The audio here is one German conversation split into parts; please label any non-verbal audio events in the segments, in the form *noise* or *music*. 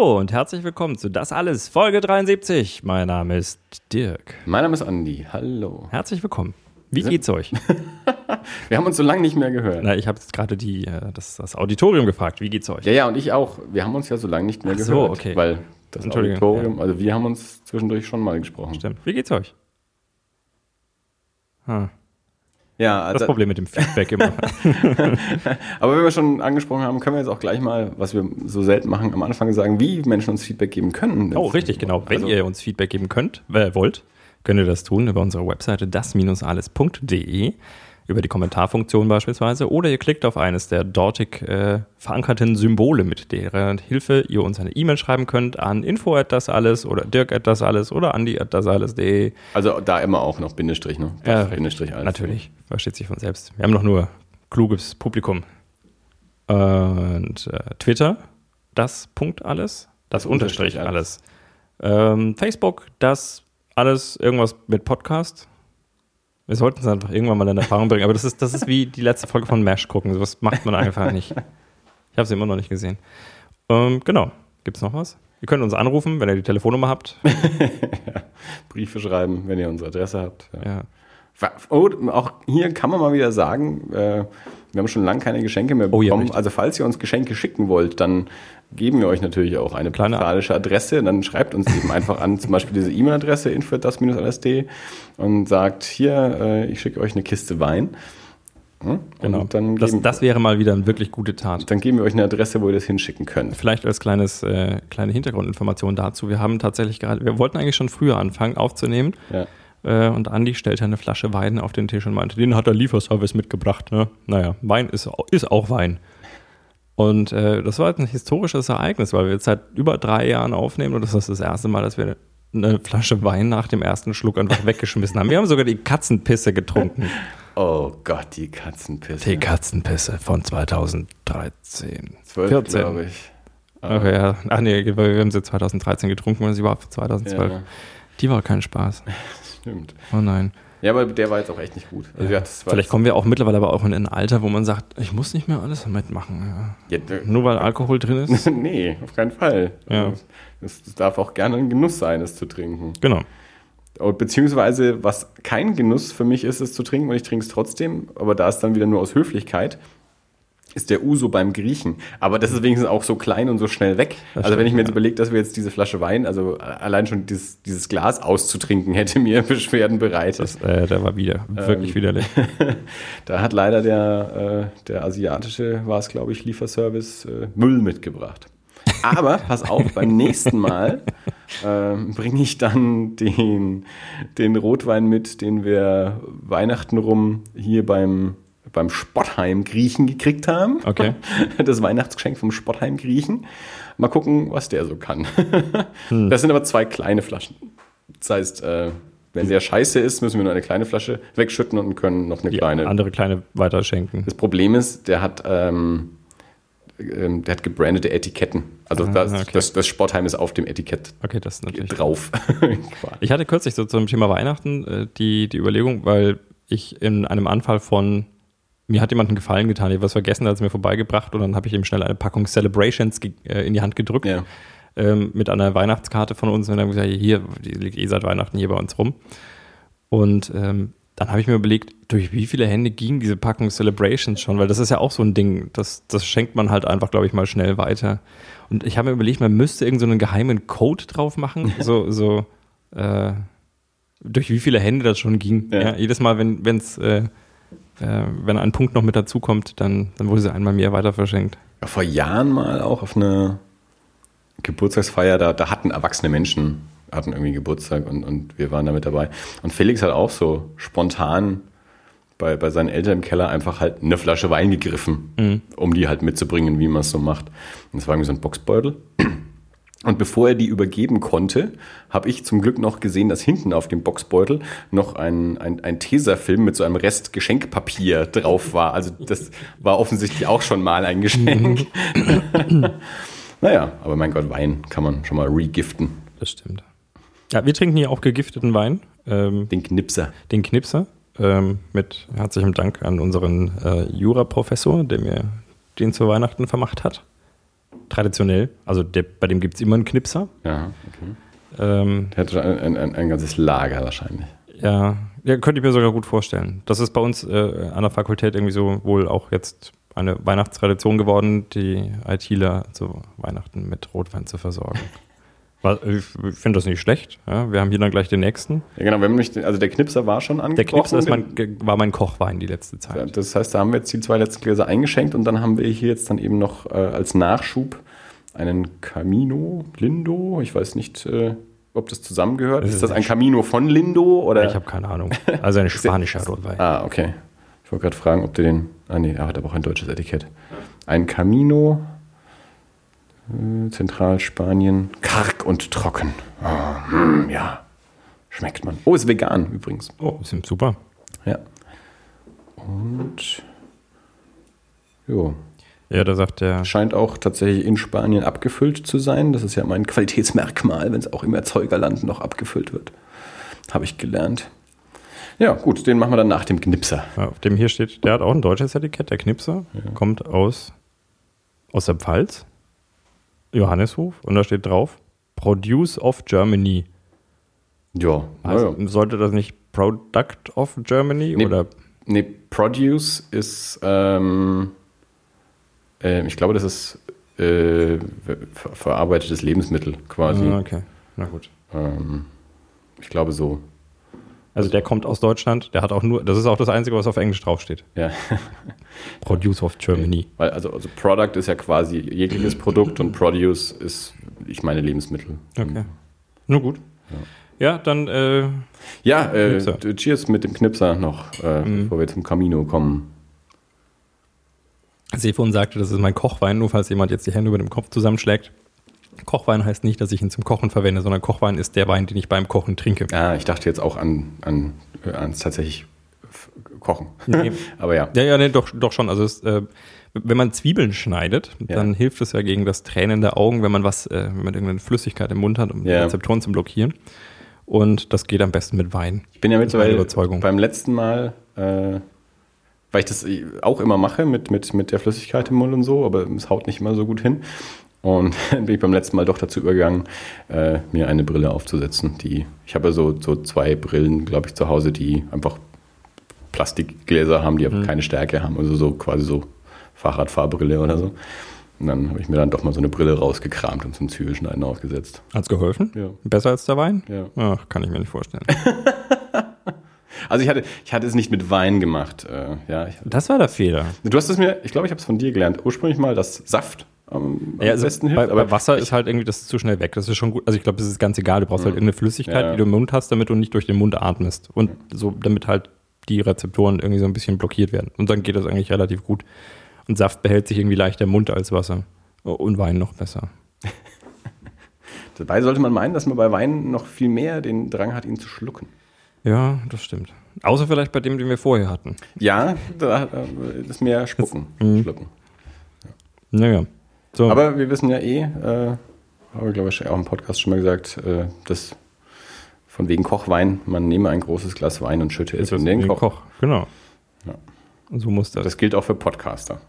Hallo und herzlich willkommen zu Das Alles, Folge 73. Mein Name ist Dirk. Mein Name ist Andi. Hallo. Herzlich willkommen. Wie geht's euch? *laughs* Wir haben uns so lange nicht mehr gehört. Na, ich habe jetzt gerade die, äh, das, das Auditorium gefragt. Wie geht's euch? Ja, ja, und ich auch. Wir haben uns ja so lange nicht mehr Ach so, gehört. okay. Weil das Auditorium, also wir haben uns zwischendurch schon mal gesprochen. Stimmt. Wie geht's euch? Hm. Ja, Das also, Problem mit dem Feedback immer. *laughs* aber wenn wir schon angesprochen haben, können wir jetzt auch gleich mal, was wir so selten machen, am Anfang sagen, wie Menschen uns Feedback geben können. Oh, richtig, genau. Wenn Also, ihr uns Feedback geben könnt, äh, wollt, könnt ihr das tun über unsere Webseite das-alles.de, über die Kommentarfunktion beispielsweise, oder ihr klickt auf eines der dortig äh, verankerten Symbole, mit deren Hilfe ihr uns eine E-Mail schreiben könnt an info at das alles oder dirk at das alles oder andi at das alles.de. Also da immer auch noch Bindestrich, ne? Ja, Bindestrich alles. Natürlich, versteht sich von selbst. Wir haben doch nur kluges Publikum. Und äh, Twitter, das Punkt alles, das, Das Unterstrich Unterstrich alles. Ähm, Facebook, das alles irgendwas mit Podcast. Wir sollten es einfach irgendwann mal in Erfahrung bringen, aber das ist, das ist wie die letzte Folge von MASH gucken. Sowas macht man einfach nicht. Ich habe sie immer noch nicht gesehen. Ähm, genau. Gibt es noch was? Ihr könnt uns anrufen, wenn ihr die Telefonnummer habt. *laughs* Briefe schreiben, wenn ihr unsere Adresse habt. Ja. Ja. Oh, auch hier kann man mal wieder sagen, äh, wir haben schon lange keine Geschenke mehr Oh bekommen. ja, richtig. also falls ihr uns Geschenke schicken wollt, dann geben wir euch natürlich auch eine Kleine- postalische Adresse. Dann schreibt uns eben einfach an, zum Beispiel diese E-Mail-Adresse info das-lsd und sagt, hier, äh, ich schicke euch eine Kiste Wein. Hm? Genau. Dann Das, geben, das wäre mal wieder eine wirklich gute Tat. dann geben wir euch eine Adresse, wo ihr das hinschicken könnt. Vielleicht als kleines, äh, kleine Hintergrundinformation dazu. Wir haben tatsächlich gerade, wir wollten eigentlich schon früher anfangen aufzunehmen. Ja. Äh, und Andi stellte eine Flasche Wein auf den Tisch und meinte, den hat der Lieferservice mitgebracht. Ne? Naja, Wein ist, ist auch Wein. Und äh, das war jetzt ein historisches Ereignis, weil wir jetzt seit über drei Jahren aufnehmen und das ist das erste Mal, dass wir eine Flasche Wein nach dem ersten Schluck einfach weggeschmissen haben. Wir haben sogar die Katzenpisse getrunken. Oh Gott, die Katzenpisse. Die Katzenpisse von 2013. 12, 14. glaube ich. Ach ja, ach nee, wir haben sie 2013 getrunken und sie war für 2012. Ja. Die war kein Spaß. *laughs* Stimmt. Oh nein. Ja, aber der war jetzt auch echt nicht gut. Also, ja, Vielleicht kommen wir auch mittlerweile aber auch in ein Alter, wo man sagt, ich muss nicht mehr alles mitmachen. Ja. Ja, d- Nur weil Alkohol drin ist. *laughs* nee, auf keinen Fall. Ja. Also, Es es darf auch gerne ein Genuss sein, es zu trinken. genau. Und Beziehungsweise, was kein Genuss für mich ist, es zu trinken und ich trinke es trotzdem, aber da ist dann wieder nur aus Höflichkeit, ist der Uso beim Griechen. Aber das ist wenigstens auch so klein und so schnell weg. Das also wenn ich stimmt, mir jetzt ja. überlege, dass wir jetzt diese Flasche Wein, also allein schon dieses, dieses Glas auszutrinken, *laughs* hätte mir Beschwerden bereitet. Das, äh, der war wieder wirklich Ähm. widerlich. *laughs* da hat leider der, äh, der asiatische, war es glaube ich, Lieferservice, äh, Müll mitgebracht. Aber *laughs* pass auf, beim nächsten Mal ähm, bringe ich dann den, den Rotwein mit, den wir Weihnachten rum hier beim, beim Spottheim Griechen gekriegt haben. Okay. *laughs* Das Weihnachtsgeschenk vom Spottheim Griechen. Mal gucken, was der so kann. *laughs* Hm. Das sind aber zwei kleine Flaschen. Das heißt, äh, wenn der scheiße ist, müssen wir nur eine kleine Flasche wegschütten und können noch eine Die kleine. andere kleine weiterschenken. Das Problem ist, der hat, ähm, ähm, der hat gebrandete Etiketten. Also Ah, das, okay. das, das Sportheim ist auf dem Etikett Okay, das natürlich. drauf. *laughs* Ich hatte kürzlich so zum Thema Weihnachten äh, die, die Überlegung, weil ich in einem Anfall von mir hat jemand einen Gefallen getan, ich habe was vergessen, hat es mir vorbeigebracht und dann habe ich ihm schnell eine Packung Celebrations äh, in die Hand gedrückt ja. ähm, mit einer Weihnachtskarte von uns und dann gesagt, hier, die liegt eh seit Weihnachten hier bei uns rum. Und ähm, dann habe ich mir überlegt, durch wie viele Hände ging diese Packung Celebrations schon, weil das ist ja auch so ein Ding, das, das schenkt man halt einfach, glaube ich, mal schnell weiter. Und ich habe mir überlegt, man müsste irgendeinen so einen geheimen Code drauf machen, *laughs* so, so äh, durch wie viele Hände das schon ging. Ja. Ja. jedes Mal, wenn wenn's, äh, äh, wenn ein Punkt noch mit dazukommt, dann, dann wurde sie einmal mehr weiter verschenkt. Ja, vor Jahren mal auch auf eine Geburtstagsfeier, da, da hatten erwachsene Menschen, hatten irgendwie Geburtstag und, und wir waren da mit dabei. Und Felix hat auch so spontan bei, bei seinen Eltern im Keller einfach halt eine Flasche Wein gegriffen, um die halt mitzubringen, wie man es so macht. Und das war irgendwie so ein Boxbeutel. Und bevor er die übergeben konnte, habe ich zum Glück noch gesehen, dass hinten auf dem Boxbeutel noch ein, ein, ein Tesafilm mit so einem Rest Geschenkpapier drauf war. Also das war offensichtlich auch schon mal ein Geschenk. *laughs* naja, aber mein Gott, Wein kann man schon mal regiften. Das stimmt. Ja, wir trinken hier auch gegifteten Wein, ähm, Den Knipser. den Knipser, ähm, mit herzlichem Dank an unseren äh, Jura-Professor, der mir den zu Weihnachten vermacht hat. Traditionell. Also der, bei dem gibt es immer einen Knipser. Ja, okay. Ähm, Der hat ein, ein, ein, ganzes Lager wahrscheinlich. ja, ja, könnte ich mir sogar gut vorstellen. Das ist bei uns äh, an der Fakultät irgendwie so wohl auch jetzt eine Weihnachtstradition geworden, die ITler zu Weihnachten mit Rotwein zu versorgen. Ich finde das nicht schlecht. Ja, wir haben hier dann gleich den nächsten. Ja, genau. Wir haben nicht, also der Knipser war schon angebrochen. Der Knipser ist mein, war mein Kochwein die letzte Zeit. Das heißt, da haben wir jetzt die zwei letzten Gläser eingeschenkt und dann haben wir hier jetzt dann eben noch äh, als Nachschub einen Camino Lindo. Ich weiß nicht, äh, ob das zusammengehört. Das ist ist das ein Camino von Lindo oder? Ich habe keine Ahnung. Also ein *laughs* spanischer Rotwein. ah, okay. Ich wollte gerade fragen, ob du den. Ah, nee, er hat aber auch ein deutsches Etikett. Ein Camino, Zentralspanien, karg und trocken. Ah, hm, ja, schmeckt man. Oh, ist vegan übrigens. Oh, ist super. Ja. Und. Jo. Ja, da sagt der. Scheint auch tatsächlich in Spanien abgefüllt zu sein. Das ist ja mein Qualitätsmerkmal, wenn es auch im Erzeugerland noch abgefüllt wird. Habe ich gelernt. Ja, gut, den machen wir dann nach dem Knipser. Ja, auf dem hier steht, der hat auch ein deutsches Etikett, der Knipser. Kommt aus, aus der Pfalz, Johanneshof, und da steht drauf: Produce of Germany. Ja, Also, ja. Sollte das nicht Product of Germany Nee. oder Nee, Produce ist, ähm, äh, ich glaube, das ist äh, ver verarbeitetes Lebensmittel quasi. Ah, okay, na gut. Ähm, ich glaube so. Also der kommt aus Deutschland, der hat auch nur, das ist auch das Einzige, was auf Englisch draufsteht. Ja. *laughs* Produce of Germany. Weil also, also Product ist ja quasi jegliches Produkt und Produce ist, ich meine, Lebensmittel. Okay. Nur gut. Ja, dann äh, Ja, äh, cheers mit dem Knipser noch, äh, Mhm. bevor wir zum Camino kommen. Sefon sagte, das ist mein Kochwein, nur falls jemand jetzt die Hände über dem Kopf zusammenschlägt. Kochwein heißt nicht, dass ich ihn zum Kochen verwende, sondern Kochwein ist der Wein, den ich beim Kochen trinke. Ah, ich dachte jetzt auch an, an, äh, ans tatsächlich Kochen. Nee. *laughs* Aber ja. Ja, ja, nee, doch, doch schon. Also es, äh, wenn man Zwiebeln schneidet, Ja. dann hilft es ja gegen das Tränen der Augen, wenn man was, äh, wenn man irgendeine Flüssigkeit im Mund hat, um die Ja. Rezeptoren zu blockieren. Und das geht am besten mit Wein. Ich bin ja mittlerweile Überzeugung. beim letzten Mal, äh, weil ich das auch immer mache mit, mit, mit der Flüssigkeit im Mund und so, aber es haut nicht immer so gut hin. Und *laughs* dann bin ich beim letzten Mal doch dazu übergegangen, äh, mir eine Brille aufzusetzen. Die, ich habe so, so zwei Brillen, glaube ich, zu Hause, die einfach Plastikgläser haben, die Mhm. einfach keine Stärke haben. Also so quasi so Fahrradfahrbrille oder so. Und dann habe ich mir dann doch mal so eine Brille rausgekramt und zum Zwiebelschneiden aufgesetzt. Hat's geholfen? Ja. Besser als der Wein? Ja. Ach, kann ich mir nicht vorstellen. *laughs* Also ich hatte, ich hatte es nicht mit Wein gemacht. Äh, ja, Das war der Fehler. Du hast es mir, ich glaube, ich habe es von dir gelernt. Ursprünglich mal, dass Saft am, am Ja, also besten bei, hilft. bei Wasser ist halt irgendwie, das ist zu schnell weg. Das ist schon gut. Also ich glaube, das ist ganz egal. Du brauchst halt irgendeine Flüssigkeit, Ja, die du im Mund hast, damit du nicht durch den Mund atmest. Und so, damit halt die Rezeptoren irgendwie so ein bisschen blockiert werden. Und dann geht das eigentlich relativ gut. Und Saft behält sich irgendwie leichter im Mund als Wasser. Und Wein noch besser. *laughs* Dabei sollte man meinen, dass man bei Wein noch viel mehr den Drang hat, ihn zu schlucken. Ja, das stimmt. Außer vielleicht bei dem, den wir vorher hatten. Ja, da äh, ist mehr Spucken, Mhm. Schlucken. Naja. So. Aber wir wissen ja eh, äh, habe ich glaube ich auch im Podcast schon mal gesagt, äh, dass von wegen Kochwein, man nehme ein großes Glas Wein und schütte es in den Koch. Koch. Genau. Ja. So muss das. Das gilt auch für Podcaster.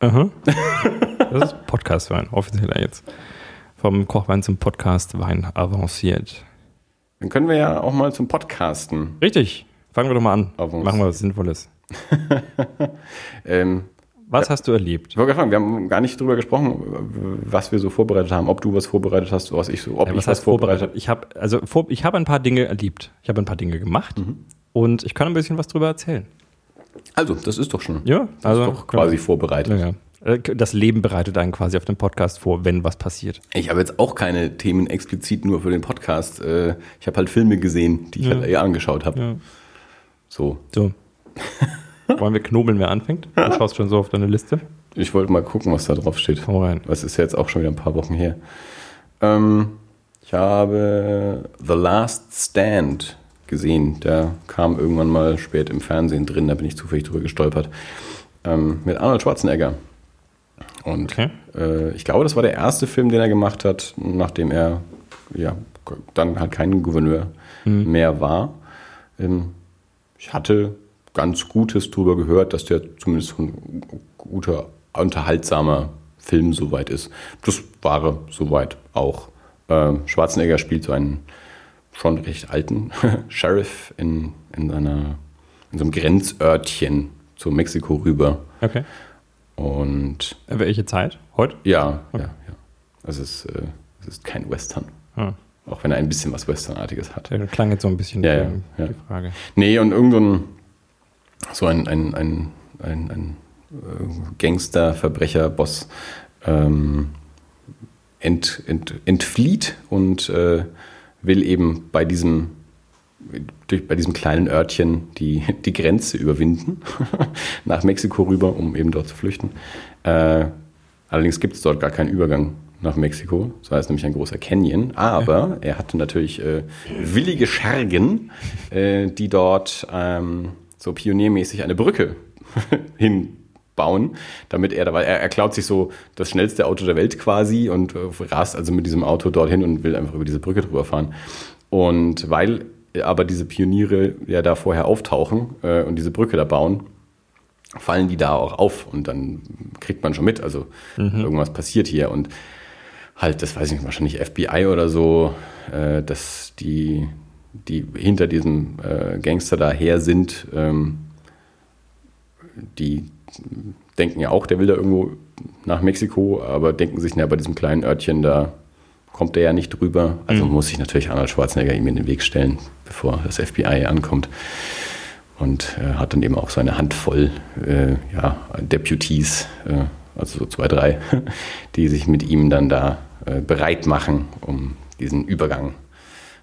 Aha. *laughs* Das ist Podcast-Wein, offiziell jetzt. Vom Kochwein zum Podcast-Wein avanciert. Dann können wir ja auch mal zum Podcasten. Richtig. Fangen wir doch mal an. Avanciert. Machen wir was Sinnvolles. *laughs* Ähm, Was hast du erlebt? Ich wollte gerade fragen, wir haben gar nicht drüber gesprochen, was wir so vorbereitet haben, ob du was vorbereitet hast, was ich so, ob Ja, ich was was heißt vorbereitet vorbereitet? Ich habe also vor, ich habe ein paar Dinge erlebt. Ich habe ein paar Dinge gemacht Mhm. und ich kann ein bisschen was drüber erzählen. habe. Also, das ist doch schon. Ja, Das also ist doch quasi vorbereitet. Ja, ja. Äh, Das Leben bereitet einen quasi auf dem Podcast vor, wenn was passiert. Ich habe jetzt auch keine Themen explizit nur für den Podcast. Äh, Ich habe halt Filme gesehen, die ich halt eher angeschaut habe. Ja. So. So. *laughs* Wollen wir knobeln, wer anfängt? Du schaust schon so auf deine Liste. Ich wollte mal gucken, was da drauf steht. Komm rein. Das ist ja jetzt auch schon wieder ein paar Wochen her. Ähm, ich habe The Last Stand gesehen. Der kam irgendwann mal spät im Fernsehen drin, da bin ich zufällig drüber gestolpert. Ähm, mit Arnold Schwarzenegger. Und Okay. äh, ich glaube, das war der erste Film, den er gemacht hat, nachdem er ja, dann halt kein Gouverneur mehr war. Ähm, ich hatte ganz Gutes drüber gehört, dass der zumindest ein guter, unterhaltsamer Film soweit ist. Das war er soweit auch. Äh, Schwarzenegger spielt so einen schon recht alten *laughs* Sheriff in, in, einer, in so einem Grenzörtchen zu Mexiko rüber. Okay. Und Welche Zeit? Heute? ja, ja, ja. Also es, ist, äh, es ist kein Western. Ah. Auch wenn er ein bisschen was Westernartiges hat. Der klang jetzt so ein bisschen Ja, ja, ja. die Frage. Nee, und irgend so so ein, ein, ein, ein, ein äh, Gangster, Verbrecher, Boss ähm, ent, ent, entflieht und äh, will eben bei diesem, durch, bei diesem kleinen Örtchen die, die Grenze überwinden, *laughs* nach Mexiko rüber, um eben dort zu flüchten. Äh, allerdings gibt es dort gar keinen Übergang nach Mexiko. Das heißt nämlich ein großer Canyon. Aber er hatte natürlich äh, willige Schergen, äh, die dort ähm, so pioniermäßig eine Brücke *laughs* hinbauen, damit er, weil er, er klaut sich so das schnellste Auto der Welt quasi und äh, rast also mit diesem Auto dorthin und will einfach über diese Brücke drüber fahren. Und weil aber diese Pioniere ja da vorher auftauchen äh, und diese Brücke da bauen, fallen die da auch auf und dann kriegt man schon mit, also irgendwas passiert hier und halt, das weiß ich nicht, wahrscheinlich FBI oder so, äh, dass die, die hinter diesem äh, Gangster da her sind, ähm, die denken ja auch, der will da irgendwo nach Mexiko, aber denken sich, na, bei diesem kleinen Örtchen, da kommt der ja nicht drüber. Also muss sich natürlich Arnold Schwarzenegger ihm in den Weg stellen, bevor das FBI ankommt. Und äh, hat dann eben auch so eine Handvoll äh, ja, Deputies, äh, also so zwei, drei, *laughs* die sich mit ihm dann da äh, bereit machen, um diesen Übergang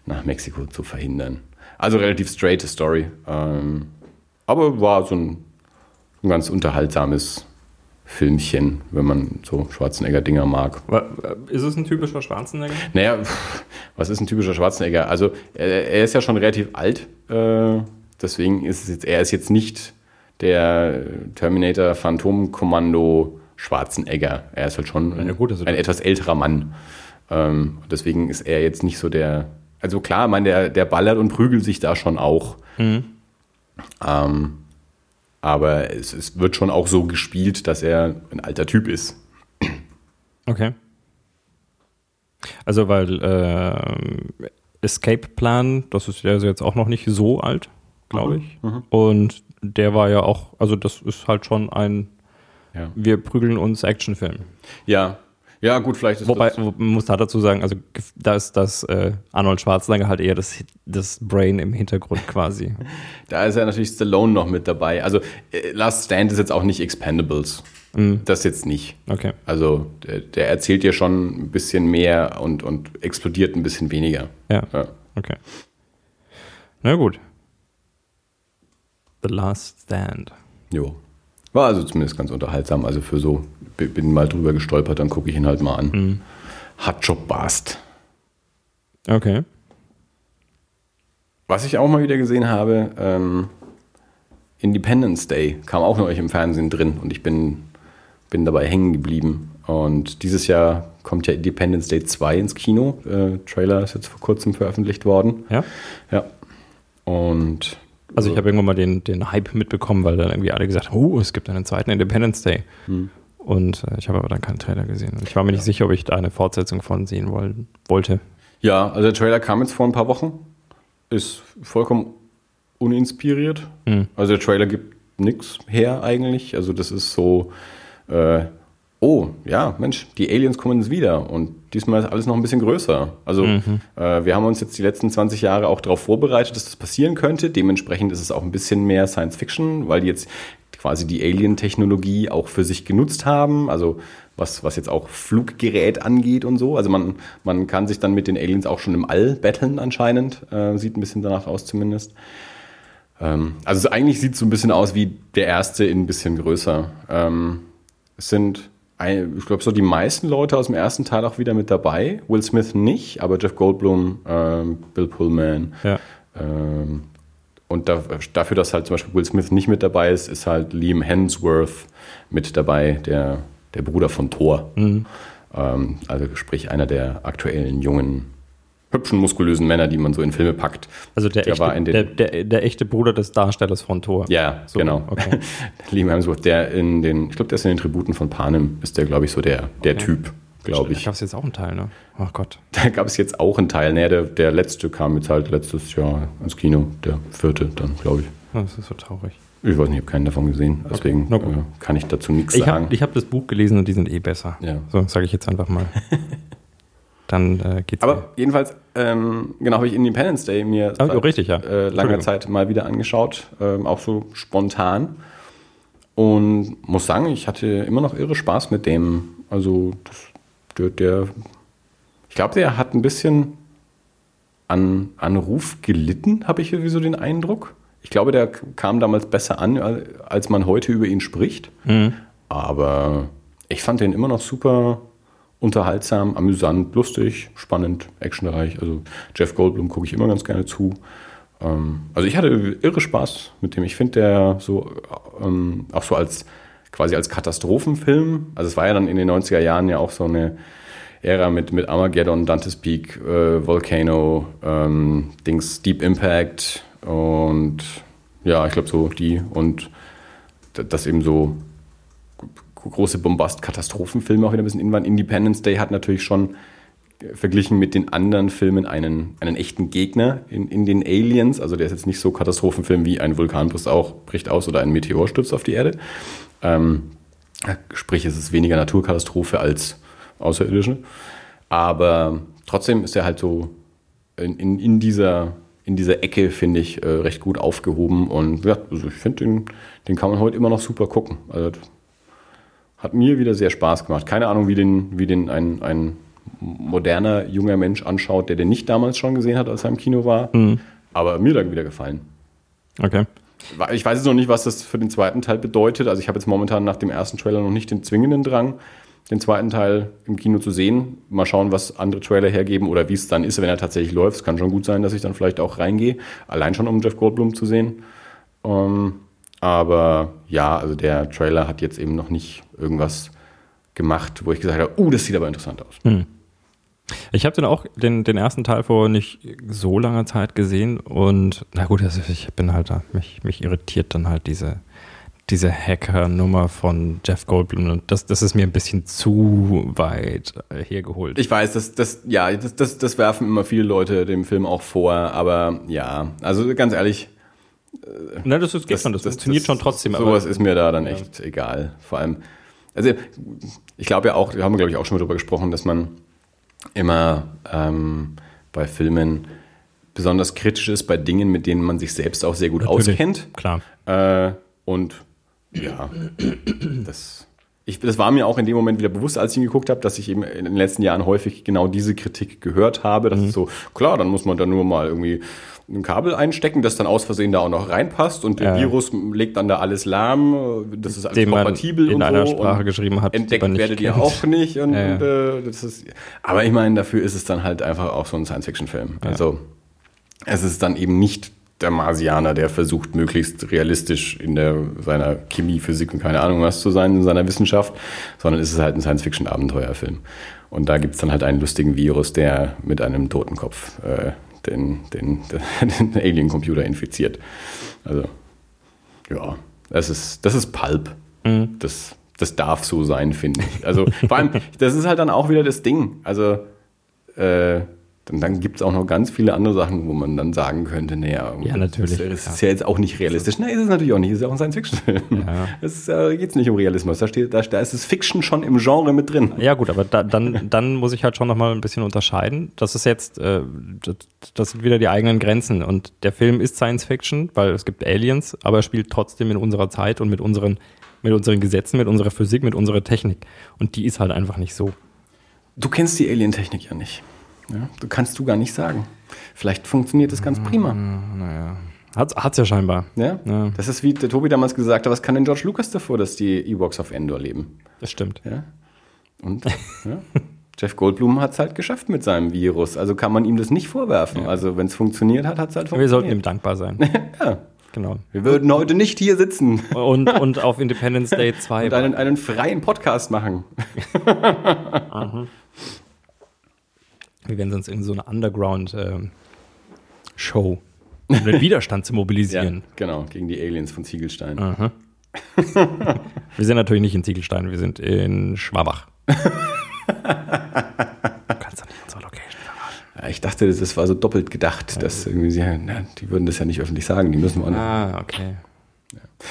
nach Mexiko zu verhindern. Also relativ straight Story. Ähm, aber war so ein, ein ganz unterhaltsames Filmchen, wenn man so Schwarzenegger-Dinger mag. Äh, Ist es ein typischer Schwarzenegger? Naja, was ist ein typischer Schwarzenegger? Also er, er ist ja schon relativ alt, äh, deswegen ist es jetzt, er ist jetzt nicht der Terminator Phantomkommando Schwarzenegger. Er ist halt schon Ja, gut, also ein etwas älterer Mann. Ähm, deswegen ist er jetzt nicht so der. Also klar, ich meine, der, der ballert und prügelt sich da schon auch. Ähm, aber es, es wird schon auch so gespielt, dass er ein alter Typ ist. Okay. Also, weil ähm, Escape Plan, das ist ja also jetzt auch noch nicht so alt, glaube ich. Und der war ja auch, also das ist halt schon ein Ja, Wir prügeln uns Actionfilm. ja, ja gut, vielleicht ist Wobei, das, wo- man muss da dazu sagen, also da ist das äh, Arnold Schwarzenegger halt eher das, das Brain im Hintergrund quasi. *laughs* Da ist ja natürlich Stallone noch mit dabei. Also äh, Last Stand ist jetzt auch nicht Expendables. Das jetzt nicht. Okay. Also der, der erzählt ja schon ein bisschen mehr und, und explodiert ein bisschen weniger. Ja, Ja. okay. Na gut. The Last Stand. Jo. War also zumindest ganz unterhaltsam. Also für so, bin mal drüber gestolpert, dann gucke ich ihn halt mal an. Hat Job Bast. Okay. Was ich auch mal wieder gesehen habe, ähm, Independence Day kam auch neulich im Fernsehen drin und ich bin, bin dabei hängen geblieben. Und dieses Jahr kommt ja Independence Day 2 ins Kino. Äh, Trailer ist jetzt vor kurzem veröffentlicht worden. Ja. Ja. Und Also ich habe irgendwann mal den, den Hype mitbekommen, weil dann irgendwie alle gesagt haben, oh, es gibt einen zweiten Independence Day. Und äh, ich habe aber dann keinen Trailer gesehen. Und ich war mir nicht sicher, ob ich da eine Fortsetzung von sehen wollen, wollte. ja, also der Trailer kam jetzt vor ein paar Wochen. Ist vollkommen uninspiriert. Hm. Also der Trailer gibt nichts her eigentlich. Also das ist so, äh, oh ja, Mensch, die Aliens kommen jetzt wieder und diesmal ist alles noch ein bisschen größer. Also äh, wir haben uns jetzt die letzten 20 Jahre auch darauf vorbereitet, dass das passieren könnte. Dementsprechend ist es auch ein bisschen mehr Science Fiction, weil die jetzt quasi die Alien-Technologie auch für sich genutzt haben. Also was, was jetzt auch Fluggerät angeht und so. Also man, man kann sich dann mit den Aliens auch schon im All betteln anscheinend. Äh, sieht ein bisschen danach aus zumindest. Ähm, also eigentlich sieht es so ein bisschen aus wie der erste in ein bisschen größer. Ähm, es sind, ich glaube, so die meisten Leute aus dem ersten Teil auch wieder mit dabei. Will Smith nicht, aber Jeff Goldblum, ähm, Bill Pullman. Ja. Und da, dafür, dass halt zum Beispiel Will Smith nicht mit dabei ist, ist halt Liam Hemsworth mit dabei, der, der Bruder von Thor. Ähm, also sprich einer der aktuellen jungen, hübschen, muskulösen Männer, die man so in Filme packt. Also der, Der echte, der, der, der echte Bruder des Darstellers von Thor. Ja, So, genau. okay. *laughs* Liam Hemsworth, der in den, ich glaube, der ist in den Tributen von Panem, ist der, glaube ich, so der, der Typ, glaube Da ich. gab es jetzt auch einen Teil, ne? Ach Gott. *laughs* Da gab es jetzt auch einen Teil. Nee, der, der letzte kam jetzt halt letztes Jahr ins Kino. Der vierte dann, glaube ich. Das ist so traurig. Ich weiß nicht, ich habe keinen davon gesehen. Deswegen gut. äh, kann ich dazu nichts Ich sagen. habe ich hab das Buch gelesen und die sind eh besser. Ja. So, sage ich jetzt einfach mal. *laughs* Dann äh, geht's. Aber jedenfalls, ähm, genau, habe ich Independence Day mir Ah, oh, richtig, ja. äh, langer. Zeit mal wieder angeschaut. Ähm, auch so spontan. Und muss sagen, ich hatte immer noch irre Spaß mit dem. Also, das, der, der ich glaube, der hat ein bisschen an, an Ruf gelitten, habe ich irgendwie so den Eindruck. Ich glaube, der kam damals besser an, als man heute über ihn spricht. Mhm. Aber ich fand den immer noch super unterhaltsam, amüsant, lustig, spannend, actionreich. Also Jeff Goldblum gucke ich immer ganz gerne zu. Ähm, also ich hatte irre Spaß mit dem. Ich finde der so ähm, auch so als quasi als Katastrophenfilm. Also es war ja dann in den 90er Jahren ja auch so eine Ära mit, mit Armageddon, Dante's Peak, äh, Volcano, ähm, Dings, Deep Impact und ja, ich glaube so die und das eben so große Bombast-Katastrophenfilme auch wieder ein bisschen in waren. Independence Day hat natürlich schon verglichen mit den anderen Filmen einen, einen echten Gegner in, in den Aliens. Also der ist jetzt nicht so Katastrophenfilm wie ein Vulkan bricht, auch, bricht aus oder ein Meteor stürzt auf die Erde. Ähm, sprich, es ist weniger Naturkatastrophe als Außerirdische. Aber trotzdem ist er halt so in, in, in dieser in dieser Ecke, finde ich, äh, recht gut aufgehoben. Und ja, also ich finde, den, den kann man heute immer noch super gucken. Also das hat mir wieder sehr Spaß gemacht. Keine Ahnung, wie den, wie den ein, ein moderner, junger Mensch anschaut, der den nicht damals schon gesehen hat, als er im Kino war. Aber mir dann wieder gefallen. Okay. Ich weiß jetzt noch nicht, was das für den zweiten Teil bedeutet. Also ich habe jetzt momentan nach dem ersten Trailer noch nicht den zwingenden Drang, den zweiten Teil im Kino zu sehen. Mal schauen, was andere Trailer hergeben oder wie es dann ist, wenn er tatsächlich läuft. Es kann schon gut sein, dass ich dann vielleicht auch reingehe. Allein schon, um Jeff Goldblum zu sehen. Ähm, aber ja, also der Trailer hat jetzt eben noch nicht irgendwas gemacht, wo ich gesagt habe, uh, das sieht aber interessant aus. Ich habe den auch den, den ersten Teil vor nicht so langer Zeit gesehen und na gut, also ich bin halt da, mich, mich irritiert dann halt diese, diese Hacker-Nummer von Jeff Goldblum und das, das ist mir ein bisschen zu weit äh, hergeholt. Ich weiß, das, das, ja, das, das, das werfen immer viele Leute dem Film auch vor, aber ja, also ganz ehrlich, Na, das, ist, geht schon, das, funktioniert schon trotzdem. Sowas ist mir da dann echt egal. Vor allem, also ich glaube ja auch, da haben wir glaube ich auch schon mal drüber gesprochen, dass man immer ähm, bei Filmen besonders kritisch ist bei Dingen, mit denen man sich selbst auch sehr gut Natürlich. auskennt. Klar. Äh, und ja, das, ich, das war mir auch in dem Moment wieder bewusst, als ich ihn geguckt habe, dass ich eben in den letzten Jahren häufig genau diese Kritik gehört habe. Mhm. Das ist so, klar, dann muss man da nur mal irgendwie ein Kabel einstecken, das dann aus Versehen da auch noch reinpasst und der Ja. Virus legt dann da alles lahm, das ist alles Den man kompatibel in und einer so Sprache und geschrieben hat, die Entdeckt werdet ihr auch nicht. Und, Ja, ja. und äh, das ist, aber ich meine, dafür ist es dann halt einfach auch so ein Science-Fiction-Film. Also es ist dann eben nicht der Marsianer, der versucht, möglichst realistisch in der, seiner Chemie, Physik und keine Ahnung was zu sein, in seiner Wissenschaft, sondern es ist halt ein Science-Fiction-Abenteuerfilm. Und da gibt es dann halt einen lustigen Virus, der mit einem Totenkopf äh, den, den, *laughs* den Alien-Computer infiziert. Also, ja, das ist, das ist Pulp. Das, das darf so sein, finde ich. Also, vor allem, das ist halt dann auch wieder das Ding. Also, äh, dann, dann gibt es auch noch ganz viele andere Sachen, wo man dann sagen könnte, naja, Ja, natürlich, Das, das ist ja jetzt auch nicht realistisch. Nein, ist es natürlich auch nicht. Es ist ja auch ein Science-Fiction-Film. Ja. Es äh, geht nicht um Realismus. Da, steht, da, da ist das Fiction schon im Genre mit drin. Ja gut, aber da, dann, dann muss ich halt schon nochmal ein bisschen unterscheiden. Das ist jetzt, äh, das, das sind wieder die eigenen Grenzen. Und der Film ist Science Fiction, weil es gibt Aliens, aber er spielt trotzdem in unserer Zeit und mit unseren, mit unseren Gesetzen, mit unserer Physik, mit unserer Technik. Und die ist halt einfach nicht so. Du kennst die Alien-Technik ja nicht. Ja? Du kannst du gar nicht sagen. Vielleicht funktioniert das ganz prima. Naja. Hat's, hat's ja scheinbar. Ja? Ja. Das ist wie der Tobi damals gesagt hat, was kann denn George Lucas davor, dass die Ewoks auf Endor leben? Das stimmt. Ja? Und ja? Jeff Goldblum hat es halt geschafft mit seinem Virus. Also kann man ihm das nicht vorwerfen. Also wenn es funktioniert hat, hat es halt Wir sollten ihm funktioniert. dankbar sein. *laughs* ja. genau. Wir würden heute nicht hier sitzen Und, *laughs* und auf Independence Day 2. und einen, einen freien Podcast machen. *laughs* Wir werden sonst in so eine Underground-Show, um den Widerstand zu mobilisieren. *laughs* genau, gegen die Aliens von Ziegelstein. Aha. wir sind natürlich nicht in Ziegelstein, wir sind in Schwabach. du kannst doch nicht unsere Location verraten. Ja, ich dachte, das war so doppelt gedacht, dass irgendwie sie, na, die würden das ja nicht öffentlich sagen, die müssen wir auch nicht. Ah, okay.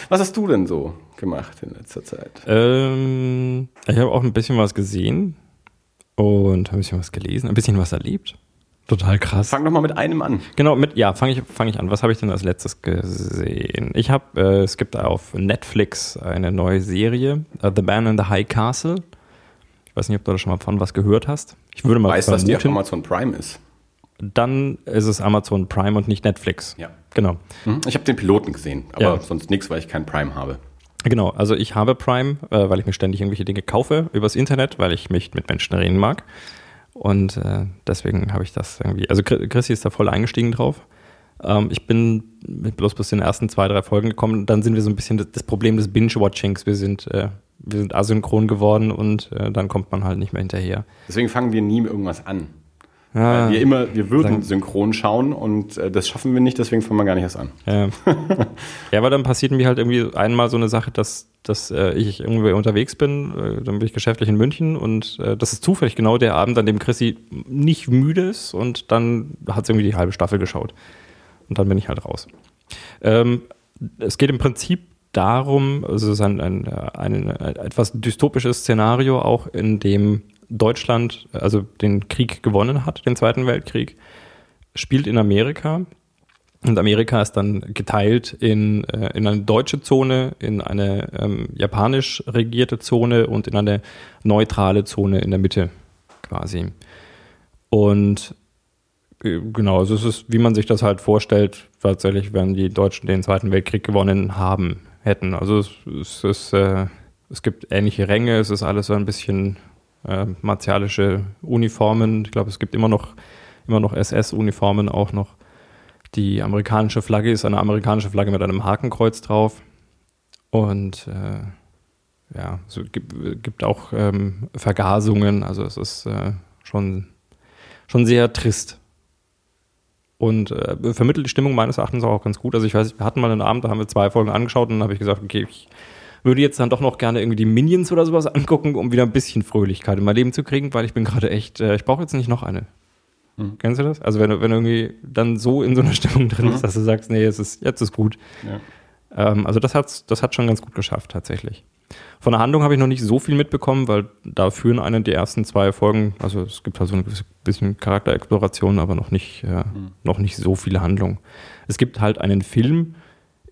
Was hast du denn so gemacht in letzter Zeit? Ähm, ich habe auch ein bisschen was gesehen und ein bisschen was gelesen, ein bisschen was erlebt. Total krass. Fang doch mal mit einem an. Genau, mit, ja, fange ich, fang ich an. Was habe ich denn als letztes gesehen? Ich habe, äh, es gibt auf Netflix eine neue Serie, uh, The Man in the High Castle. Ich weiß nicht, ob du da schon mal von was gehört hast. Ich würde mal Weißt du, dass die auf Amazon Prime ist? dann ist es Amazon Prime und nicht Netflix. Ja. Genau. Mhm. Ich habe den Piloten gesehen, aber Ja. sonst nichts, weil ich kein Prime habe. Genau, also ich habe Prime, äh, weil ich mir ständig irgendwelche Dinge kaufe übers Internet, weil ich mich mit Menschen reden mag. Und äh, deswegen habe ich das irgendwie. Also Chri- Chrissy ist da voll eingestiegen drauf. Ähm, ich bin bloß bis in den ersten zwei, drei Folgen gekommen. Dann sind wir so ein bisschen das, das Problem des Binge-Watchings. Wir sind, äh, wir sind asynchron geworden und äh, dann kommt man halt nicht mehr hinterher. Deswegen fangen wir nie mit irgendwas an. Ah, Weil wir immer, wir würden Sagen- synchron schauen und äh, das schaffen wir nicht, deswegen fangen wir gar nicht erst an. Ja. *laughs* ja, aber dann passiert mir halt irgendwie einmal so eine Sache, dass, dass äh, ich irgendwie unterwegs bin, äh, dann bin ich geschäftlich in München und äh, das ist zufällig genau der Abend, an dem Chrissy nicht müde ist und dann hat sie irgendwie die halbe Staffel geschaut. Und dann bin ich halt raus. Ähm, es geht im Prinzip darum, also es ist ein, ein, ein, ein etwas dystopisches Szenario auch, in dem Deutschland also den Krieg gewonnen hat, den Zweiten Weltkrieg, spielt in Amerika und Amerika ist dann geteilt in, äh, in eine deutsche Zone, in eine ähm, japanisch regierte Zone und in eine neutrale Zone in der Mitte quasi. Und äh, genau, also es ist, wie man sich das halt vorstellt, tatsächlich, wenn die Deutschen den Zweiten Weltkrieg gewonnen haben, hätten. Also es, es, ist, äh, es gibt ähnliche Ränge, es ist alles so ein bisschen äh, martialische Uniformen. Ich glaube, es gibt immer noch, immer noch SS-Uniformen auch noch. Die amerikanische Flagge ist eine amerikanische Flagge mit einem Hakenkreuz drauf. Und äh, ja, es gibt, gibt auch ähm, Vergasungen. Also es ist äh, schon, schon sehr trist. Und äh, vermittelt die Stimmung meines Erachtens auch ganz gut. Also ich weiß, wir hatten mal einen Abend, da haben wir zwei Folgen angeschaut und dann habe ich gesagt, okay, ich würde jetzt dann doch noch gerne irgendwie die Minions oder sowas angucken, um wieder ein bisschen Fröhlichkeit in mein Leben zu kriegen, weil ich bin gerade echt, äh, ich brauche jetzt nicht noch eine. Mhm. Kennst du das? Also wenn du, wenn du irgendwie dann so in so einer *laughs* Stimmung drin bist, dass du sagst, nee, es ist, jetzt ist gut. Ja. Ähm, also das hat das hat schon ganz gut geschafft, tatsächlich. Von der Handlung habe ich noch nicht so viel mitbekommen, weil da führen einen die ersten zwei Folgen, also es gibt halt so ein bisschen Charakterexploration, aber noch nicht, äh, noch nicht so viele Handlung. Es gibt halt einen Film,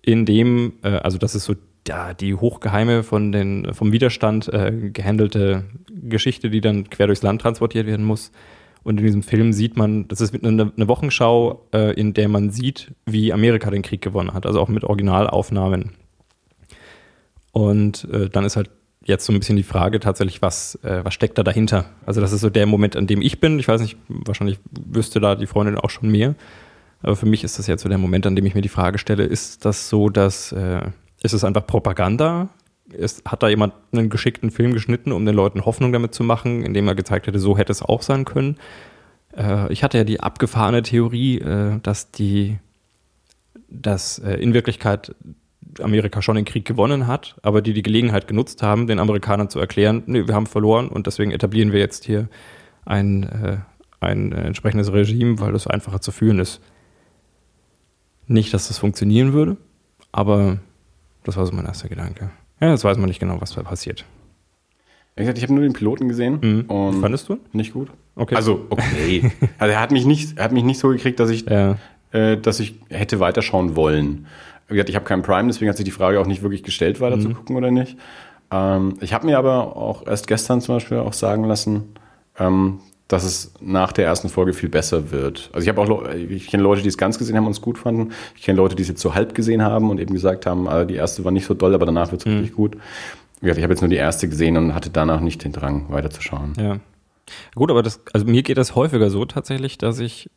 in dem, äh, also das ist so ja, die hochgeheime von den, vom Widerstand äh, gehandelte Geschichte, die dann quer durchs Land transportiert werden muss. Und in diesem Film sieht man, das ist eine, eine Wochenschau, äh, in der man sieht, wie Amerika den Krieg gewonnen hat, also auch mit Originalaufnahmen. Und äh, dann ist halt jetzt so ein bisschen die Frage tatsächlich, was, äh, was steckt da dahinter? Also das ist so der Moment, an dem ich bin. Ich weiß nicht, wahrscheinlich wüsste da die Freundin auch schon mehr. Aber für mich ist das jetzt so der Moment, an dem ich mir die Frage stelle, ist das so, dass äh, ist es einfach Propaganda? Ist, hat da jemand einen geschickten Film geschnitten, um den Leuten Hoffnung damit zu machen, indem er gezeigt hätte, so hätte es auch sein können? Äh, ich hatte ja die abgefahrene Theorie, äh, dass die, dass äh, in Wirklichkeit Amerika schon den Krieg gewonnen hat, aber die die Gelegenheit genutzt haben, den Amerikanern zu erklären, nee, wir haben verloren und deswegen etablieren wir jetzt hier ein, äh, ein entsprechendes Regime, weil das einfacher zu führen ist. Nicht, dass das funktionieren würde, aber das war so mein erster Gedanke. Ja, jetzt weiß man nicht genau, was da passiert. Wie gesagt, ich habe nur den Piloten gesehen Mhm. und Fandest du? nicht gut. Okay. Also, okay. *laughs* also er hat mich nicht, er hat mich nicht so gekriegt, dass ich, Ja. äh, dass ich hätte weiterschauen wollen. Wie gesagt, ich habe keinen Prime, deswegen hat sich die Frage auch nicht wirklich gestellt, weiter zu gucken oder nicht. Ähm, ich habe mir aber auch erst gestern zum Beispiel auch sagen lassen, ähm, dass es nach der ersten Folge viel besser wird. Also ich habe auch, ich kenne Leute, die es ganz gesehen haben und es gut fanden. Ich kenne Leute, die es jetzt so halb gesehen haben und eben gesagt haben, ah, die erste war nicht so doll, aber danach wird es richtig gut. Ich habe jetzt nur die erste gesehen und hatte danach nicht den Drang, weiterzuschauen. Ja. Gut, aber das, also mir geht das häufiger so tatsächlich, dass ich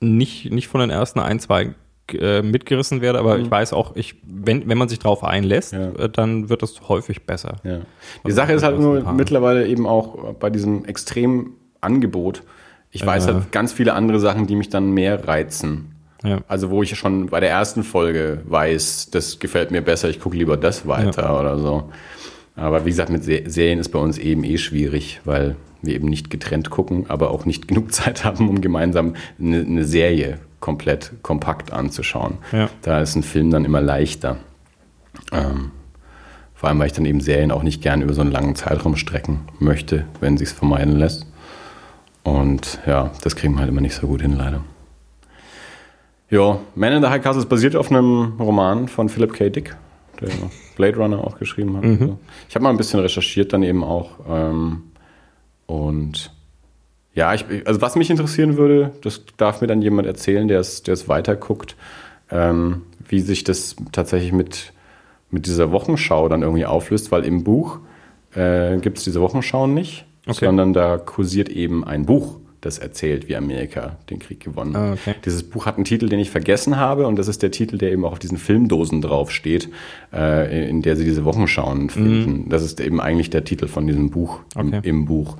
nicht, nicht von den ersten ein, zwei äh, mitgerissen werde, aber ich weiß auch, ich, wenn, wenn man sich drauf einlässt, Ja. äh, dann wird es häufig besser. Ja. Die Sache ist halt nur mittlerweile eben auch bei diesem extremen Angebot Ich weiß Äh. halt ganz viele andere Sachen, die mich dann mehr reizen. Ja. Also wo ich schon bei der ersten Folge weiß, das gefällt mir besser, ich gucke lieber das weiter oder so. Aber wie gesagt, mit Se Serien ist bei uns eben eh schwierig, weil wir eben nicht getrennt gucken, aber auch nicht *laughs* genug Zeit haben, um gemeinsam eine, eine Serie komplett kompakt anzuschauen. Ja. Da ist ein Film dann immer leichter. Ähm, vor allem, weil ich dann eben Serien auch nicht gern über so einen langen Zeitraum strecken möchte, wenn sich's vermeiden lässt. Und ja, das kriegen wir halt immer nicht so gut hin, leider. Ja, Man in the High Castle ist basiert auf einem Roman von Philip K. Dick, der Blade Runner auch geschrieben hat. Also Ich habe mal ein bisschen recherchiert dann eben auch. Ähm, und ja, ich, also was mich interessieren würde, das darf mir dann jemand erzählen, der es, der es weiter guckt, ähm, wie sich das tatsächlich mit, mit dieser Wochenschau dann irgendwie auflöst, weil im Buch äh, gibt es diese Wochenschau nicht, Okay. sondern da kursiert eben ein Buch, das erzählt, wie Amerika den Krieg gewonnen hat. Ah, okay. Dieses Buch hat einen Titel, den ich vergessen habe, und das ist der Titel, der eben auch auf diesen Filmdosen draufsteht, äh, in der sie diese Wochenschauen finden. Das ist eben eigentlich der Titel von diesem Buch im, Okay. im Buch.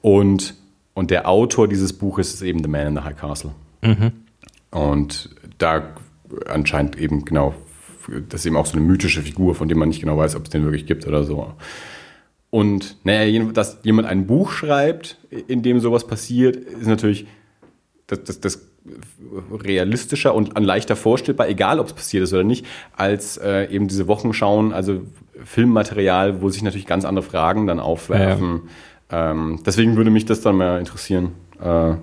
Und, und der Autor dieses Buches ist eben The Man in the High Castle. Und da anscheinend eben genau, das ist eben auch so eine mythische Figur, von der man nicht genau weiß, ob es den wirklich gibt oder so. Und naja, dass jemand ein Buch schreibt, in dem sowas passiert, ist natürlich das, das, das realistischer und an leichter vorstellbar, egal ob es passiert ist oder nicht, als äh, eben diese Wochenschauen, also Filmmaterial, wo sich natürlich ganz andere Fragen dann aufwerfen. Ähm, deswegen würde mich das dann mal interessieren. Äh,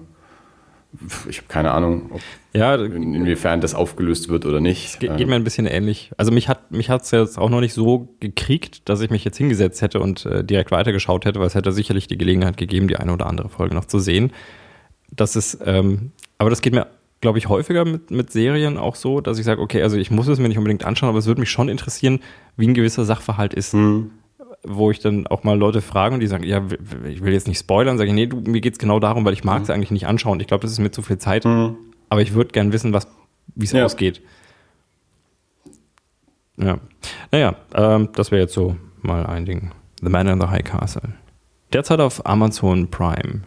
ich habe keine Ahnung, Ja, in, inwiefern das aufgelöst wird oder nicht. Ge Äh, geht mir ein bisschen ähnlich. Also mich hat mich hat's jetzt auch noch nicht so gekriegt, dass ich mich jetzt hingesetzt hätte und äh, direkt weitergeschaut hätte, weil es hätte sicherlich die Gelegenheit gegeben, die eine oder andere Folge noch zu sehen. Das ist, ähm, aber das geht mir, glaube ich, häufiger mit, mit Serien auch so, dass ich sage, okay, also ich muss es mir nicht unbedingt anschauen, aber es würde mich schon interessieren, wie ein gewisser Sachverhalt ist. Wo ich dann auch mal Leute frage und die sagen, ja, ich will jetzt nicht spoilern, sage ich, nee, du, mir geht's genau darum, weil ich mag es eigentlich nicht anschauen. Ich glaube, das ist mir zu viel Zeit. Aber ich würde gern wissen, was, wie es Ja. ausgeht. Ja. Naja, ähm, das wäre jetzt so mal ein Ding. The Man in the High Castle. Derzeit auf Amazon Prime.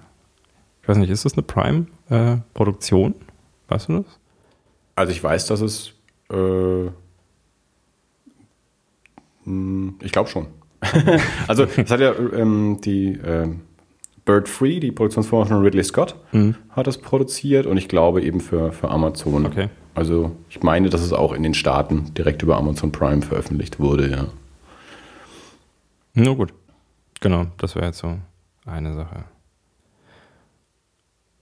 Ich weiß nicht, ist das eine Prime-Produktion? weißt du das? Also ich weiß, dass es. Äh, mh, ich glaube schon. *laughs* also es hat ja ähm, die ähm, Bird Free, die Produktionsfirma von Ridley Scott, hat das produziert und ich glaube eben für, für Amazon. Okay. Also ich meine, dass es auch in den Staaten direkt über Amazon Prime veröffentlicht wurde, ja. Na gut. Genau, das wäre jetzt so eine Sache.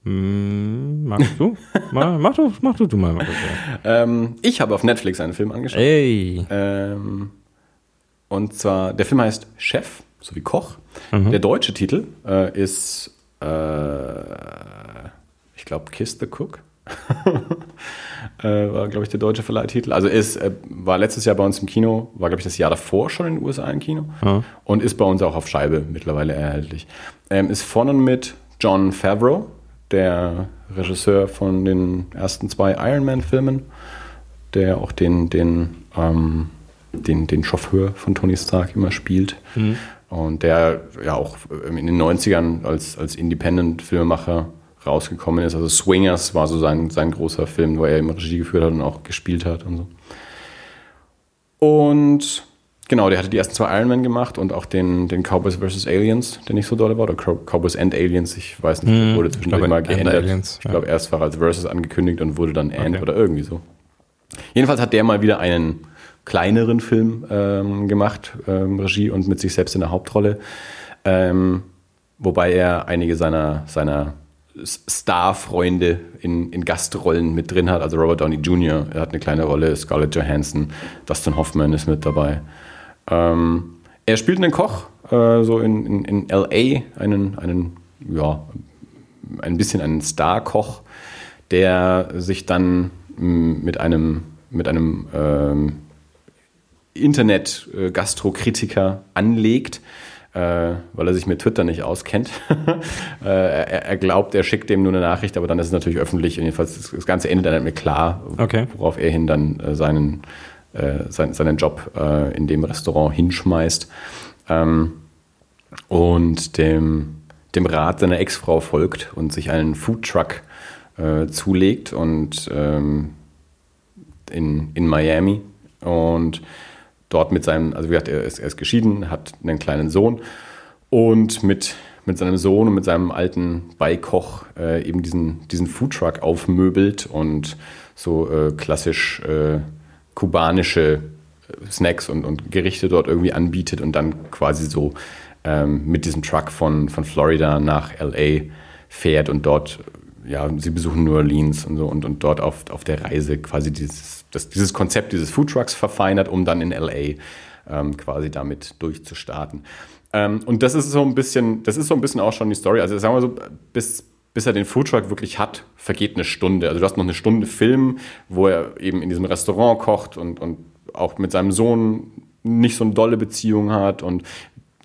Hm, magst du? *laughs* mal, mach du, mach du, du mal. Markus, ja. Ähm, ich habe auf Netflix einen Film angeschaut. Ey. Ähm, und zwar, der Film heißt Chef, so wie Koch. Mhm. Der deutsche Titel äh, ist, äh, ich glaube, Kiss the Cook. *laughs* äh, war, glaube ich, der deutsche Verleihtitel. Also ist, äh, war letztes Jahr bei uns im Kino, war, glaube ich, das Jahr davor schon in den USA im Kino Ja. und ist bei uns auch auf Scheibe mittlerweile erhältlich. Ähm, ist vorne mit John Favreau, der Regisseur von den ersten zwei Iron Man-Filmen, der auch den, den, ähm, den, den Chauffeur von Tony Stark immer spielt. Und der ja auch in den 90ern als, als Independent-Filmemacher rausgekommen ist. Also Swingers war so sein, sein großer Film, wo er immer Regie geführt hat und auch gespielt hat und so. Und genau, der hatte die ersten zwei Iron Man gemacht und auch den, den Cowboys vs. Aliens, der nicht so doll war, oder Cow- Cowboys and Aliens, ich weiß nicht, Hm, wurde zwischendurch mal geändert. Aliens, ich ja. glaube, erst war als Versus angekündigt und wurde dann And Okay. oder irgendwie so. Jedenfalls hat der mal wieder einen kleineren Film ähm, gemacht, ähm, Regie und mit sich selbst in der Hauptrolle. Ähm, wobei er einige seiner, seiner Star-Freunde in, in Gastrollen mit drin hat. Also Robert Downey Jr. er hat eine kleine Rolle, Scarlett Johansson, Dustin Hoffman ist mit dabei. Ähm, er spielt einen Koch, äh, so in, in, in L.A., einen, einen, ja, ein bisschen einen Star-Koch, der sich dann mit einem, mit einem ähm, Internet-Gastrokritiker anlegt, äh, weil er sich mit Twitter nicht auskennt. *laughs* äh, er, er glaubt, er schickt dem nur eine Nachricht, aber dann ist es natürlich öffentlich. Und jedenfalls das, das Ganze endet dann mit klar, Okay. worauf er hin dann äh, seinen, äh, sein, seinen Job äh, in dem Restaurant hinschmeißt. Ähm, und dem, dem Rat seiner Ex-Frau folgt und sich einen Foodtruck äh, zulegt und ähm, in, in Miami und dort mit seinem, also wie gesagt, er ist, er ist geschieden, hat einen kleinen Sohn und mit, mit seinem Sohn und mit seinem alten Beikoch äh, eben diesen, diesen Foodtruck aufmöbelt und so äh, klassisch äh, kubanische äh, Snacks und, und Gerichte dort irgendwie anbietet und dann quasi so ähm, mit diesem Truck von, von Florida nach LA fährt und dort, ja, sie besuchen New Orleans und so und, und dort auf, auf der Reise quasi dieses, das, dieses Konzept dieses Foodtrucks verfeinert, um dann in LA ähm, quasi damit durchzustarten. Ähm, und das ist so ein bisschen, das ist so ein bisschen auch schon die Story. Also sagen wir so, bis, bis er den Foodtruck wirklich hat, vergeht eine Stunde. Also du hast noch eine Stunde Film, wo er eben in diesem Restaurant kocht und, und auch mit seinem Sohn nicht so eine dolle Beziehung hat und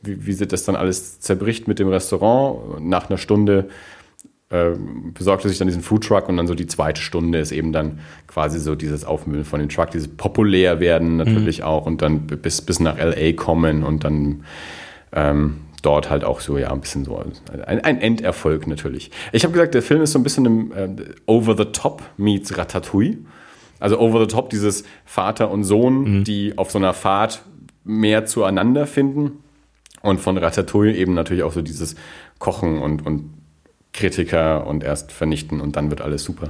wie, wie sich das dann alles zerbricht mit dem Restaurant. Nach einer Stunde äh, besorgt er sich dann diesen Foodtruck und dann so die zweite Stunde ist eben dann quasi so dieses Aufmüllen von dem Truck, dieses populär werden natürlich mhm. auch und dann bis, bis nach LA kommen und dann ähm, dort halt auch so, ja, ein bisschen so ein, ein Enderfolg natürlich. Ich habe gesagt, der Film ist so ein bisschen im, äh, over the top meets Ratatouille. Also over the top, dieses Vater und Sohn, mhm. die auf so einer Fahrt mehr zueinander finden. Und von Ratatouille eben natürlich auch so dieses Kochen und, und Kritiker und erst vernichten und dann wird alles super.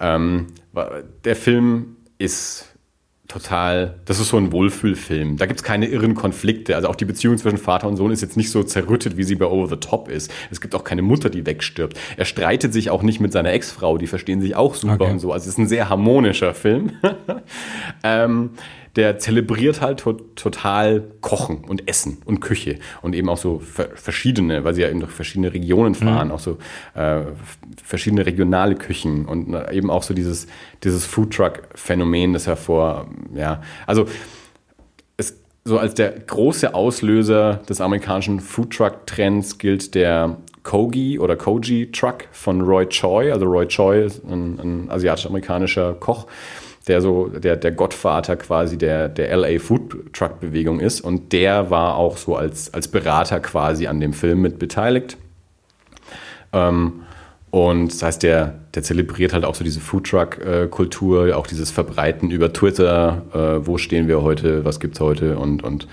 Ähm, der Film ist total, das ist so ein Wohlfühlfilm. Da gibt es keine irren Konflikte. Also auch die Beziehung zwischen Vater und Sohn ist jetzt nicht so zerrüttet, wie sie bei Over the Top ist. Es gibt auch keine Mutter, die wegstirbt. Er streitet sich auch nicht mit seiner Ex-Frau, die verstehen sich auch super okay. und so. Also es ist ein sehr harmonischer Film. *laughs* ähm, der zelebriert halt to total Kochen und Essen und Küche und eben auch so verschiedene, weil sie ja eben durch verschiedene Regionen fahren, mhm. auch so äh, verschiedene regionale Küchen und äh, eben auch so dieses, dieses Foodtruck-Phänomen, das hervor, ja, also es, so als der große Auslöser des amerikanischen Foodtruck-Trends gilt der Kogi oder Koji Truck von Roy Choi. Also Roy Choi ist ein, ein asiatisch-amerikanischer Koch der so der, der Gottvater quasi der, der LA Food Truck Bewegung ist. Und der war auch so als, als Berater quasi an dem Film mit beteiligt. Ähm, und das heißt, der, der zelebriert halt auch so diese Foodtruck-Kultur, auch dieses Verbreiten über Twitter, äh, wo stehen wir heute, was gibt's heute und, und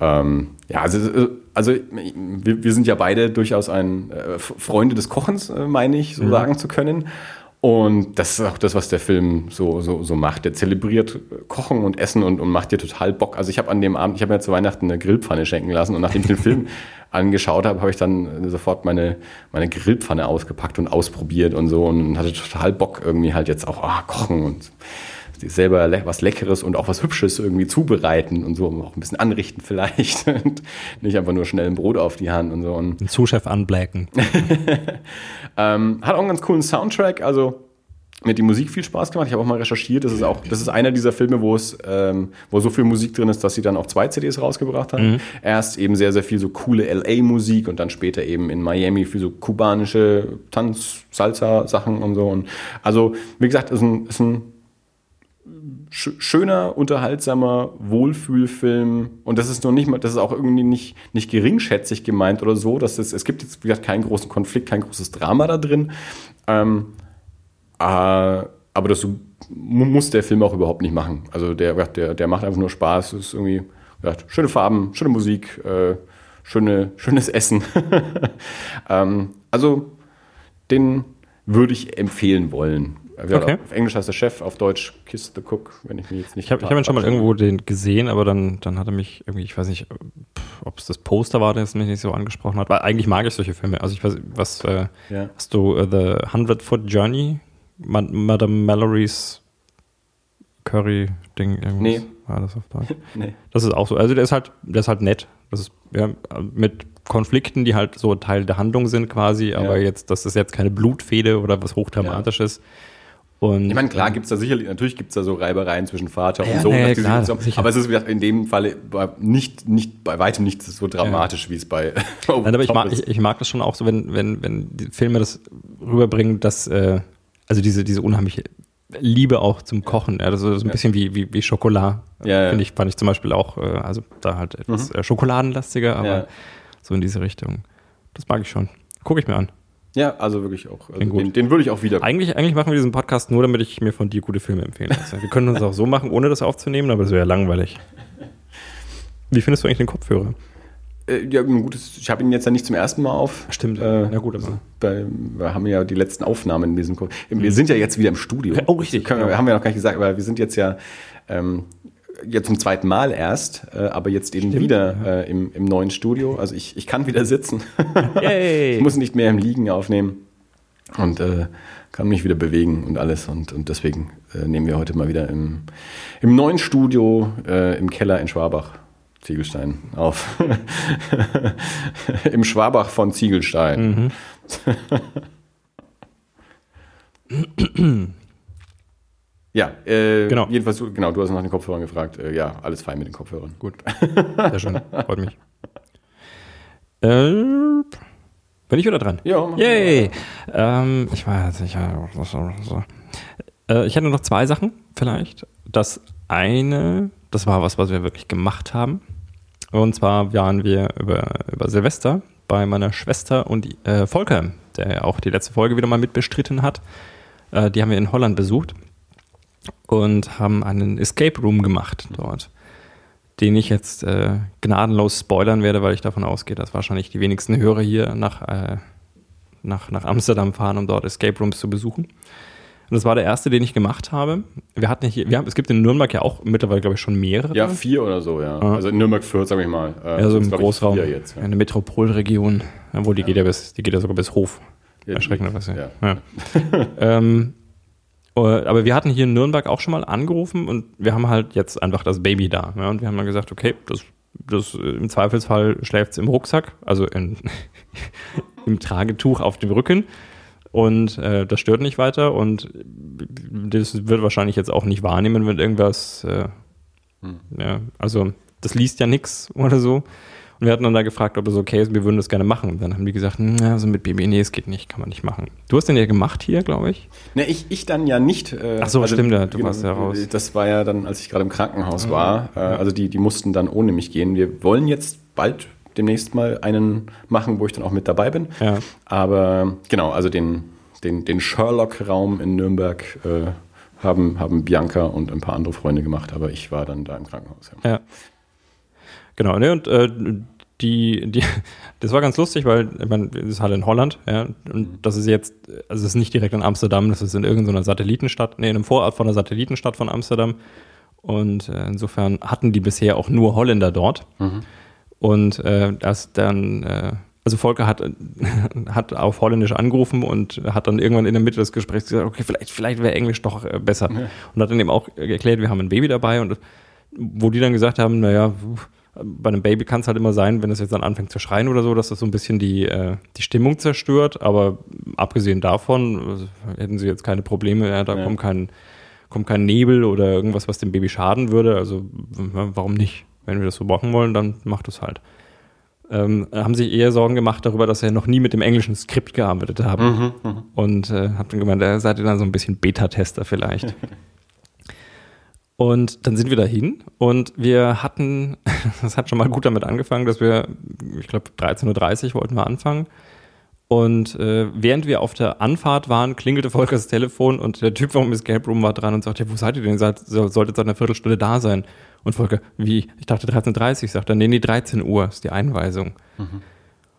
ähm, ja, also, also wir, wir sind ja beide durchaus ein äh, Freunde des Kochens, äh, meine ich, so mhm. sagen zu können. Und das ist auch das, was der Film so, so, so macht. Der zelebriert Kochen und Essen und, und macht dir total Bock. Also ich habe an dem Abend, ich habe mir zu Weihnachten eine Grillpfanne schenken lassen und nachdem ich den Film *laughs* angeschaut habe, habe ich dann sofort meine, meine Grillpfanne ausgepackt und ausprobiert und so und hatte total Bock irgendwie halt jetzt auch oh, kochen und selber was Leckeres und auch was Hübsches irgendwie zubereiten und so, auch ein bisschen anrichten vielleicht. *laughs* Und nicht einfach nur schnell ein Brot auf die Hand und so. Und Ein Zuschef anblacken. *laughs* ähm, hat auch einen ganz coolen Soundtrack, also mir hat die Musik viel Spaß gemacht. Ich habe auch mal recherchiert. Das ist auch, das ist einer dieser Filme, wo es, ähm, wo so viel Musik drin ist, dass sie dann auch zwei CDs rausgebracht haben. Mhm. Erst eben sehr, sehr viel so coole LA-Musik und dann später eben in Miami für so kubanische Tanz, Salsa-Sachen und so. Und also, wie gesagt, ist ein, ist ein schöner, unterhaltsamer Wohlfühlfilm. Und das ist noch nicht mal, das ist auch irgendwie nicht, nicht geringschätzig gemeint oder so. Dass es, es gibt jetzt, wie gesagt, keinen großen Konflikt, kein großes Drama da drin. Ähm, äh, aber das muss der Film auch überhaupt nicht machen. Also der, der, der macht einfach nur Spaß. Es ist irgendwie ja, schöne Farben, schöne Musik, äh, schöne, schönes Essen. *laughs* ähm, also den würde ich empfehlen wollen. Okay. Auf Englisch heißt der Chef, auf Deutsch Kiss the Cook, wenn ich mich jetzt nicht. Ich habe hab ihn schon mal irgendwo den gesehen, aber dann, dann hat er mich irgendwie, ich weiß nicht, ob es das Poster war, das mich nicht so angesprochen hat. Weil eigentlich mag ich solche Filme. Also ich weiß, was äh, ja. hast du uh, The Hundred Foot Journey, Mad Madame Mallory's Curry Ding irgendwas? Nee. War das auf Deutsch? *laughs* nee. Das ist auch so. Also der ist halt, der ist halt nett. Das ist ja, mit Konflikten, die halt so Teil der Handlung sind quasi, aber ja. jetzt, das ist jetzt keine Blutfehde oder was Hochdramatisches. Ja und, ich meine, klar gibt es da sicherlich, natürlich gibt es da so Reibereien zwischen Vater ja, und Sohn. Nee, klar, aber es ist in dem Fall nicht, nicht bei weitem nicht so dramatisch, ja. wie es bei *laughs* Nein, aber ich mag, ich, ich, mag das schon auch so, wenn, wenn, wenn die Filme das rüberbringen, dass, äh, also diese, diese unheimliche Liebe auch zum Kochen. Ja, das ist so ein bisschen wie, wie, wie Schokolade. Ja, Finde ich, fand ich zum Beispiel auch, äh, also da halt etwas mhm. Äh, schokoladenlastiger, aber so in diese Richtung. Das mag ich schon. Gucke ich mir an. Ja, also wirklich auch. Also den, den würde ich auch wieder. Eigentlich, eigentlich machen wir diesen Podcast nur, damit ich mir von dir gute Filme empfehlen lasse. Wir können uns auch so machen, ohne das aufzunehmen, aber das wäre ja langweilig. Wie findest du eigentlich den Kopfhörer? Äh, ja, gut, ich habe ihn jetzt ja nicht zum ersten Mal auf. Stimmt. Äh, Na gut, aber. Bei, wir haben ja die letzten Aufnahmen in diesem Ko- Wir sind ja jetzt wieder im Studio. Oh, richtig. Können, wir, haben wir noch gar nicht gesagt, aber wir sind jetzt ja ähm, jetzt zum zweiten Mal erst, äh, aber jetzt eben Stimmt, wieder äh, im, im neuen Studio. Also ich, ich kann wieder sitzen. *laughs* Ich muss nicht mehr im Liegen aufnehmen und äh, kann mich wieder bewegen und alles. Und, und deswegen äh, nehmen wir heute mal wieder im, im neuen Studio äh, im Keller in Schwabach. Ziegelstein auf. *laughs* Im Schwabach von Ziegelstein. *laughs* ja, äh, Genau. jedenfalls, du- genau, du hast nach den Kopfhörern gefragt. Äh, ja, alles fein mit den Kopfhörern. Gut. Sehr schön. Freut mich. Äh, bin ich wieder dran? Ja, mach Yay! Ähm, ich weiß so. Äh, ich hätte noch zwei Sachen vielleicht. Das eine, das war was, was wir wirklich gemacht haben. Und zwar waren wir über, über Silvester bei meiner Schwester und äh, Volker, der ja auch die letzte Folge wieder mal mitbestritten hat. Äh, die haben wir in Holland besucht und haben einen Escape Room gemacht dort, den ich jetzt äh, gnadenlos spoilern werde, weil ich davon ausgehe, dass wahrscheinlich die wenigsten Hörer hier nach, äh, nach, nach Amsterdam fahren, um dort Escape Rooms zu besuchen. Und das war der erste, den ich gemacht habe. Wir hatten hier, wir haben, es gibt in Nürnberg ja auch mittlerweile, glaube ich, schon mehrere. Ja, vier oder so, ja. Ah. Also in Nürnberg Fürth, sag ich mal. Äh, Ja, so im Großraum. Jetzt, ja. Eine Metropolregion, ja, wo die geht ja bis, die geht ja sogar bis Hof. Ja, Erschreckenderweise. Ja. Ja. *laughs* ähm, äh, aber wir hatten hier in Nürnberg auch schon mal angerufen und wir haben halt jetzt einfach das Baby da. Ja, und wir haben dann gesagt, okay, das, das äh, im Zweifelsfall schläft es im Rucksack, also in, *laughs* im Tragetuch auf dem Rücken. Und äh, das stört nicht weiter und das wird wahrscheinlich jetzt auch nicht wahrnehmen, wenn irgendwas, äh, Hm. ja, also das liest ja nichts oder so. Und wir hatten dann da gefragt, ob es okay ist, wir würden das gerne machen. Und dann haben die gesagt, na, also mit Baby, nee, es geht nicht, kann man nicht machen. Du hast den ja gemacht hier, glaube ich. Ne, ich, ich dann ja nicht. Äh, Ach so, stimmt, ja, du warst ja raus. Mhm. Das war ja dann, als ich gerade im Krankenhaus war. Äh, also die, die mussten dann ohne mich gehen. Wir wollen jetzt bald demnächst mal einen machen, wo ich dann auch mit dabei bin. Ja. Aber genau, also den, den, den Sherlock-Raum in Nürnberg äh, haben, haben Bianca und ein paar andere Freunde gemacht, aber ich war dann da im Krankenhaus. Ja. Ja. Genau, ne, und äh, die, die, *laughs* das war ganz lustig, weil, ich meine, das ist halt in Holland, ja, und das ist jetzt, also es ist nicht direkt in Amsterdam, das ist in irgendeiner Satellitenstadt, nee, in einem Vorort von einer Satellitenstadt von Amsterdam. Und äh, insofern hatten die bisher auch nur Holländer dort. Und äh, das dann, äh, also Volker hat, *laughs* hat auf Holländisch angerufen und hat dann irgendwann in der Mitte des Gesprächs gesagt, okay, vielleicht, vielleicht wäre Englisch doch äh, besser. Und hat dann eben auch erklärt, wir haben ein Baby dabei und wo die dann gesagt haben, naja, bei einem Baby kann es halt immer sein, wenn es jetzt dann anfängt zu schreien oder so, dass das so ein bisschen die, äh, die Stimmung zerstört. Aber abgesehen davon äh, hätten sie jetzt keine Probleme, ja, da Ja. kommt, kein, kommt kein Nebel oder irgendwas, was dem Baby schaden würde. Also warum nicht? Wenn wir das so machen wollen, dann macht es halt. Ähm, haben sich eher Sorgen gemacht darüber, dass sie noch nie mit dem englischen Skript gearbeitet haben. Und äh, hab dann gemeint, da seid ihr dann so ein bisschen Beta-Tester vielleicht. *laughs* Und dann sind wir dahin und wir hatten, *laughs* das hat schon mal gut damit angefangen, dass wir, ich glaube, 13.30 Uhr wollten wir anfangen. Und äh, während wir auf der Anfahrt waren, klingelte Volkers Telefon und der Typ vom Escape Room war dran und sagte, ja, wo seid ihr denn? Ihr seid, so- solltet seit einer Viertelstunde da sein. Und Volker, wie? Ich dachte 13.30 Uhr. Sagt er, nee, nee, 13 Uhr ist die Einweisung.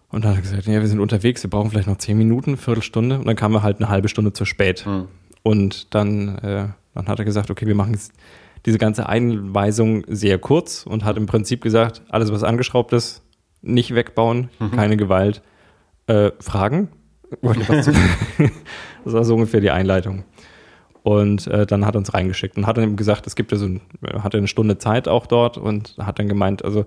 Und dann hat er gesagt, ja, wir sind unterwegs, wir brauchen vielleicht noch 10 Minuten, Viertelstunde. Und dann kamen wir halt eine halbe Stunde zu spät. Und dann, äh, dann hat er gesagt, okay, wir machen jetzt diese ganze Einweisung sehr kurz und hat im Prinzip gesagt, alles, was angeschraubt ist, nicht wegbauen, keine Gewalt. Äh, Fragen? *laughs* *laughs* Das war so ungefähr die Einleitung. Und äh, dann hat er uns reingeschickt und hat dann eben gesagt, es gibt ja so ein, hatte eine Stunde Zeit auch dort und hat dann gemeint, also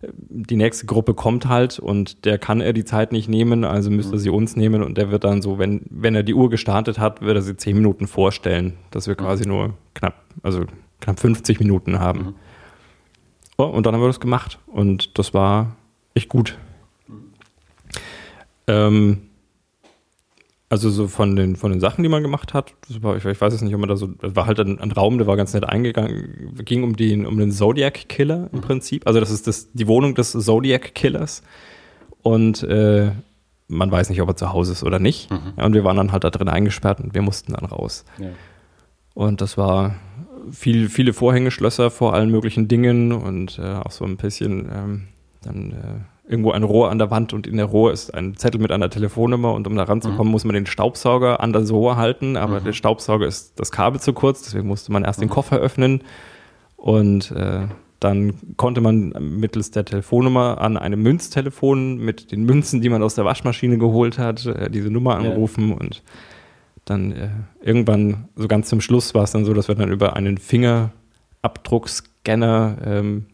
die nächste Gruppe kommt halt und der kann er die Zeit nicht nehmen, also müsste er sie uns nehmen und der wird dann so, wenn, wenn er die Uhr gestartet hat, wird er sie zehn Minuten vorstellen, dass wir quasi nur knapp, also knapp 50 Minuten haben. Oh, und dann haben wir das gemacht und das war echt gut. Ähm, also so von den, von den Sachen, die man gemacht hat, war, ich, ich weiß es nicht, ob man da so, das war halt ein, ein Raum, der war ganz nett eingegangen, ging um den, um den Zodiac Killer im Prinzip. Also das ist das, die Wohnung des Zodiac Killers. Und äh, man weiß nicht, ob er zu Hause ist oder nicht. Mhm. Ja, und wir waren dann halt da drin eingesperrt und wir mussten dann raus. Ja. Und das war viel, viele Vorhängeschlösser vor allen möglichen Dingen und äh, auch so ein bisschen ähm, dann äh, irgendwo ein Rohr an der Wand und in der Rohr ist ein Zettel mit einer Telefonnummer und um da ranzukommen, Mhm. muss man den Staubsauger an das Rohr halten, aber der Staubsauger ist das Kabel zu kurz, deswegen musste man erst den Koffer öffnen und äh, dann konnte man mittels der Telefonnummer an einem Münztelefon mit den Münzen, die man aus der Waschmaschine geholt hat, äh, diese Nummer Ja. anrufen und dann äh, irgendwann, so ganz zum Schluss war es dann so, dass wir dann über einen Fingerabdruckscanner ähm,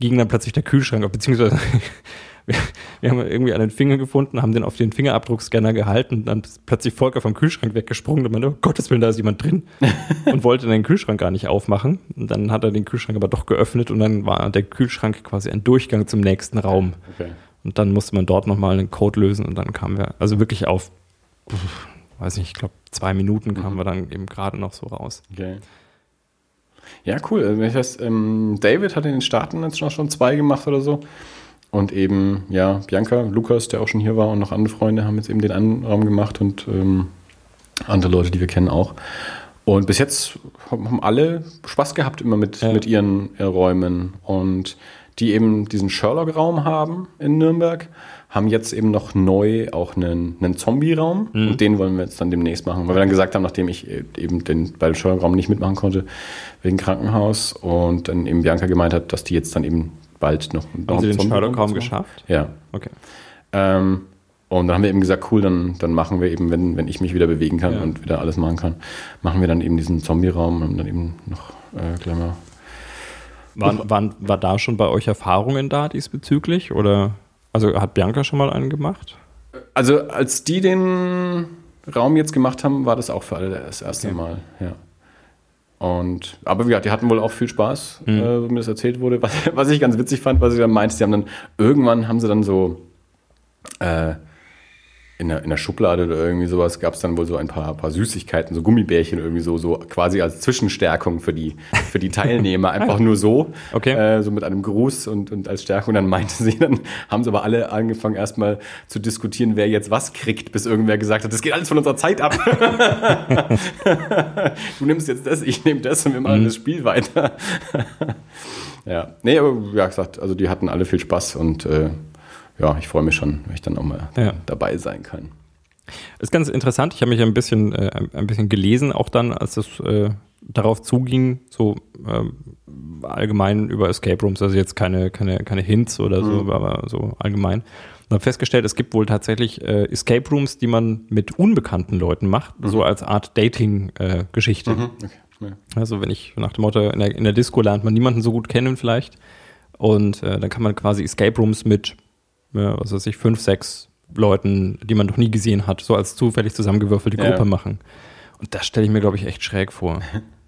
ging dann plötzlich der Kühlschrank beziehungsweise *laughs* wir, wir haben irgendwie einen Finger gefunden, haben den auf den Fingerabdruckscanner gehalten und dann ist plötzlich Volker vom Kühlschrank weggesprungen und man, oh Gottes Willen, da ist jemand drin *laughs* und wollte den Kühlschrank gar nicht aufmachen. Und dann hat er den Kühlschrank aber doch geöffnet und dann war der Kühlschrank quasi ein Durchgang zum nächsten Raum. Okay. Und dann musste man dort nochmal einen Code lösen und dann kamen wir, also wirklich auf, weiß nicht, ich glaube zwei Minuten kamen wir dann eben gerade noch so raus. Okay. Ja, cool. Also, Ich weiß, ähm, David hat in den Staaten jetzt schon, schon zwei gemacht oder so. Und eben, ja, Bianca, Lukas, der auch schon hier war und noch andere Freunde haben jetzt eben den einen Raum gemacht und ähm, andere Leute, die wir kennen auch. Und bis jetzt haben alle Spaß gehabt immer mit, Ja. mit ihren äh, Räumen. Und die eben diesen Sherlock-Raum haben in Nürnberg, haben jetzt eben noch neu auch einen, einen Zombie-Raum. Und den wollen wir jetzt dann demnächst machen. Weil wir dann gesagt haben, nachdem ich äh, eben den, bei dem Sherlock-Raum nicht mitmachen konnte, wegen Krankenhaus und dann eben Bianca gemeint hat, dass die jetzt dann eben bald noch, noch Haben Sie den dazu- geschafft? Ja. Okay. Ähm, und dann haben wir eben gesagt, cool, dann, dann machen wir eben, wenn, wenn ich mich wieder bewegen kann Ja. und wieder alles machen kann, machen wir dann eben diesen Zombie-Raum und dann eben noch äh, gleich mal. Waren, waren, war da schon bei euch Erfahrungen da diesbezüglich? Oder also hat Bianca schon mal einen gemacht? Also als die den Raum jetzt gemacht haben, war das auch für alle das erste Okay. Mal, ja. Und, aber ja, die hatten wohl auch viel Spaß, Mhm. äh, so mir das erzählt wurde. *laughs* Was, was ich ganz witzig fand, was sie dann meinte, sie haben dann, irgendwann haben sie dann so, äh, in der, in der Schublade oder irgendwie sowas gab es dann wohl so ein paar, paar Süßigkeiten, so Gummibärchen irgendwie so, so quasi als Zwischenstärkung für die, für die Teilnehmer. *laughs* Einfach nur so, Okay. äh, so mit einem Gruß und, und als Stärkung. Dann meinte sie, dann haben sie aber alle angefangen erstmal zu diskutieren, wer jetzt was kriegt, bis irgendwer gesagt hat, das geht alles von unserer Zeit ab. *laughs* du nimmst jetzt das, ich nehme das und wir machen das Spiel weiter. *laughs* ja, nee, aber ja gesagt, also die hatten alle viel Spaß und äh, ja, ich freue mich schon, wenn ich dann auch mal Ja. dabei sein kann. Ist ganz interessant. Ich habe mich ein bisschen, äh, ein- bisschen gelesen, auch dann, als es äh, darauf zuging, so ähm, allgemein über Escape Rooms, also jetzt keine, keine, keine Hints oder so, aber so allgemein. Und habe festgestellt, es gibt wohl tatsächlich äh, Escape Rooms, die man mit unbekannten Leuten macht, so als Art Dating-Geschichte. Okay. Ja. Also wenn ich nach dem Motto, in der, in der Disco lernt man niemanden so gut kennen vielleicht. Und äh, dann kann man quasi Escape Rooms mit, was weiß ich, fünf, sechs Leuten, die man noch nie gesehen hat, so als zufällig zusammengewürfelte Ja. Gruppe machen. Und das stelle ich mir, glaube ich, echt schräg vor.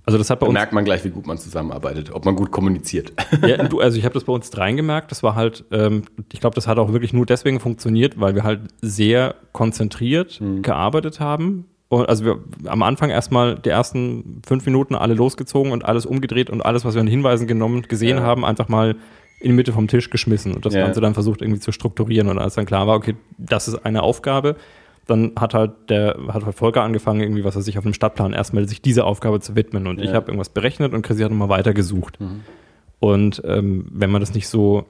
Also das hat bei Da uns, merkt man gleich, wie gut man zusammenarbeitet, ob man gut kommuniziert. ja, *laughs* du, also ich habe das bei uns dreien gemerkt, das war halt, ähm, ich glaube, das hat auch wirklich nur deswegen funktioniert, weil wir halt sehr konzentriert gearbeitet haben. Und also wir am Anfang erstmal die ersten fünf Minuten alle losgezogen und alles umgedreht und alles, was wir an Hinweisen genommen, gesehen Ja. haben, einfach mal in die Mitte vom Tisch geschmissen und das Ja. Ganze dann versucht irgendwie zu strukturieren. Und als dann klar war, okay, das ist eine Aufgabe, dann hat halt der, hat halt Volker angefangen, irgendwie, was er sich auf dem Stadtplan erstmal sich dieser Aufgabe zu widmen. Und ich Ja. habe irgendwas berechnet und Chrissy hat nochmal weitergesucht. Und ähm, wenn man das nicht so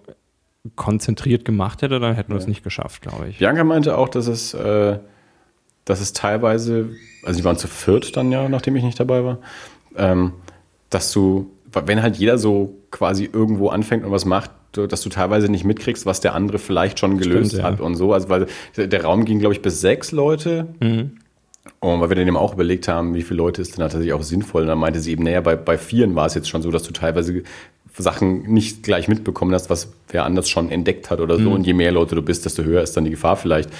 konzentriert gemacht hätte, dann hätten wir es nicht geschafft, glaube ich. Bianca meinte auch, dass es, äh, dass es teilweise, also die waren zu viert dann ja, nachdem ich nicht dabei war, ähm, dass du, wenn halt jeder so quasi irgendwo anfängt und was macht, dass du teilweise nicht mitkriegst, was der andere vielleicht schon gelöst Stimmt, ja. hat und so. Also weil der Raum ging, glaube ich, bis sechs Leute. Und weil wir dann eben auch überlegt haben, wie viele Leute ist denn tatsächlich auch sinnvoll. Und dann meinte sie eben, naja, bei, bei Vieren war es jetzt schon so, dass du teilweise Sachen nicht gleich mitbekommen hast, was wer anders schon entdeckt hat oder so. Und je mehr Leute du bist, desto höher ist dann die Gefahr vielleicht,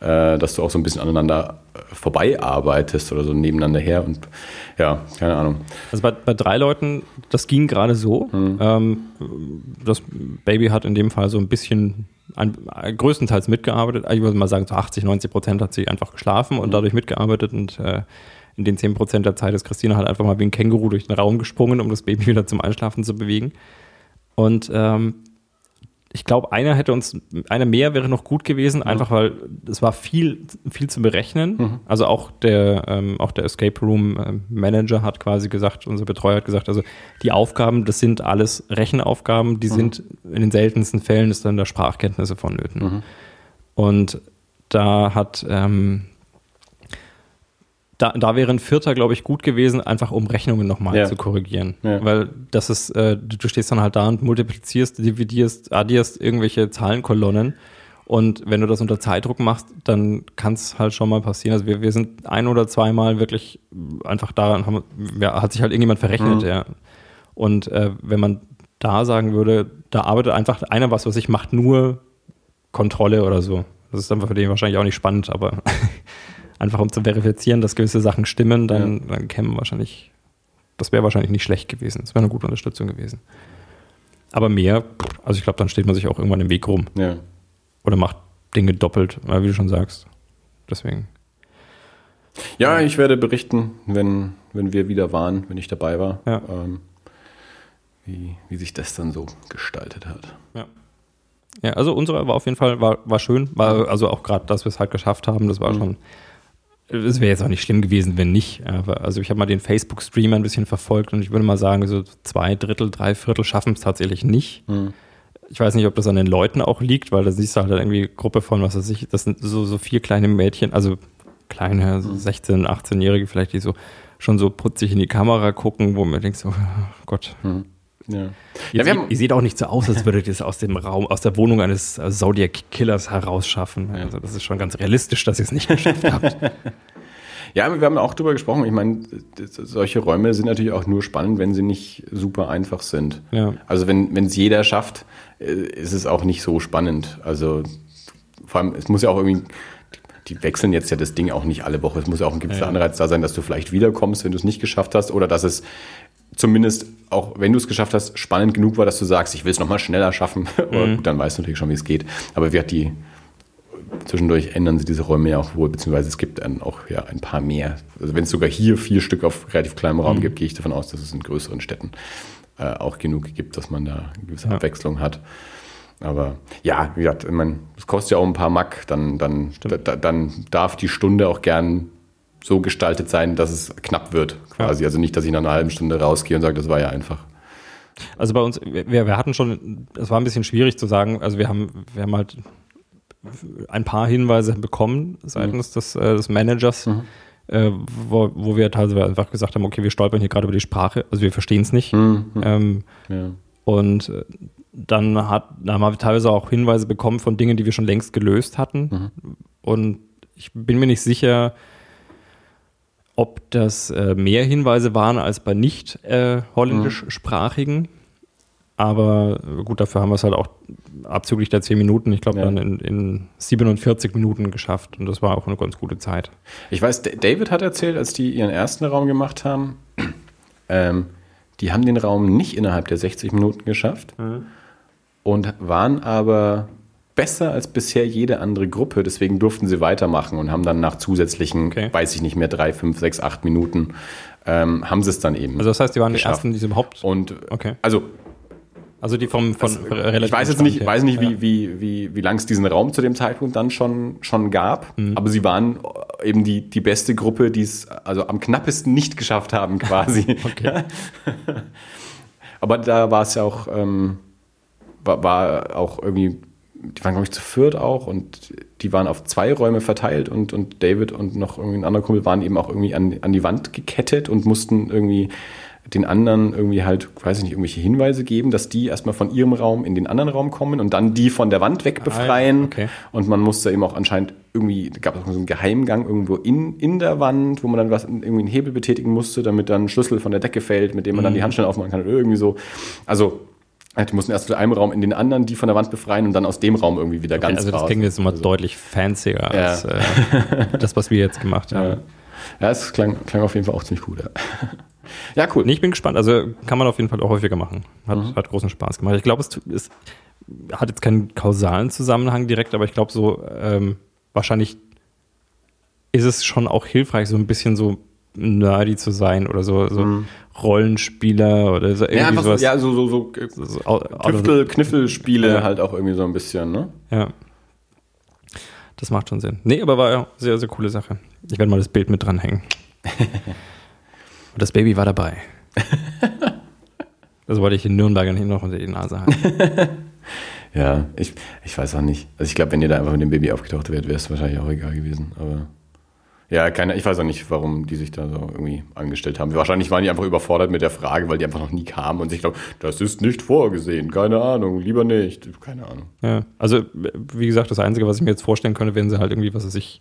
äh, dass du auch so ein bisschen aneinander äh, vorbei arbeitest oder so nebeneinander her. Und ja, keine Ahnung. Also bei, bei drei Leuten, das ging gerade so. Ähm, das Baby hat in dem Fall so ein bisschen, ein, größtenteils mitgearbeitet. Ich würde mal sagen, so 80, 90 Prozent hat sie einfach geschlafen und dadurch mitgearbeitet. Und äh, in den 10 Prozent der Zeit ist Christina halt einfach mal wie ein Känguru durch den Raum gesprungen, um das Baby *laughs* wieder zum Einschlafen zu bewegen. Und ähm, ich glaube, einer hätte uns, einer mehr wäre noch gut gewesen, mhm. einfach weil es war viel, viel zu berechnen. Mhm. Also auch der, ähm, auch der Escape Room äh, Manager hat quasi gesagt, unser Betreuer hat gesagt, also die Aufgaben, das sind alles Rechenaufgaben, die mhm. sind in den seltensten Fällen ist dann da Sprachkenntnisse vonnöten. Mhm. Und da hat ähm, da, da wäre ein Vierter, glaube ich, gut gewesen, einfach um Rechnungen nochmal ja. zu korrigieren. Ja. Weil das ist, äh, du stehst dann halt da und multiplizierst, dividierst, addierst irgendwelche Zahlenkolonnen. Und wenn du das unter Zeitdruck machst, dann kann es halt schon mal passieren. Also wir, wir sind ein oder zweimal wirklich einfach daran, haben, ja, hat sich halt irgendjemand verrechnet, mhm. ja. Und äh, wenn man da sagen würde, da arbeitet einfach einer was, was ich macht nur Kontrolle oder so. Das ist dann für den wahrscheinlich auch nicht spannend, aber *laughs* einfach um zu verifizieren, dass gewisse Sachen stimmen, dann, ja. dann kämen wahrscheinlich, das wäre wahrscheinlich nicht schlecht gewesen. Das wäre eine gute Unterstützung gewesen. Aber mehr, also ich glaube, dann steht man sich auch irgendwann im Weg rum. Ja. Oder macht Dinge doppelt, wie du schon sagst. Deswegen. Ja, ich werde berichten, wenn, wenn wir wieder waren, wenn ich dabei war, ja. ähm, wie, wie sich das dann so gestaltet hat. Ja. Ja, also unsere war auf jeden Fall, war, war schön. War, also auch gerade, dass wir es halt geschafft haben, das war mhm. schon es wäre jetzt auch nicht schlimm gewesen, wenn nicht. Aber also ich habe mal den Facebook-Stream ein bisschen verfolgt und ich würde mal sagen, so zwei Drittel, drei Viertel schaffen es tatsächlich nicht. Mhm. Ich weiß nicht, ob das an den Leuten auch liegt, weil da siehst du halt irgendwie Gruppe von, was weiß ich, das sind so, so vier kleine Mädchen, also kleine, so 16-, mhm. 18-Jährige vielleicht, die so schon so putzig in die Kamera gucken, wo man denkt so, *laughs* oh Gott. Mhm. Ja. Ihr, ja, ihr, seht, auch nicht so aus, als würdet ihr es aus dem Raum, aus der Wohnung eines Zodiac Killers herausschaffen. Also das ist schon ganz realistisch, dass ihr es nicht geschafft habt. *laughs* Ja, wir haben auch darüber gesprochen. Ich meine, solche Räume sind natürlich auch nur spannend, wenn sie nicht super einfach sind. Ja. Also wenn es jeder schafft, äh, ist es auch nicht so spannend. Also vor allem, es muss ja auch irgendwie, die wechseln jetzt ja das Ding auch nicht alle Woche. Es muss ja auch ein gewisser ja. Anreiz da sein, dass du vielleicht wiederkommst, wenn du es nicht geschafft hast, oder dass es zumindest, auch wenn du es geschafft hast, spannend genug war, dass du sagst, ich will es nochmal schneller schaffen. *laughs* Mhm. dann weißt du natürlich schon, wie es geht. Aber wird die zwischendurch ändern sie diese Räume ja auch wohl, beziehungsweise es gibt dann auch ja ein paar mehr. Also wenn es sogar hier vier Stück auf relativ kleinem Raum mhm. gibt, gehe ich davon aus, dass es in größeren Städten äh, auch genug gibt, dass man da eine gewisse ja. Abwechslung hat. Aber ja, wie gesagt, ich meine, es kostet ja auch ein paar Mack, dann, dann, da, dann darf die Stunde auch gern so gestaltet sein, dass es knapp wird, quasi. Ja. Also nicht, dass ich nach einer halben Stunde rausgehe und sage, das war ja einfach. Also bei uns, wir, wir hatten schon, es war ein bisschen schwierig zu sagen, also wir haben, wir haben halt ein paar Hinweise bekommen seitens mhm. des, äh, des Managers, mhm. äh, wo, wo wir teilweise einfach gesagt haben, okay, wir stolpern hier gerade über die Sprache, also wir verstehen es nicht. Mhm. Ähm, ja. Und äh, dann, hat, dann haben wir teilweise auch Hinweise bekommen von Dingen, die wir schon längst gelöst hatten. Mhm. Und ich bin mir nicht sicher, ob das äh, mehr Hinweise waren als bei nicht äh, holländischsprachigen. Mhm. Aber gut, dafür haben wir es halt auch abzüglich der 10 Minuten, ich glaube, ja. dann in, in, 47 Minuten geschafft. Und das war auch eine ganz gute Zeit. Ich weiß, David hat erzählt, als die ihren ersten Raum gemacht haben, *clears throat* ähm, die haben den Raum nicht innerhalb der 60 Minuten geschafft mhm. und waren aber besser als bisher jede andere Gruppe. Deswegen durften sie weitermachen und haben dann nach zusätzlichen, okay. weiß ich nicht mehr, drei, fünf, sechs, acht Minuten, ähm, haben sie es dann eben. Also das heißt, die waren geschafft. die ersten, die sie überhaupt. Und okay. also also die vom von also, relativ Ich weiß jetzt nicht, weiß nicht, wie, wie, wie, wie lang es diesen Raum zu dem Zeitpunkt dann schon, schon gab, mhm. aber sie waren eben die, die beste Gruppe, die es also am knappesten nicht geschafft haben, quasi. *laughs* okay. *laughs* aber da war es ja auch, ähm, war, war auch irgendwie die waren, glaube ich, zu viert auch und die waren auf zwei Räume verteilt und, und David und noch irgendwie ein anderer Kumpel waren eben auch irgendwie an, an die Wand gekettet und mussten irgendwie den anderen irgendwie halt, weiß ich nicht, irgendwelche Hinweise geben, dass die erstmal von ihrem Raum in den anderen Raum kommen und dann die von der Wand weg befreien. Ah, okay. Und man musste eben auch anscheinend irgendwie, gab es so einen Geheimgang irgendwo in, in der Wand, wo man dann was, irgendwie einen Hebel betätigen musste, damit dann ein Schlüssel von der Decke fällt, mit dem man mhm. dann die Handschellen aufmachen kann oder irgendwie so. Also die mussten erst zu einem Raum in den anderen die von der Wand befreien und dann aus dem Raum irgendwie wieder okay, ganz Also das raus. klingt jetzt immer also. deutlich fancier ja. als äh, *laughs* das, was wir jetzt gemacht haben. Ja, ja es klang, klang auf jeden Fall auch ziemlich gut. Ja. *laughs* ja, cool. Nee, ich bin gespannt. Also kann man auf jeden Fall auch häufiger machen. Hat, mhm. hat großen Spaß gemacht. Ich glaube, es ist, hat jetzt keinen kausalen Zusammenhang direkt, aber ich glaube so, ähm, wahrscheinlich ist es schon auch hilfreich, so ein bisschen so nerdy zu sein oder so, so Mhm. Rollenspieler oder so irgendwie Ja, einfach so, sowas. ja, so, so, so So- Kniftel, Kniffelspiele Ja. halt auch irgendwie so ein bisschen, ne? Ja. Das macht schon Sinn. Nee, aber war ja sehr, sehr coole Sache. Ich werde mal das Bild mit dranhängen. *laughs* Und das Baby war dabei. Das wollte ich den Nürnbergern hier noch unter die Nase halten. *laughs* Ja, ich, ich weiß auch nicht. Also ich glaube, wenn ihr da einfach mit dem Baby aufgetaucht wärt, wäre es wahrscheinlich auch egal gewesen. Aber ja, keine, ich weiß auch nicht, warum die sich da so irgendwie angestellt haben. Wahrscheinlich waren die einfach überfordert mit der Frage, weil die einfach noch nie kamen und sich glauben, das ist nicht vorgesehen, keine Ahnung, lieber nicht, keine Ahnung. Ja. Also, wie gesagt, das Einzige, was ich mir jetzt vorstellen könnte, wenn sie halt irgendwie, was weiß ich,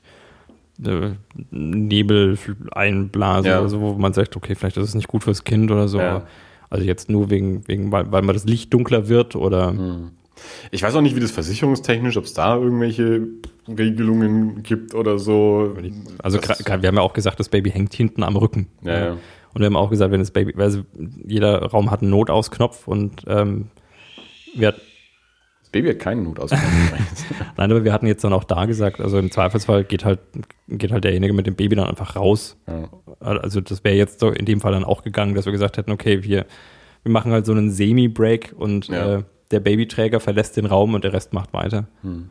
äh, Nebel einblasen Ja. oder so, wo man sagt, okay, vielleicht ist es nicht gut fürs Kind oder so. Ja. Also jetzt nur wegen, wegen weil, weil mal das Licht dunkler wird oder Hm. Ich weiß auch nicht, wie das versicherungstechnisch, ob es da irgendwelche Regelungen gibt oder so. Also Das- wir haben ja auch gesagt, das Baby hängt hinten am Rücken. Ja, ja. Und wir haben auch gesagt, wenn das Baby, also jeder Raum hat einen Notausknopf und ähm, wir, hat- das Baby hat keinen Not aus. *laughs* nein, aber wir hatten jetzt dann auch da gesagt, also im Zweifelsfall geht halt, geht halt derjenige mit dem Baby dann einfach raus. ja. Also das wäre jetzt so in dem Fall dann auch gegangen, dass wir gesagt hätten, okay, wir, wir machen halt so einen Semi-Break und Ja. äh, der Babyträger verlässt den Raum und der Rest macht weiter. Hm.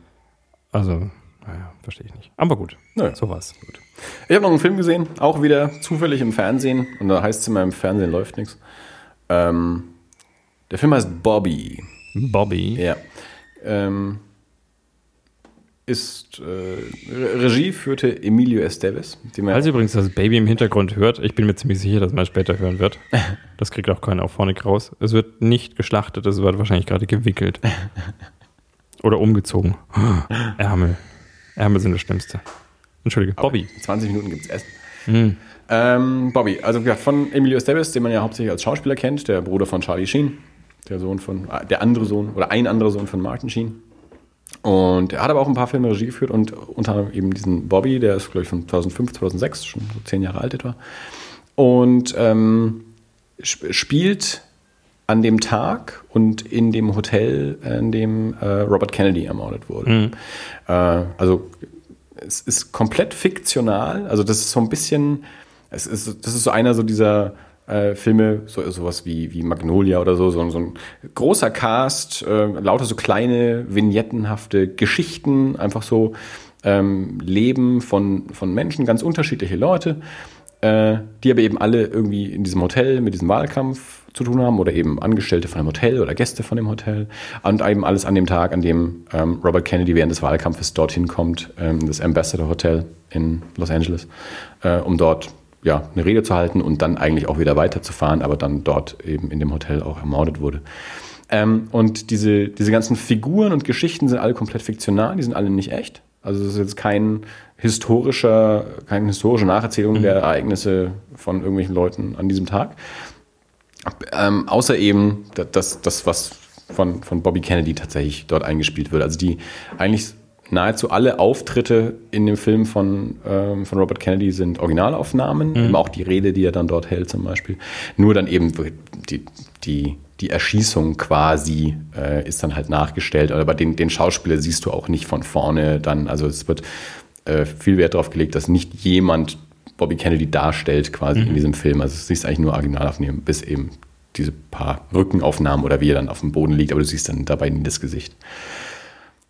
Also, naja, verstehe ich nicht. Aber gut, Naja. so war's. Gut. Ich habe noch einen Film gesehen, auch wieder zufällig im Fernsehen. Und da heißt es immer, im Fernsehen läuft nichts. Ähm, der Film heißt Bobby. Bobby. Ja. Ähm, ist äh, Re- Regie führte Emilio Estevez, Falls ihr übrigens das Baby im Hintergrund hört, ich bin mir ziemlich sicher, dass man es später hören wird. *laughs* Das kriegt auch keiner auf vorne raus. Es wird nicht geschlachtet, es wird wahrscheinlich gerade gewickelt. *laughs* Oder umgezogen. *gasps* Ärmel. Ärmel sind das Schlimmste. Entschuldige, Bobby. 20 Minuten gibt's Essen. Hm. Ähm, Bobby, also wie gesagt, von Emilio Estevez, den man ja hauptsächlich als Schauspieler kennt, der Bruder von Charlie Sheen, der Sohn von, äh, der andere Sohn oder ein anderer Sohn von Martin Sheen. Und er hat aber auch ein paar Filme Regie geführt und unter anderem eben diesen Bobby, der ist, glaube ich, von 2005, 2006, schon so zehn Jahre alt etwa. Und ähm, sp spielt an dem Tag und in dem Hotel, in dem äh, Robert Kennedy ermordet wurde. Äh, also es ist komplett fiktional. Also das ist so ein bisschen, es ist, das ist so einer so dieser äh, Filme, so, sowas wie, wie Magnolia oder so, so, so ein großer Cast, äh, lauter so kleine, vignettenhafte Geschichten, einfach so ähm, Leben von, von Menschen, ganz unterschiedliche Leute, äh, die aber eben alle irgendwie in diesem Hotel mit diesem Wahlkampf zu tun haben oder eben Angestellte von dem Hotel oder Gäste von dem Hotel und eben alles an dem Tag, an dem ähm, Robert Kennedy während des Wahlkampfes dorthin kommt, ähm, das Ambassador Hotel in Los Angeles, äh, um dort ja, eine Rede zu halten und dann eigentlich auch wieder weiterzufahren, aber dann dort eben in dem Hotel auch ermordet wurde. Ähm, und diese, diese ganzen Figuren und Geschichten sind alle komplett fiktional, die sind alle nicht echt. Also es ist jetzt kein historischer, keine historische Nacherzählung der Ereignisse von irgendwelchen Leuten an diesem Tag. Ähm, außer eben da- das, das was von, von Bobby Kennedy tatsächlich dort eingespielt wird. Also die eigentlich nahezu alle Auftritte in dem Film von, ähm, von Robert Kennedy sind Originalaufnahmen, eben auch die Rede, die er dann dort hält zum Beispiel. Nur dann eben die, die, die Erschießung quasi äh, ist dann halt nachgestellt. Aber den, den Schauspieler siehst du auch nicht von vorne dann. Also es wird äh, viel Wert darauf gelegt, dass nicht jemand Bobby Kennedy darstellt quasi in diesem Film. Also es siehst eigentlich nur Originalaufnahmen, bis eben diese paar Rückenaufnahmen oder wie er dann auf dem Boden liegt, aber du siehst dann dabei nie das Gesicht.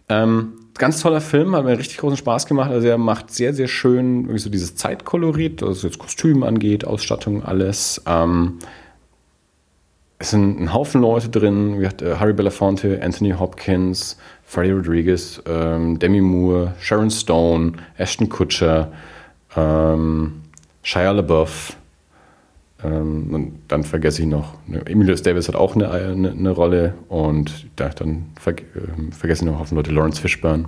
Ähm, ganz toller Film, hat mir richtig großen Spaß gemacht. Also er macht sehr, sehr schön wirklich so dieses Zeitkolorit, was jetzt Kostüm angeht, Ausstattung, alles. Ähm, es sind ein Haufen Leute drin, wie gesagt, äh, Harry Belafonte, Anthony Hopkins, Freddie Rodriguez, ähm, Demi Moore, Sharon Stone, Ashton Kutcher, ähm, Shia LaBeouf. Ähm, und dann vergesse ich noch, ne, Emilio Davis hat auch eine, eine, eine Rolle und da, dann ver, ähm, vergesse ich noch Haufen Leute, Lawrence Fishburne.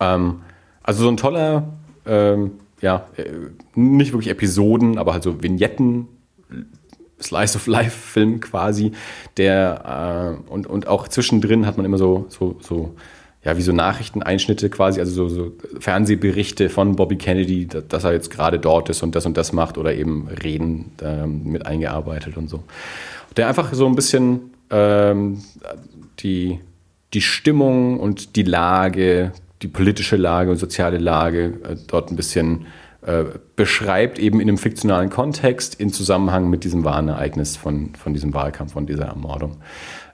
Ähm, also so ein toller, ähm, ja, äh, nicht wirklich Episoden, aber halt so Vignetten, Slice of Life Film quasi, der äh, und, und auch zwischendrin hat man immer so, so, so, ja, wie so Nachrichteneinschnitte quasi, also so, so Fernsehberichte von Bobby Kennedy, da- dass er jetzt gerade dort ist und das und das macht oder eben Reden ähm, mit eingearbeitet und so. Der einfach so ein bisschen ähm, die, die Stimmung und die Lage, die politische Lage und soziale Lage äh, dort ein bisschen äh, beschreibt, eben in einem fiktionalen Kontext, in Zusammenhang mit diesem wahren Ereignis von, von diesem Wahlkampf, von dieser Ermordung.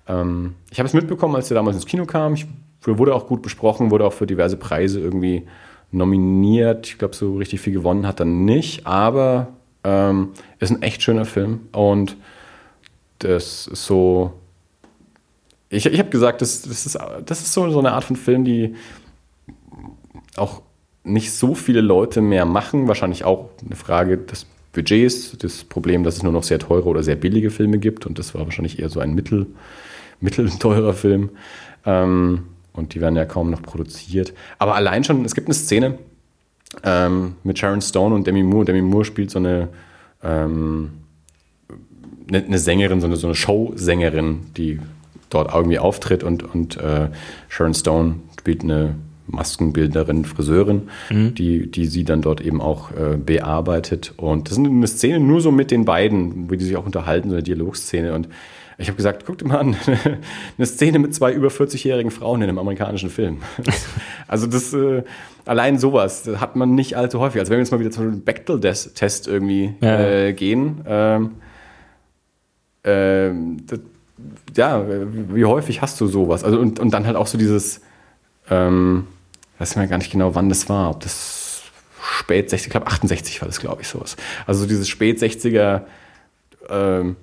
Ähm, ich habe es mitbekommen, als er damals ins Kino kam. Ich, wurde auch gut besprochen, wurde auch für diverse Preise irgendwie nominiert. Ich glaube, so richtig viel gewonnen hat er nicht, aber ähm, ist ein echt schöner Film und das ist so. Ich, ich habe gesagt, das, das, ist, das ist so, so eine Art von Film, die auch nicht so viele Leute mehr machen. Wahrscheinlich auch eine Frage des Budgets, das Problem, dass es nur noch sehr teure oder sehr billige Filme gibt. Und das war wahrscheinlich eher so ein mittel, mittelteurer Film. Ähm, und die werden ja kaum noch produziert. Aber allein schon, es gibt eine Szene ähm, mit Sharon Stone und Demi Moore. Demi Moore spielt so eine, ähm, eine, eine, Sängerin, so eine, so eine Showsängerin, die dort irgendwie auftritt und, und äh, Sharon Stone spielt eine Maskenbildnerin, Friseurin, mhm. die, die sie dann dort eben auch äh, bearbeitet. Und das ist eine Szene nur so mit den beiden, wo die sich auch unterhalten, so eine Dialogszene. Und ich habe gesagt, guckt mal an, *laughs* eine Szene mit zwei über 40-jährigen Frauen in einem amerikanischen Film. *laughs* also das äh, allein sowas hat man nicht allzu häufig. Also wenn wir jetzt mal wieder zum Bechtel-Test irgendwie ja. äh, gehen, ähm, äh, das, ja, wie häufig hast du sowas? Also und, und dann halt auch so dieses ähm, weiß mir gar nicht genau, wann das war, ob das spät 60, ich glaube 68 war das, glaube ich, sowas. Also dieses spät 60er ähm,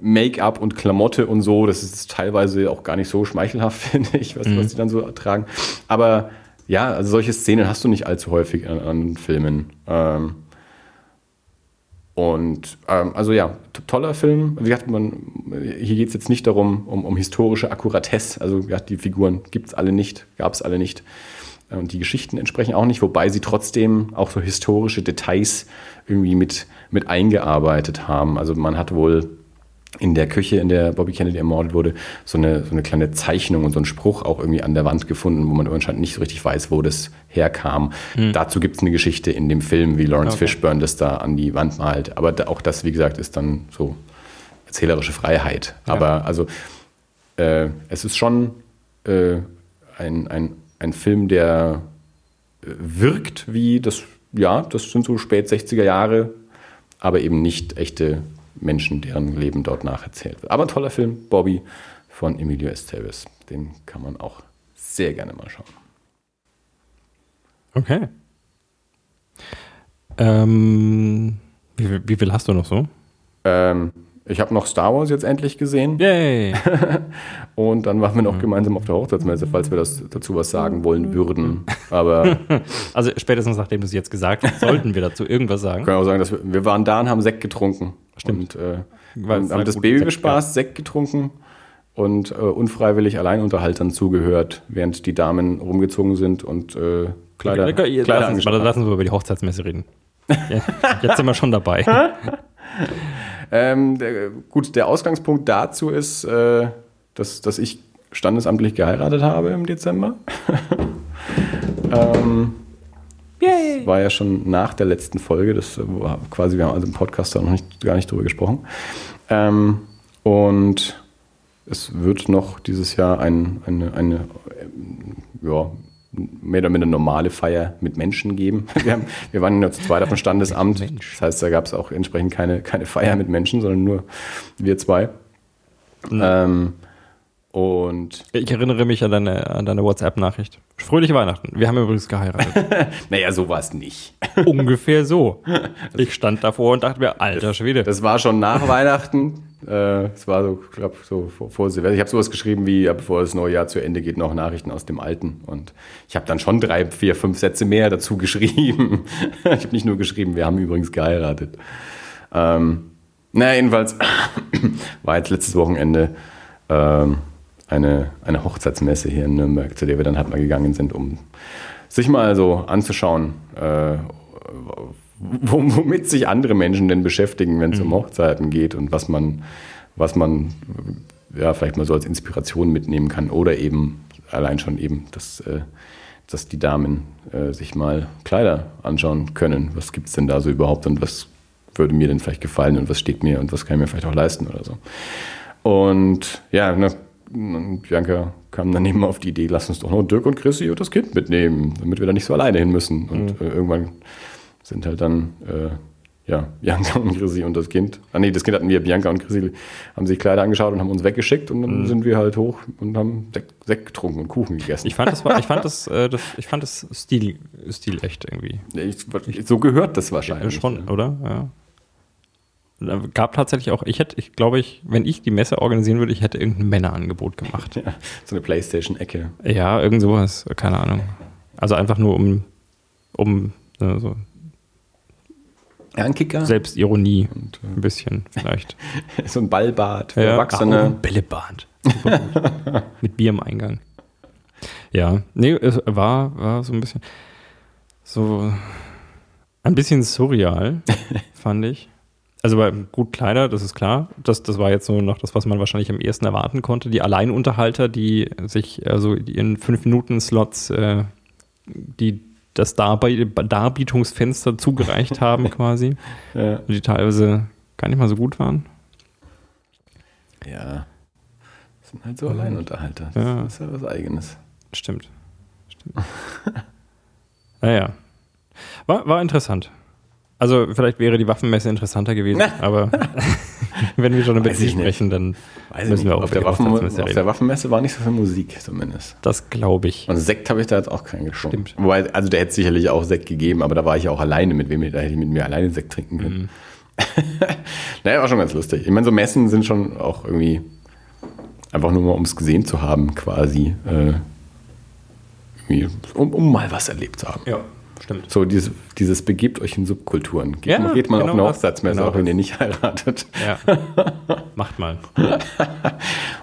Make-up und Klamotte und so, das ist teilweise auch gar nicht so schmeichelhaft, *laughs* finde ich, was, mhm. was die dann so tragen. Aber ja, also solche Szenen hast du nicht allzu häufig an, an Filmen. Ähm, und ähm, also ja, toller Film. Wie gesagt, man, hier geht es jetzt nicht darum, um, um historische Akkuratesse. Also ja, die Figuren gibt es alle nicht, gab es alle nicht. Und die Geschichten entsprechen auch nicht, wobei sie trotzdem auch so historische Details irgendwie mit, mit eingearbeitet haben. Also man hat wohl in der Küche, in der Bobby Kennedy ermordet wurde, so eine, so eine kleine Zeichnung und so einen Spruch auch irgendwie an der Wand gefunden, wo man anscheinend nicht so richtig weiß, wo das herkam. Hm. Dazu gibt es eine Geschichte in dem Film, wie Lawrence okay. Fishburne das da an die Wand malt. Aber auch das, wie gesagt, ist dann so erzählerische Freiheit. Ja. Aber also äh, es ist schon äh, ein, ein, ein Film, der äh, wirkt wie das, ja, das sind so spät 60er Jahre, aber eben nicht echte Menschen, deren Leben dort nacherzählt wird. Aber ein toller Film, Bobby von Emilio Estevez. Den kann man auch sehr gerne mal schauen. Okay. Ähm, wie, wie, viel hast du noch so? Ähm, ich habe noch Star Wars jetzt endlich gesehen. Yay! *laughs* und dann waren wir noch mhm. gemeinsam auf der Hochzeitsmesse, falls wir das dazu was sagen wollen würden. Aber *laughs* also spätestens nachdem du es jetzt gesagt hast, sollten wir dazu irgendwas sagen. Können auch sagen, dass wir, wir waren da und haben Sekt getrunken. Stimmt. Und äh, haben, das Baby bespaßt, Sekt getrunken und äh, unfreiwillig Alleinunterhaltern zugehört, während die Damen rumgezogen sind und äh, Kleider, okay, Kleider lassen, lassen wir über die Hochzeitsmesse reden. *laughs* Ja, jetzt sind wir schon dabei. *laughs* Ähm, der, gut, der Ausgangspunkt dazu ist, äh, dass, dass ich standesamtlich geheiratet habe im Dezember. *laughs* ähm, Yay. Das war ja schon nach der letzten Folge. Das war quasi, wir haben also im Podcast da noch nicht, gar nicht drüber gesprochen. Ähm, und es wird noch dieses Jahr ein, eine, eine ja, mehr oder minder normale Feier mit Menschen geben. *laughs* Wir, haben, wir waren ja zu zweit auf dem Standesamt. Das heißt, da gab es auch entsprechend keine, keine Feier mit Menschen, sondern nur wir zwei. Mhm. Ähm, und ich erinnere mich an deine, an deine WhatsApp-Nachricht. Fröhliche Weihnachten. Wir haben übrigens geheiratet. *laughs* naja, so war es nicht. *laughs* Ungefähr so. Ich stand davor und dachte mir, alter Schwede. Das war schon nach Weihnachten. *laughs* Äh, es war so, ich glaube, so vor, Silvester. Ich habe sowas geschrieben wie, bevor das neue Jahr zu Ende geht, noch Nachrichten aus dem Alten. Und ich habe dann schon drei, vier, fünf Sätze mehr dazu geschrieben. ich habe nicht nur geschrieben, wir haben übrigens geheiratet. Ähm, naja, jedenfalls war jetzt letztes Wochenende ähm, eine, eine Hochzeitsmesse hier in Nürnberg, zu der wir dann halt mal gegangen sind, um sich mal so anzuschauen, äh, womit sich andere Menschen denn beschäftigen, wenn es mhm. um Hochzeiten geht und was man, was man ja, vielleicht mal so als Inspiration mitnehmen kann oder eben allein schon eben, dass, äh, dass die Damen äh, sich mal Kleider anschauen können. Was gibt es denn da so überhaupt und was würde mir denn vielleicht gefallen und was steht mir und was kann ich mir vielleicht auch leisten oder so. Und ja, ne, und Bianca kam dann eben auf die Idee, lass uns doch noch Dirk und Chrissy und das Kind mitnehmen, damit wir da nicht so alleine hin müssen. Und mhm. äh, irgendwann sind halt dann, äh, ja, *laughs* Bianca und Chrissy und das Kind. Ah nee, das Kind hatten wir, Bianca und Chrissy haben sich Kleider angeschaut und haben uns weggeschickt und dann Mhm. sind wir halt hoch und haben Sekt, Sekt getrunken und Kuchen gegessen. Ich fand das, ich fand *laughs* das, äh, das, ich fand das Stil, stilecht irgendwie. Ich, so gehört das Ja, wahrscheinlich. schon, oder? Ja. Da Gab tatsächlich auch, ich hätte, ich glaube ich, wenn ich die Messe organisieren würde, ich hätte irgendein Männerangebot gemacht. Ja, so eine Playstation-Ecke. Ja, irgend sowas, keine Ahnung. Also einfach nur um, um äh, so Ja, ein Kicker. Selbstironie Und, ein bisschen vielleicht. äh, *laughs* so ein Ballbad für Ja, Erwachsene. oh, Bällebad. Super *laughs* gut. Mit Bier im Eingang. Ja, nee, es war, war so ein bisschen so ein bisschen surreal, *laughs* fand ich. Also bei gut Kleider, das ist klar. Das, das war jetzt so noch das, was man wahrscheinlich am ehesten erwarten konnte. Die Alleinunterhalter, die sich also in fünf Minuten Slots äh, die das Darbe Darbietungsfenster zugereicht *laughs* haben quasi, Ja. die teilweise gar nicht mal so gut waren. ja. Das sind halt so Alleinunterhalter. Das Ja. ist ja was Eigenes. Stimmt. Stimmt. *laughs* naja. War, war interessant. Also vielleicht wäre die Waffenmesse interessanter gewesen, aber *laughs* *laughs* wenn wir schon über sie sprechen, dann Weiß müssen wir auch Auf über der, Waffen, Auftragsmesse auf reden. der Waffenmesse war nicht so viel Musik zumindest. Das glaube ich. Und Sekt habe ich da jetzt auch keinen getrunken. Stimmt. Wobei, also der hätte sicherlich auch Sekt gegeben, aber da war ich ja auch alleine mit wem, da hätte ich mit mir alleine Sekt trinken können. Mhm. *laughs* naja, war schon ganz lustig. Ich meine, so Messen sind schon auch irgendwie einfach nur mal, um es gesehen zu haben, quasi. Äh, um, um mal was erlebt zu haben. Ja, stimmt. So dieses, dieses begebt euch in Subkulturen. Geht, Ja, mal, geht mal genau auf eine. Hochzeitsmesse, Genau auch wenn ihr nicht heiratet. Ja. *laughs* Macht mal.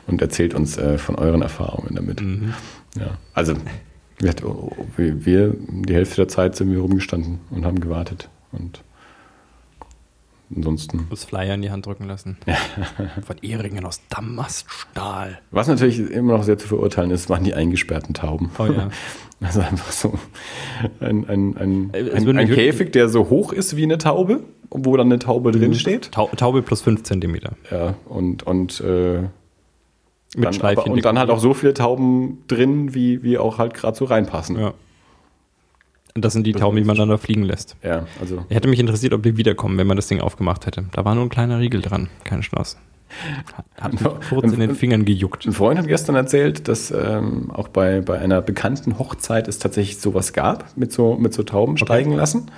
und erzählt uns äh, von euren Erfahrungen damit. Mhm. Ja, also gesagt, oh, oh, wir, wir, die Hälfte der Zeit sind wir rumgestanden und haben gewartet. Und ansonsten. Das Flyer in die Hand drücken lassen. *laughs* Von Ehringen aus Damaststahl. Was natürlich immer noch sehr zu verurteilen ist, waren die eingesperrten Tauben. Oh ja. *laughs* *laughs* Also einfach so ein, ein, ein, Äh, ein, ein Käfig, der so hoch ist wie eine Taube, wo dann eine Taube drin steht. Tau Taube plus 5 Zentimeter. Ja, und, und, äh, Mit dann, aber, Schleifchen. und dann halt auch so viele Tauben drin, wie, wie auch halt gerade so reinpassen. Ja. Und das sind die Tauben, die man dann da fliegen lässt. Ja, also Hätte mich interessiert, ob die wiederkommen, wenn man das Ding aufgemacht hätte. Da war nur ein kleiner Riegel dran, keine Chance. Hat, mich kurz in den Fingern gejuckt. Ein Freund hat gestern erzählt, dass ähm, auch bei, bei einer bekannten Hochzeit es tatsächlich sowas gab, mit so, mit so Tauben steigen lassen.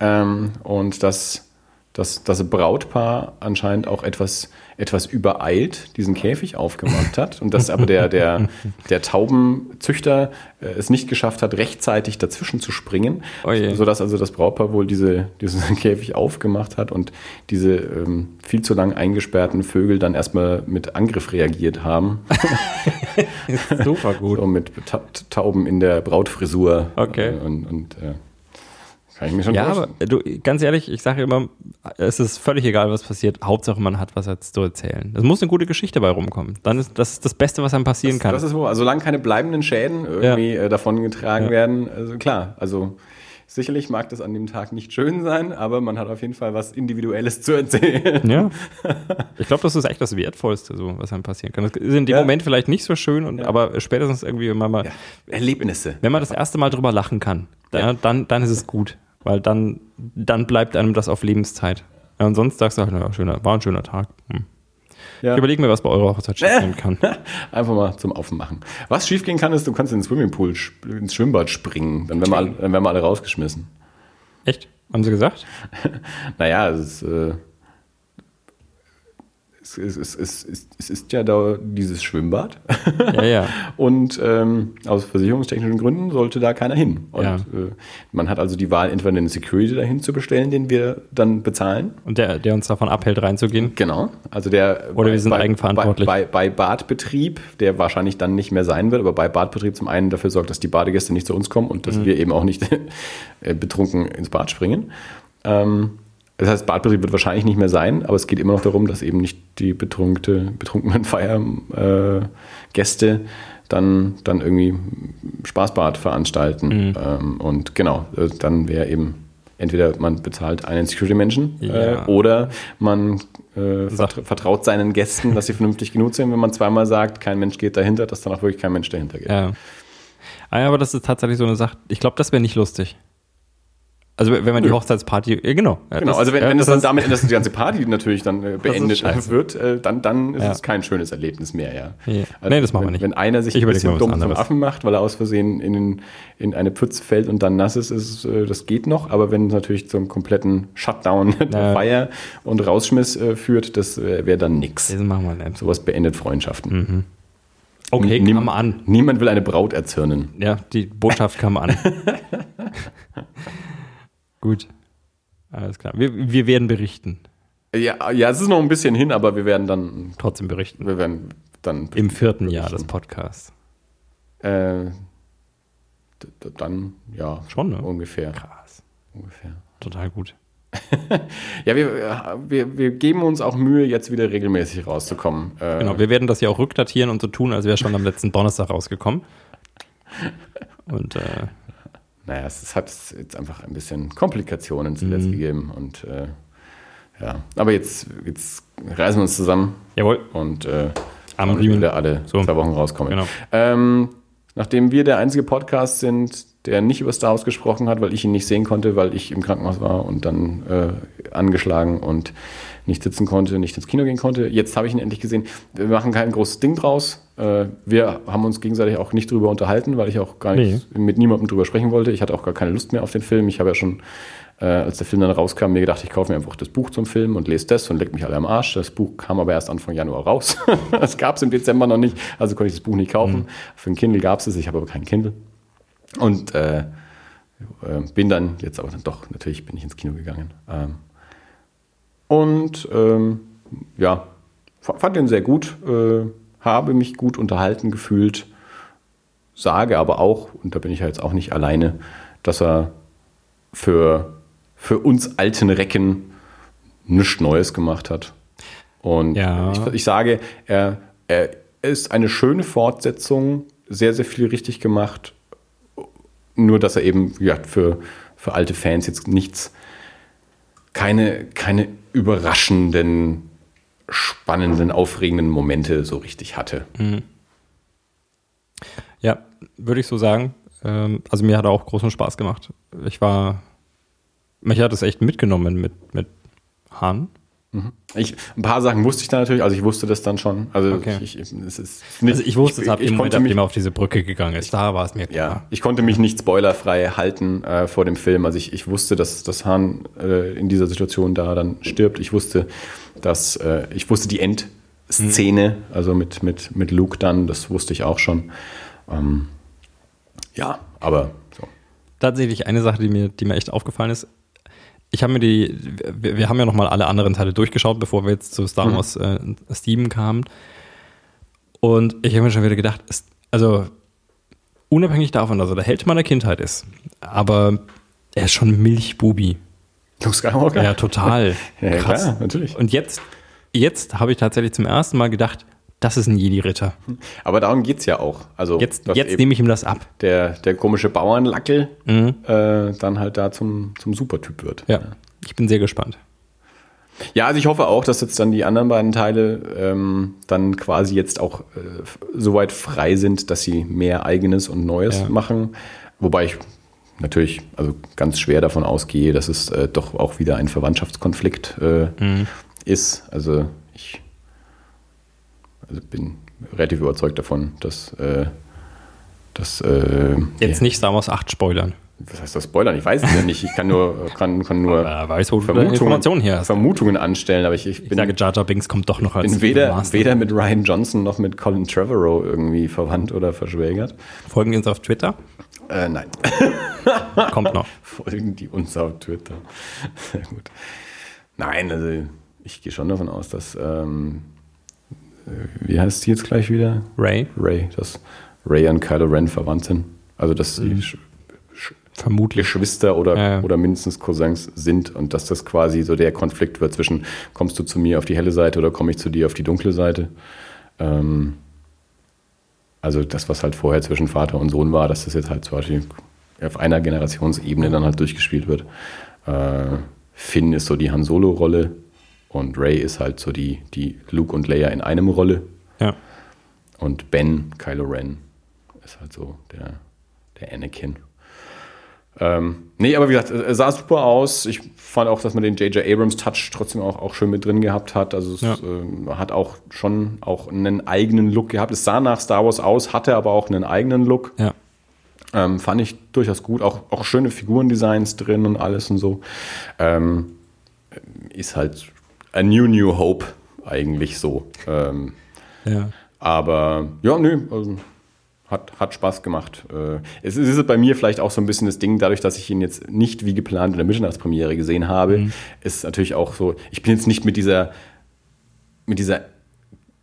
Ähm, und dass dass das Brautpaar anscheinend auch etwas, etwas übereilt diesen Käfig aufgemacht hat und dass aber der, der, der Taubenzüchter äh, es nicht geschafft hat, rechtzeitig dazwischen zu springen, Oh je. sodass also das Brautpaar wohl diese, diesen *laughs* Käfig aufgemacht hat und diese ähm, viel zu lang eingesperrten Vögel dann erstmal mit Angriff reagiert haben. *laughs* Super gut. So mit Ta Tauben in der Brautfrisur. Okay. Äh, Und, und äh, kann ich mir schon Ja, aber du, ganz ehrlich, ich sage immer, es ist völlig egal, was passiert. Hauptsache, man hat was zu erzählen. Es muss eine gute Geschichte bei rumkommen. Dann ist das ist das Beste, was einem passieren kann. Das ist wohl, also solange keine bleibenden Schäden irgendwie äh, davon getragen Ja. werden, also klar, also sicherlich mag das an dem Tag nicht schön sein, aber man hat auf jeden Fall was Individuelles zu erzählen. ja. *laughs* Ich glaube, das ist echt das Wertvollste, so, was einem passieren kann. Das ist in dem Ja. Moment vielleicht nicht so schön, und, aber spätestens irgendwie, wenn man mal, Erlebnisse. wenn man das erste Mal drüber lachen kann, dann, Ja. dann, dann ist es gut. Weil dann, dann bleibt einem das auf Lebenszeit. Ja, und sonst sagst du, naja, schöner, war ein schöner Tag. Hm. Ja. Ich überlege mir, was bei eurer Hochzeit schiefgehen kann. *laughs* Einfach mal zum Aufmachen. Was schiefgehen kann, ist, du kannst in den Swimmingpool, ins Schwimmbad springen. Dann werden wir alle, dann werden wir alle rausgeschmissen. Echt? Haben sie gesagt? *laughs* Naja, es ist, äh, es, es, es, es, ist ja da dieses Schwimmbad. *laughs* Ja, ja. Und ähm, aus versicherungstechnischen Gründen sollte da keiner hin. Und Ja. äh, man hat also die Wahl, entweder einen Security dahin zu bestellen, den wir dann bezahlen. Und der, der uns davon abhält, reinzugehen. Genau. Also der Oder wir sind eigenverantwortlich. Bei, bei, bei Badbetrieb, der wahrscheinlich dann nicht mehr sein wird, aber bei Badbetrieb zum einen dafür sorgt, dass die Badegäste nicht zu uns kommen und dass Mhm. wir eben auch nicht *laughs* äh, betrunken ins Bad springen. Ähm, das heißt, Badbetrieb wird wahrscheinlich nicht mehr sein, aber es geht immer noch darum, dass eben nicht die betrunkenen *laughs* Feiergäste äh, dann, dann irgendwie Spaßbad veranstalten. Mhm. Ähm, und genau, äh, dann wäre eben entweder man bezahlt einen Security-Menschen äh, Ja. oder man äh, vertraut seinen Gästen, dass sie *laughs* vernünftig genug sind, wenn man zweimal sagt, kein Mensch geht dahinter, dass dann auch wirklich kein Mensch dahinter geht. Ja. Ah, ja, aber das ist tatsächlich so eine Sache. Ich glaube, das wäre nicht lustig. Also wenn man die Hochzeitsparty, ja, genau. Genau, das- also wenn, wenn es das dann damit dass die ganze Party natürlich dann äh, beendet wird, äh, dann, dann ist Ja. es kein schönes Erlebnis mehr, ja. Ja. Nee, das machen wir nicht. Wenn einer sich Ich ein bisschen dumm zum. Affen macht, weil er aus Versehen in, in eine Pfütze fällt und dann nass ist, ist äh, das geht noch, aber wenn es natürlich zum kompletten Shutdown *laughs* der Ja. Feier und Rausschmiss äh, führt, das äh, wäre dann nix. Das machen wir nicht. Sowas beendet Freundschaften. Okay, Niem- kam an. Niemand will eine Braut erzürnen. Ja, die Botschaft kam an. *laughs* Gut. Alles klar. Wir, wir werden berichten. Ja, ja, es ist noch ein bisschen hin, aber wir werden dann, Trotzdem berichten. wir werden dann Im vierten Jahr des berichten. Podcasts. Äh, dann, ja, Schon, ne? ungefähr. Krass. ungefähr. Total gut. *laughs* Ja, wir, wir, wir geben uns auch Mühe, jetzt wieder regelmäßig rauszukommen. Äh, Genau, wir werden das ja auch rückdatieren und so tun, als wäre schon am letzten Donnerstag rausgekommen. Und äh, Naja, es, es hat jetzt einfach ein bisschen Komplikationen zuletzt Mhm. gegeben. Und äh, ja, aber jetzt, jetzt reißen wir uns zusammen jawohl, und äh, Am Riemen. wieder alle So. zwei Wochen rauskommen. Genau. Ähm, nachdem wir der einzige Podcast sind, der nicht über Star Wars gesprochen hat, weil ich ihn nicht sehen konnte, weil ich im Krankenhaus war und dann äh, angeschlagen und nicht sitzen konnte, nicht ins Kino gehen konnte. Jetzt habe ich ihn endlich gesehen. Wir machen kein großes Ding draus. Äh, wir haben uns gegenseitig auch nicht drüber unterhalten, weil ich auch gar nicht mit niemandem drüber sprechen wollte. Ich hatte auch gar keine Lust mehr auf den Film. Ich habe ja schon, äh, als der Film dann rauskam, mir gedacht, ich kaufe mir einfach das Buch zum Film und lese das und leck mich alle am Arsch. Das Buch kam aber erst Anfang Januar raus. *laughs* das gab es im Dezember noch nicht, also konnte ich das Buch nicht kaufen. Für ein Kindle gab es es, ich habe aber kein Kindle. Und äh, äh, bin dann, jetzt aber dann doch, natürlich bin ich ins Kino gegangen. Ähm, und ähm, ja, fa- fand den sehr gut, äh, habe mich gut unterhalten gefühlt, sage aber auch, und da bin ich ja jetzt auch nicht alleine, dass er für, für uns alten Recken nichts Neues gemacht hat. Und Ja. ich, ich sage, er, er ist eine schöne Fortsetzung, sehr, sehr viel richtig gemacht. Nur, dass er eben ja, für, für alte Fans jetzt nichts, keine, keine überraschenden, spannenden, aufregenden Momente so richtig hatte. ja, würde ich so sagen. Ähm, also mir hat er auch großen Spaß gemacht. Ich war, mich hat es echt mitgenommen mit, mit Hahn. Ich, ein paar Sachen wusste ich da natürlich, also ich wusste das dann schon. Also Okay. ich, ich, es ist nicht, Also ich wusste es ab dem Moment, ab dem er auf diese Brücke gegangen ist. Da war es mir ja, klar. ich konnte mich nicht spoilerfrei halten äh, vor dem Film. Also ich, ich wusste, dass, dass Han äh, in dieser Situation da dann stirbt. Ich wusste, dass äh, ich wusste die Endszene, also mit, mit, mit Luke dann, das wusste ich auch schon. Ähm, ja, aber so. Tatsächlich eine Sache, die mir, die mir echt aufgefallen ist. Ich habe mir die, wir, wir haben ja nochmal alle anderen Teile durchgeschaut, bevor wir jetzt zu Star Wars äh, 7 kamen. Und ich habe mir schon wieder gedacht, ist, also unabhängig davon, dass er der Held meiner Kindheit ist, aber er ist schon Milchbubi. Luke Skywalker? Ja, total. *laughs* Ja, Krass. klar, natürlich. Und jetzt, jetzt habe ich tatsächlich zum ersten Mal gedacht, das ist ein Jedi-Ritter. Aber darum geht es ja auch. Also, Jetzt, jetzt nehme ich ihm das ab. der, der komische Bauernlackel Mhm. äh, dann halt da zum, zum Supertyp wird. Ja, ich bin sehr gespannt. Ja, also ich hoffe auch, dass jetzt dann die anderen beiden Teile ähm, dann quasi jetzt auch äh, soweit frei sind, dass sie mehr eigenes und Neues Ja. machen. Wobei ich natürlich also ganz schwer davon ausgehe, dass es äh, doch auch wieder ein Verwandtschaftskonflikt äh, Mhm. ist. Also ich also bin relativ überzeugt davon, dass, äh, dass äh, Jetzt nicht Star Wars 8 spoilern. Was heißt das Spoilern? Ich weiß es ja nicht. Ich kann nur, kann, kann nur weiß, Vermutungen. Vermutungen anstellen, aber ich, ich Ich bin, sage, Jar Jar Binks kommt doch noch als bin weder, weder mit Ryan Johnson noch mit Colin Trevorrow irgendwie verwandt oder verschwägert. Folgen die uns auf Twitter? Äh, nein. *laughs* Kommt noch. Folgen die uns auf Twitter. *laughs* Sehr gut. Nein, also ich gehe schon davon aus, dass, ähm, äh, wie heißt die jetzt gleich wieder? Ray? Ray, dass Ray und Kylo Ren verwandt sind. Also, dass sie Sch- Vermutlich. Geschwister oder, Ja, oder mindestens Cousins sind und dass das quasi so der Konflikt wird zwischen, kommst du zu mir auf die helle Seite oder komme ich zu dir auf die dunkle Seite? Ähm, also das, was halt vorher zwischen Vater und Sohn war, dass das jetzt halt zum Beispiel auf einer Generationsebene dann halt durchgespielt wird. Äh, Finn ist so die Han Solo-Rolle und Ray ist halt so die, die Luke und Leia in einem Rolle Ja. und Ben, Kylo Ren, ist halt so der, der Anakin. Ähm, nee, aber wie gesagt, er sah super aus. Ich fand auch, dass man den J.J. Abrams Touch trotzdem auch, auch schön mit drin gehabt hat. Also es Ja. äh, hat auch schon auch einen eigenen Look gehabt. Es sah nach Star Wars aus, hatte aber auch einen eigenen Look. Ja. Ähm, fand ich durchaus gut. Auch, auch schöne Figurendesigns drin und alles und so. Ähm, ist halt a new, new hope eigentlich so. Ähm, Ja. aber ja, nö, also, hat, hat Spaß gemacht. Äh, es ist bei mir vielleicht auch so ein bisschen das Ding, dadurch, dass ich ihn jetzt nicht wie geplant in der Mitternachtspremiere gesehen habe, ist natürlich auch so, ich bin jetzt nicht mit dieser, mit dieser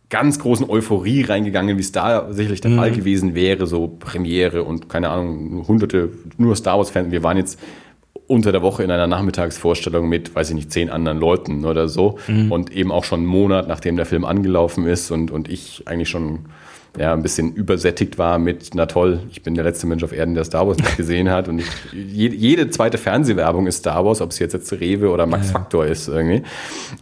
ganz großen Euphorie reingegangen, wie es da sicherlich der Fall gewesen wäre, so Premiere und keine Ahnung, hunderte nur Star Wars-Fans. Wir waren jetzt unter der Woche in einer Nachmittagsvorstellung mit, weiß ich nicht, zehn anderen Leuten oder so und eben auch schon einen Monat, nachdem der Film angelaufen ist und, und ich eigentlich schon ja, ein bisschen übersättigt war mit, na toll, ich bin der letzte Mensch auf Erden, der Star Wars nicht gesehen hat und ich, jede, zweite Fernsehwerbung ist Star Wars, ob es jetzt jetzt Rewe oder Max Factor ist irgendwie.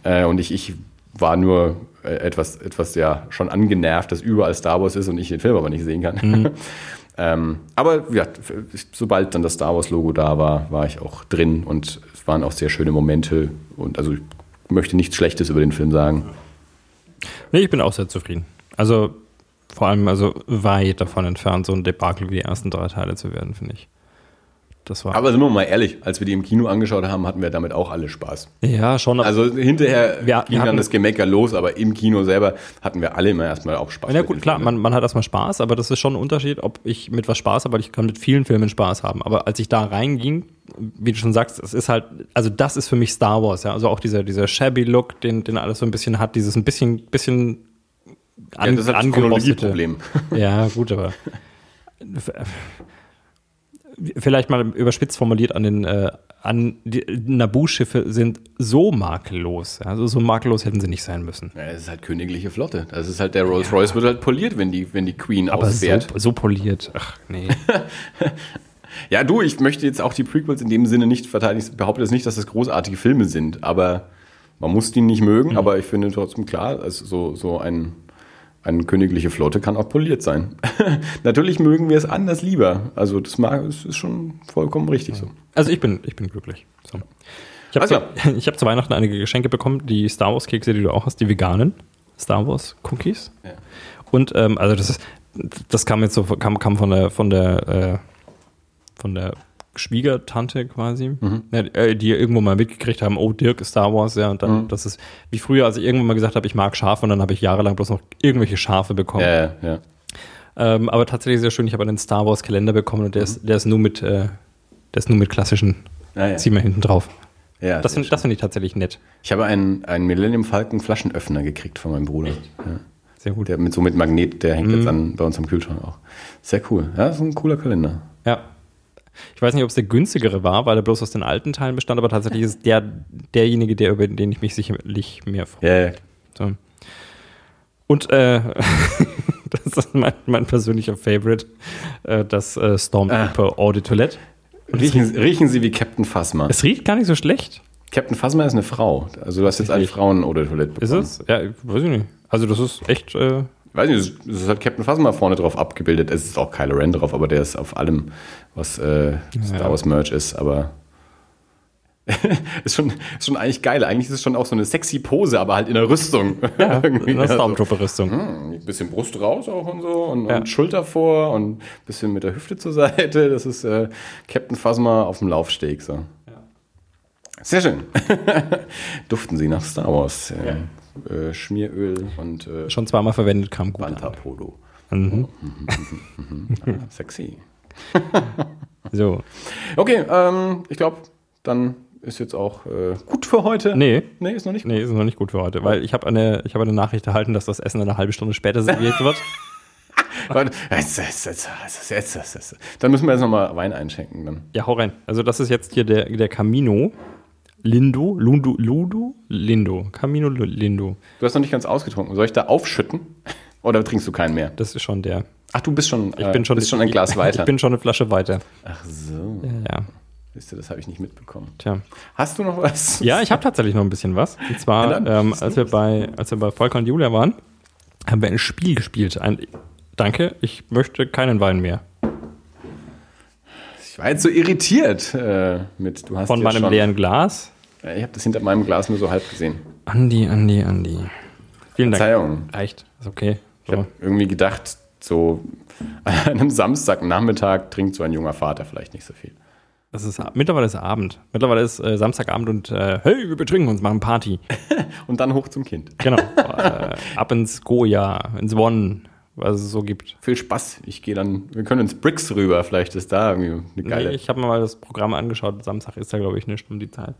Äh, und ich, ich war nur äh, etwas, etwas ja schon angenervt, dass überall Star Wars ist und ich den Film aber nicht sehen kann. *laughs* ähm, aber ja, sobald dann das Star Wars-Logo da war, war ich auch drin und es waren auch sehr schöne Momente und also ich möchte nichts Schlechtes über den Film sagen. Nee, ich bin auch sehr zufrieden. Also vor allem also weit davon entfernt, so ein Debakel wie die ersten drei Teile zu werden, finde ich. Das war. Aber sind wir mal ehrlich, als wir die im Kino angeschaut haben, hatten wir damit auch alle Spaß. ja, schon. Also hinterher Wir- wir ging dann hatten- das Gemecker los, aber im Kino selber hatten wir alle immer erstmal auch Spaß. Ja gut, klar, man, man hat erstmal Spaß, aber das ist schon ein Unterschied, ob ich mit was Spaß habe, weil ich kann mit vielen Filmen Spaß haben. Aber als ich da reinging, wie du schon sagst, es ist halt, also das ist für mich Star Wars, ja. Also auch dieser, dieser shabby Look, den, den alles so ein bisschen hat, dieses ein bisschen, bisschen ja, das ist halt das Chronologieproblem. *laughs* Ja, gut, aber *laughs* vielleicht mal überspitzt formuliert an den äh, an die Naboo-Schiffe sind so makellos. Ja, also so makellos hätten sie nicht sein müssen. Ja, es ist halt königliche Flotte. Das ist halt der Rolls Royce wird halt poliert, wenn die, wenn die Queen Aber so, ausfährt. so poliert. Ach, nee. *laughs* Ja, du, ich möchte jetzt auch die Prequels in dem Sinne nicht verteidigen. Ich behaupte jetzt nicht, dass das großartige Filme sind, aber man muss die nicht mögen. Mhm. Aber ich finde trotzdem klar, also so, so ein, eine königliche Flotte kann auch poliert sein. *laughs* Natürlich mögen wir es anders lieber. Also das mag, ist schon vollkommen richtig so. Also ich bin, ich bin glücklich. So. Ich habe zu, *laughs* ich hab zu Weihnachten einige Geschenke bekommen, die Star Wars Kekse, die du auch hast, die veganen Star Wars Cookies. Ja. Und ähm, also das ist, das kam jetzt so, kam, kam von der, von der, äh, von der Schwiegertante quasi, ja, die, äh, die irgendwo mal mitgekriegt haben, oh, Dirk ist Star Wars, ja, und dann, das ist wie früher, als ich irgendwann mal gesagt habe, ich mag Schafe, und dann habe ich jahrelang bloß noch irgendwelche Schafe bekommen. Ja, ja. Ähm, aber tatsächlich sehr schön, ich habe einen Star Wars Kalender bekommen und der ist, der ist nur mit, äh, der ist nur mit klassischen Ja, ja. Zieh hinten drauf. ja Das finde find ich tatsächlich nett. Ich habe einen, einen Millennium Falcon Flaschenöffner gekriegt von meinem Bruder. Ja. Sehr gut. Der mit so mit Magnet, der hängt Mhm. jetzt an, bei uns am Kühlschrank auch. Sehr cool. Ja, ist ein cooler Kalender. Ja. Ich weiß nicht, ob es der günstigere war, weil er bloß aus den alten Teilen bestand, aber tatsächlich ist der derjenige, der, über den ich mich sicherlich mehr freue. Ja. So. Und äh, *laughs* das ist mein, mein persönlicher Favorite, äh, das äh, Stormtrooper Eau de Toilette. Riechen, riechen Sie wie Captain Phasma. Es riecht gar nicht so schlecht. Captain Phasma ist eine Frau. Also du hast jetzt alle Frauen oder Toilette Ist es? Ja, weiß ich nicht. Also das ist echt, äh, weiß nicht, es ist halt Captain Phasma vorne drauf abgebildet. Es ist auch Kylo Ren drauf, aber der ist auf allem, was äh, Star Wars Merch ist. Aber *laughs* ist, schon, ist schon eigentlich geil. Eigentlich ist es schon auch so eine sexy Pose, aber halt in der Rüstung. ja, *laughs* eine also, Stormtrooper-Rüstung. hm, ein bisschen Brust raus auch und so und, Ja. und Schulter vor und ein bisschen mit der Hüfte zur Seite. Das ist äh, Captain Phasma auf dem Laufsteg. So. Sehr schön. *laughs* Duften Sie nach Star Wars. Äh, äh, Schmieröl und äh, Schon zweimal verwendet, kam gut Banta an. Polo. Mhm. Ah, *laughs* sexy. So. Okay, ähm, ich glaube, dann ist jetzt auch äh, gut für heute. Nee, Nee, ist noch nicht gut. nee, ist noch nicht gut für heute, weil ich habe eine, ich habe eine Nachricht erhalten, dass das Essen eine halbe Stunde später serviert wird. Dann müssen wir jetzt nochmal Wein einschenken. Dann. Ja, hau rein. Also das ist jetzt hier der, der Camino Lindo, Lundo, Ludo, Lindo, Camino Lindo. Du hast noch nicht ganz ausgetrunken. Soll ich da aufschütten? Oder trinkst du keinen mehr? Das ist schon der. Ach, du bist schon, Ich bin schon, bist schon ein Glas *laughs* weiter. Ich bin schon eine Flasche weiter. Ach so. Ja, Wisst ihr, das habe ich nicht mitbekommen. tja. Hast du noch was? Ja, ich habe tatsächlich noch ein bisschen was. Und zwar, Ja, ähm, als, wir bei, als wir bei Volker und Julia waren, haben wir ein Spiel gespielt. Ein, danke, ich möchte keinen Wein mehr. Ich war jetzt so irritiert äh, mit, du hast Von meinem leeren Glas. Ja, Ich habe das hinter meinem Glas nur so halb gesehen. Andi, Andi, Andi. Vielen Dank. Verzeihung. Reicht. Ist okay. Ich habe irgendwie gedacht, so *laughs* an einem Samstagnachmittag trinkt so ein junger Vater vielleicht nicht so viel. Das ist, mittlerweile ist Abend. Mittlerweile ist äh, Samstagabend und äh, hey, wir betrinken uns, machen Party. *laughs* Und dann hoch zum Kind. Genau. *laughs* äh, ab ins Goya, ins One, was es so gibt. Viel Spaß. Ich gehe dann, wir können ins Bricks rüber. Vielleicht ist da irgendwie eine geile. Nee, ich habe mir mal das Programm angeschaut. Samstag ist da, glaube ich, nicht um die Zeit.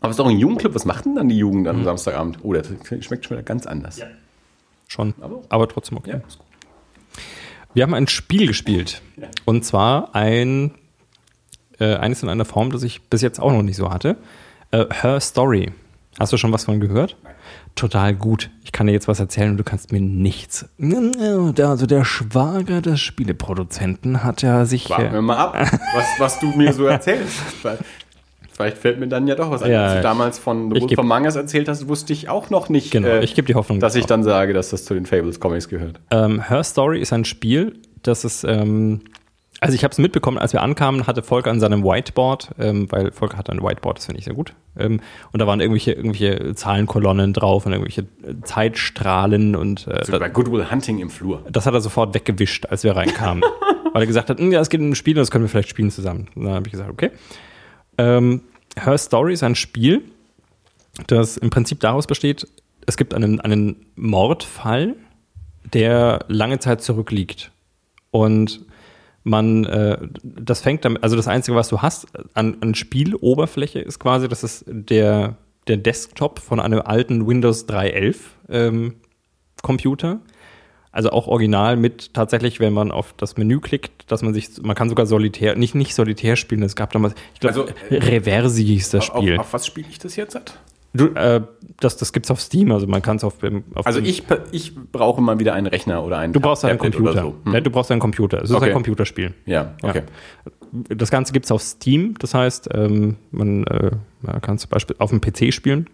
Aber es ist doch ein Jugendclub. Was macht denn dann die Jugend am Samstagabend? Oh, das schmeckt schon wieder ganz anders. Schon. Aber- Aber, trotzdem okay. Ja. Wir haben ein Spiel gespielt. Ja. Und zwar ein, äh, eines in einer Form, das ich bis jetzt auch noch nicht so hatte. Äh, Her Story. Hast du schon was von gehört? Total gut. Ich kann dir jetzt was erzählen und du kannst mir nichts. Also der Schwager des Spieleproduzenten hat ja sich. Warten wir Äh, mal ab, was, was du mir so erzählst. *laughs* Vielleicht- fällt mir dann ja doch was ein. Ja, Als du damals von The Wolf Us erzählt hast, wusste ich auch noch nicht, genau, äh, ich gebe die Hoffnung. dass ich dann sage, dass das zu den Fables Comics gehört. Ähm, Her Story ist ein Spiel, das ist, ähm, also ich habe es mitbekommen, als wir ankamen, hatte Volker an seinem Whiteboard, ähm, weil Volker hat ein Whiteboard, das finde ich sehr gut. Ähm, und da waren irgendwelche, irgendwelche Zahlenkolonnen drauf und irgendwelche Zeitstrahlen und äh, So bei Goodwill Hunting im Flur. das hat er sofort weggewischt, als wir reinkamen. *laughs* weil er gesagt hat, "Hm, ja, es geht um ein Spiel, das können wir vielleicht spielen zusammen. Und dann habe ich gesagt, okay. Ähm, Her Story ist ein Spiel, das im Prinzip daraus besteht, es gibt einen, einen Mordfall, der lange Zeit zurückliegt. Und man, äh, das fängt damit, also das Einzige, was du hast an, an Spieloberfläche ist quasi, das ist der, der Desktop von einem alten Windows 3.11 ähm, Computer. Also auch original mit tatsächlich, wenn man auf das Menü klickt, dass man sich, man kann sogar solitär, nicht, nicht solitär spielen. Es gab damals, ich glaube, Also, äh, Reversi hieß das Spiel. Auf, auf was spiele ich das jetzt? Du, äh, das das gibt es auf Steam, also man kann es auf, dem- auf Also ich, ich brauche mal wieder einen Rechner oder einen Du brauchst einen Tablet Computer. so. Hm. Ja, du brauchst einen Computer. Es ist Okay. ein Computerspiel. Ja, okay. Das Ganze gibt es auf Steam, das heißt, ähm, man, äh, man kann zum Beispiel auf dem PC spielen.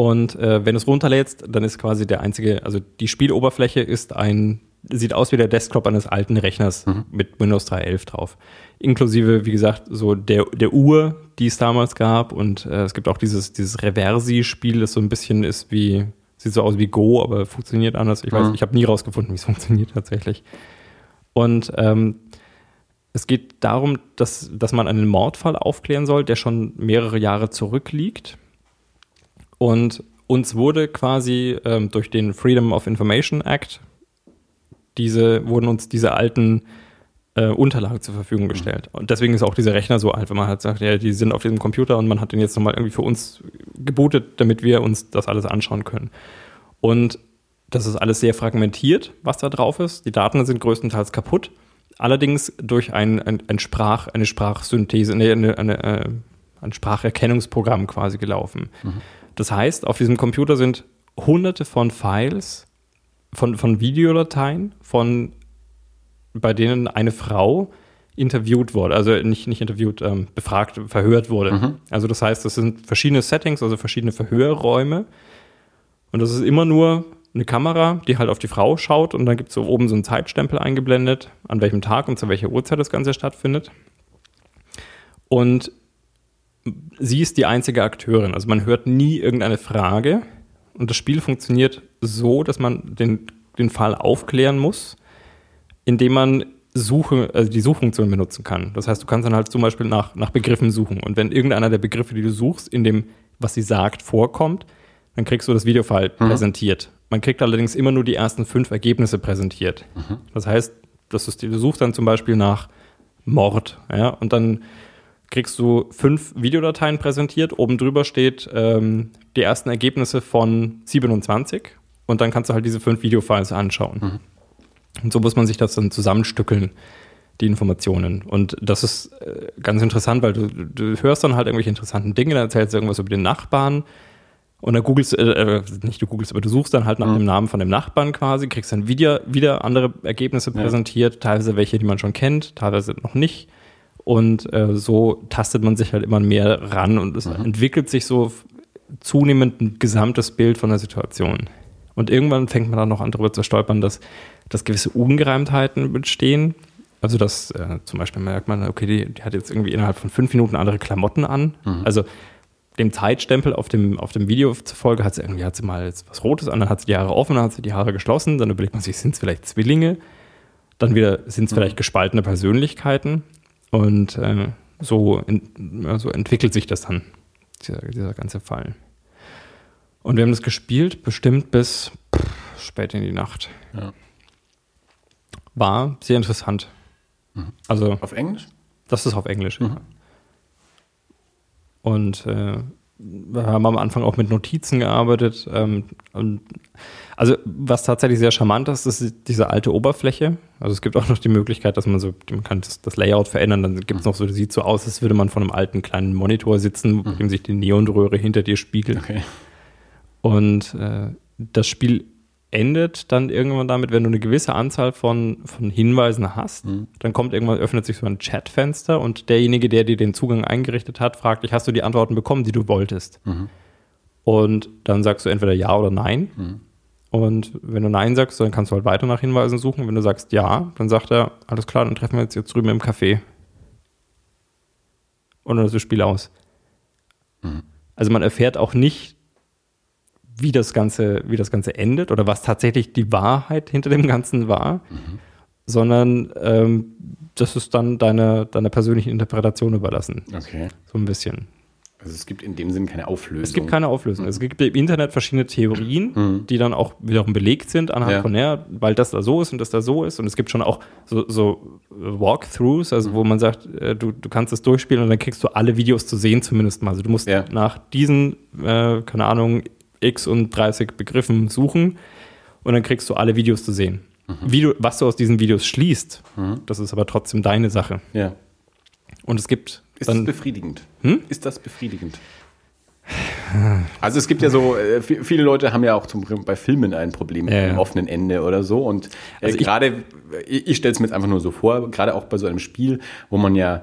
Und äh, wenn du es runterlädst, dann ist quasi der einzige, also die Spieloberfläche ist ein, sieht aus wie der Desktop eines alten Rechners mit Windows 3.11 drauf. Inklusive, wie gesagt, so der, der Uhr, die es damals gab. Und äh, es gibt auch dieses, dieses Reversi-Spiel, das so ein bisschen ist wie, sieht so aus wie Go, aber funktioniert anders. Ich weiß, Mhm. ich habe nie rausgefunden, wie es *laughs* funktioniert tatsächlich. Und ähm, es geht darum, dass, dass man einen Mordfall aufklären soll, der schon mehrere Jahre zurückliegt. Und uns wurde quasi ähm, durch den Freedom of Information Act diese, wurden uns diese alten äh, Unterlagen zur Verfügung gestellt. Und deswegen ist auch dieser Rechner so alt, wenn man halt sagt, ja, die sind auf diesem Computer und man hat den jetzt nochmal irgendwie für uns gebootet, damit wir uns das alles anschauen können. Und das ist alles sehr fragmentiert, was da drauf ist. Die Daten sind größtenteils kaputt. Allerdings durch ein, ein, ein Sprach, eine Sprachsynthese, nee, eine, eine, äh, ein Spracherkennungsprogramm quasi gelaufen. Das heißt, auf diesem Computer sind hunderte von Files, von, von Videodateien, von bei denen eine Frau interviewt wurde, also nicht, nicht interviewt, ähm, befragt, verhört wurde. Also das heißt, das sind verschiedene Settings, also verschiedene Verhörräume. Und das ist immer nur eine Kamera, die halt auf die Frau schaut und dann gibt es so oben so einen Zeitstempel eingeblendet, an welchem Tag und zu welcher Uhrzeit das Ganze stattfindet. Und sie ist die einzige Akteurin. Also man hört nie irgendeine Frage. Und das Spiel funktioniert so, dass man den, den Fall aufklären muss, indem man Suche, also die Suchfunktion benutzen kann. Das heißt, du kannst dann halt zum Beispiel nach, nach Begriffen suchen. Und wenn irgendeiner der Begriffe, die du suchst, in dem, was sie sagt, vorkommt, dann kriegst du das Videofile präsentiert. Man kriegt allerdings immer nur die ersten fünf Ergebnisse präsentiert. Das heißt, das ist, du suchst dann zum Beispiel nach Mord, ja, und dann kriegst du fünf Videodateien präsentiert. Oben drüber steht ähm, die ersten Ergebnisse von 27 und dann kannst du halt diese fünf Videofiles anschauen. Und so muss man sich das dann zusammenstückeln, die Informationen. Und das ist äh, ganz interessant, weil du, du hörst dann halt irgendwelche interessanten Dinge, dann erzählst du irgendwas über den Nachbarn und dann googelst, äh, äh, nicht du googelst, aber du suchst dann halt nach dem Namen von dem Nachbarn quasi, kriegst dann wieder, wieder andere Ergebnisse präsentiert, teilweise welche, die man schon kennt, teilweise noch nicht. Und äh, so tastet man sich halt immer mehr ran und es entwickelt sich so zunehmend ein gesamtes Bild von der Situation. Und irgendwann fängt man dann noch an, darüber zu stolpern, dass, dass gewisse Ungereimtheiten bestehen. Also das äh, zum Beispiel merkt man, okay, die, die, hat jetzt irgendwie innerhalb von fünf Minuten andere Klamotten an. Mhm. Also dem Zeitstempel auf dem, auf dem Video zufolge hat sie irgendwie hat sie mal was Rotes an, dann hat sie die Haare offen, dann hat sie die Haare geschlossen, dann überlegt man sich, sind es vielleicht Zwillinge? Dann wieder sind es mhm. vielleicht gespaltene Persönlichkeiten. Und äh, so, in, so entwickelt sich das dann, dieser, dieser ganze Fall. Und wir haben das gespielt, bestimmt bis pff, spät in die Nacht. Ja. War sehr interessant. Mhm. Also, auf Englisch? Das ist auf Englisch, mhm. ja. Und äh, wir haben am Anfang auch mit Notizen gearbeitet. Ähm, und also was tatsächlich sehr charmant ist, ist diese alte Oberfläche. Also es gibt auch noch die Möglichkeit, dass man so, man kann das, das Layout verändern. Dann gibt es noch so, das sieht so aus, als würde man vor einem alten kleinen Monitor sitzen, mhm. dem sich die Neonröhre hinter dir spiegelt. Okay. Und äh, das Spiel endet dann irgendwann damit, wenn du eine gewisse Anzahl von, von Hinweisen hast, mhm. dann kommt irgendwann, öffnet sich so ein Chatfenster und derjenige, der dir den Zugang eingerichtet hat, fragt dich, hast du die Antworten bekommen, die du wolltest? Mhm. Und dann sagst du entweder ja oder nein. Mhm. Und wenn du Nein sagst, dann kannst du halt weiter nach Hinweisen suchen. Wenn du sagst Ja, dann sagt er, alles klar, dann treffen wir uns jetzt drüben im Café. Und dann ist das Spiel aus. Mhm. Also man erfährt auch nicht, wie das Ganze, wie das Ganze endet oder was tatsächlich die Wahrheit hinter dem Ganzen war, mhm. sondern ähm, das ist dann deine, deiner persönlichen Interpretation überlassen. Okay. So ein bisschen. Also es gibt in dem Sinn keine Auflösung. Es gibt keine Auflösung. Mhm. Es gibt im Internet verschiedene Theorien, mhm. die dann auch wiederum belegt sind anhand ja. von, ja, weil das da so ist und das da so ist. Und es gibt schon auch so, so Walkthroughs, also mhm. wo man sagt, äh, du, du kannst es durchspielen und dann kriegst du alle Videos zu sehen zumindest mal. Also du musst ja. nach diesen, äh, keine Ahnung, X und 30 Begriffen suchen und dann kriegst du alle Videos zu sehen. Mhm. Wie du, was du aus diesen Videos schließt, mhm. das ist aber trotzdem deine Sache. Ja. Und es gibt. Ist dann, das befriedigend? Hm? Ist das befriedigend? Also es gibt ja so, äh, viele Leute haben ja auch zum, bei Filmen ein Problem mit ja, einem offenen Ende oder so. Und äh, also gerade, ich, ich stelle es mir jetzt einfach nur so vor, gerade auch bei so einem Spiel, wo man ja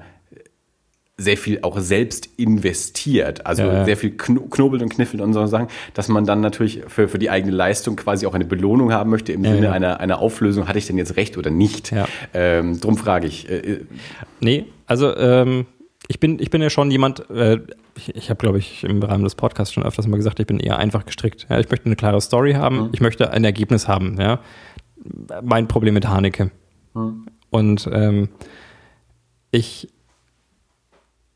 sehr viel auch selbst investiert, also ja, ja. sehr viel knobelt und kniffelt und so Sachen, dass man dann natürlich für, für die eigene Leistung quasi auch eine Belohnung haben möchte im ja, Sinne Einer, einer Auflösung, hatte ich denn jetzt recht oder nicht? Ähm, drum frage ich. Äh, äh, nee, also ähm, ich, bin, ich bin ja schon jemand, äh, ich, ich habe, glaube ich, im Rahmen des Podcasts schon öfters mal gesagt, ich bin eher einfach gestrickt. Ja, ich möchte eine klare Story haben, mhm. ich möchte ein Ergebnis haben. Ja? Mein Problem mit Haneke. Mhm. Und ähm, ich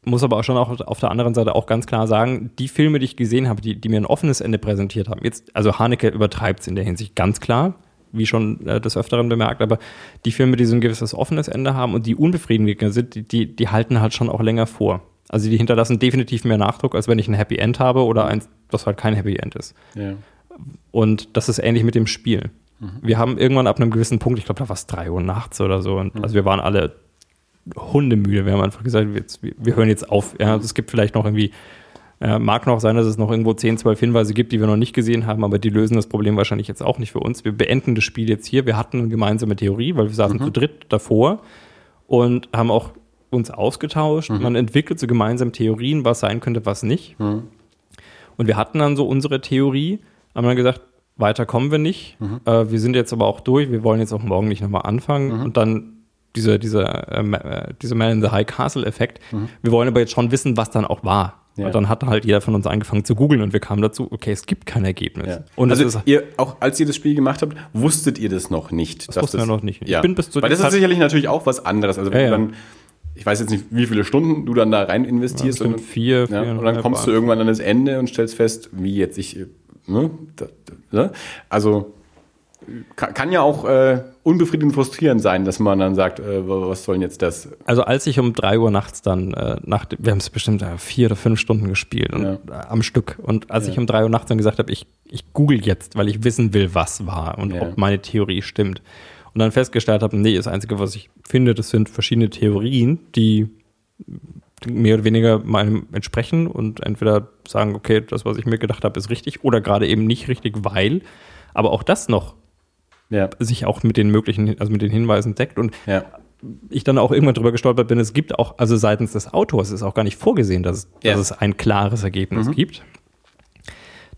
muss aber auch schon auch auf der anderen Seite auch ganz klar sagen, die Filme, die ich gesehen habe, die, die mir ein offenes Ende präsentiert haben, jetzt, also Haneke übertreibt es in der Hinsicht ganz klar, wie schon äh, des Öfteren bemerkt, aber die Filme, die so ein gewisses offenes Ende haben und die unbefriedigend sind, die, die, die halten halt schon auch länger vor. Also die hinterlassen definitiv mehr Nachdruck, als wenn ich ein Happy End habe oder eins, das halt kein Happy End ist. Ja. Und das ist ähnlich mit dem Spiel. Mhm. Wir haben irgendwann ab einem gewissen Punkt, ich glaube, da war es drei Uhr nachts oder so, und mhm. also wir waren alle hundemüde. Wir haben einfach gesagt, wir, wir hören jetzt auf. Ja, es gibt vielleicht noch irgendwie, äh, mag noch sein, dass es noch irgendwo 10, 12 Hinweise gibt, die wir noch nicht gesehen haben, aber die lösen das Problem wahrscheinlich jetzt auch nicht für uns. Wir beenden das Spiel jetzt hier. Wir hatten eine gemeinsame Theorie, weil wir saßen mhm. zu dritt davor und haben auch uns ausgetauscht. Mhm. Man entwickelt so gemeinsam Theorien, was sein könnte, was nicht. Mhm. Und wir hatten dann so unsere Theorie, haben dann gesagt, weiter kommen wir nicht. Mhm. Äh, wir sind jetzt aber auch durch. Wir wollen jetzt auch morgen nicht nochmal anfangen. Mhm. Und dann dieser, dieser, ähm, äh, dieser Man in the High Castle Effekt. Mhm. Wir wollen aber jetzt schon wissen, was dann auch war. Ja. Und dann hat halt jeder von uns angefangen zu googeln und wir kamen dazu, okay, es gibt kein Ergebnis. Ja. Und also ihr, auch als ihr das Spiel gemacht habt, wusstet ihr das noch nicht? Das wussten wir noch nicht. Ja. Ich bin bis zu Weil das ist sicherlich natürlich auch was anderes. Also wenn ja, dann, ich weiß jetzt nicht, wie viele Stunden du dann da rein investierst. Ja, und, vier, vier und dann kommst du irgendwann an das Ende und stellst fest, wie jetzt ich, ne, da, da, ne? also kann, ja auch äh, unbefriedigend frustrierend sein, dass man dann sagt, äh, was soll denn jetzt das? Also als ich um drei Uhr nachts dann, äh, nach, wir haben es bestimmt äh, vier oder fünf Stunden gespielt und, ja. Äh, am Stück. Und als ja. ich um drei Uhr nachts dann gesagt habe, ich, ich google jetzt, weil ich wissen will, was war und ja. ob meine Theorie stimmt. Und dann festgestellt habe, nee, das Einzige, was ich finde, das sind verschiedene Theorien, die mehr oder weniger meinem entsprechen und entweder sagen, okay, das, was ich mir gedacht habe, ist richtig oder gerade eben nicht richtig, weil, aber auch das noch ja. sich auch mit den möglichen, also mit den Hinweisen deckt. Und ja. ich dann auch irgendwann drüber gestolpert bin, es gibt auch, also seitens des Autors ist auch gar nicht vorgesehen, dass, ja. dass es ein klares Ergebnis mhm. gibt.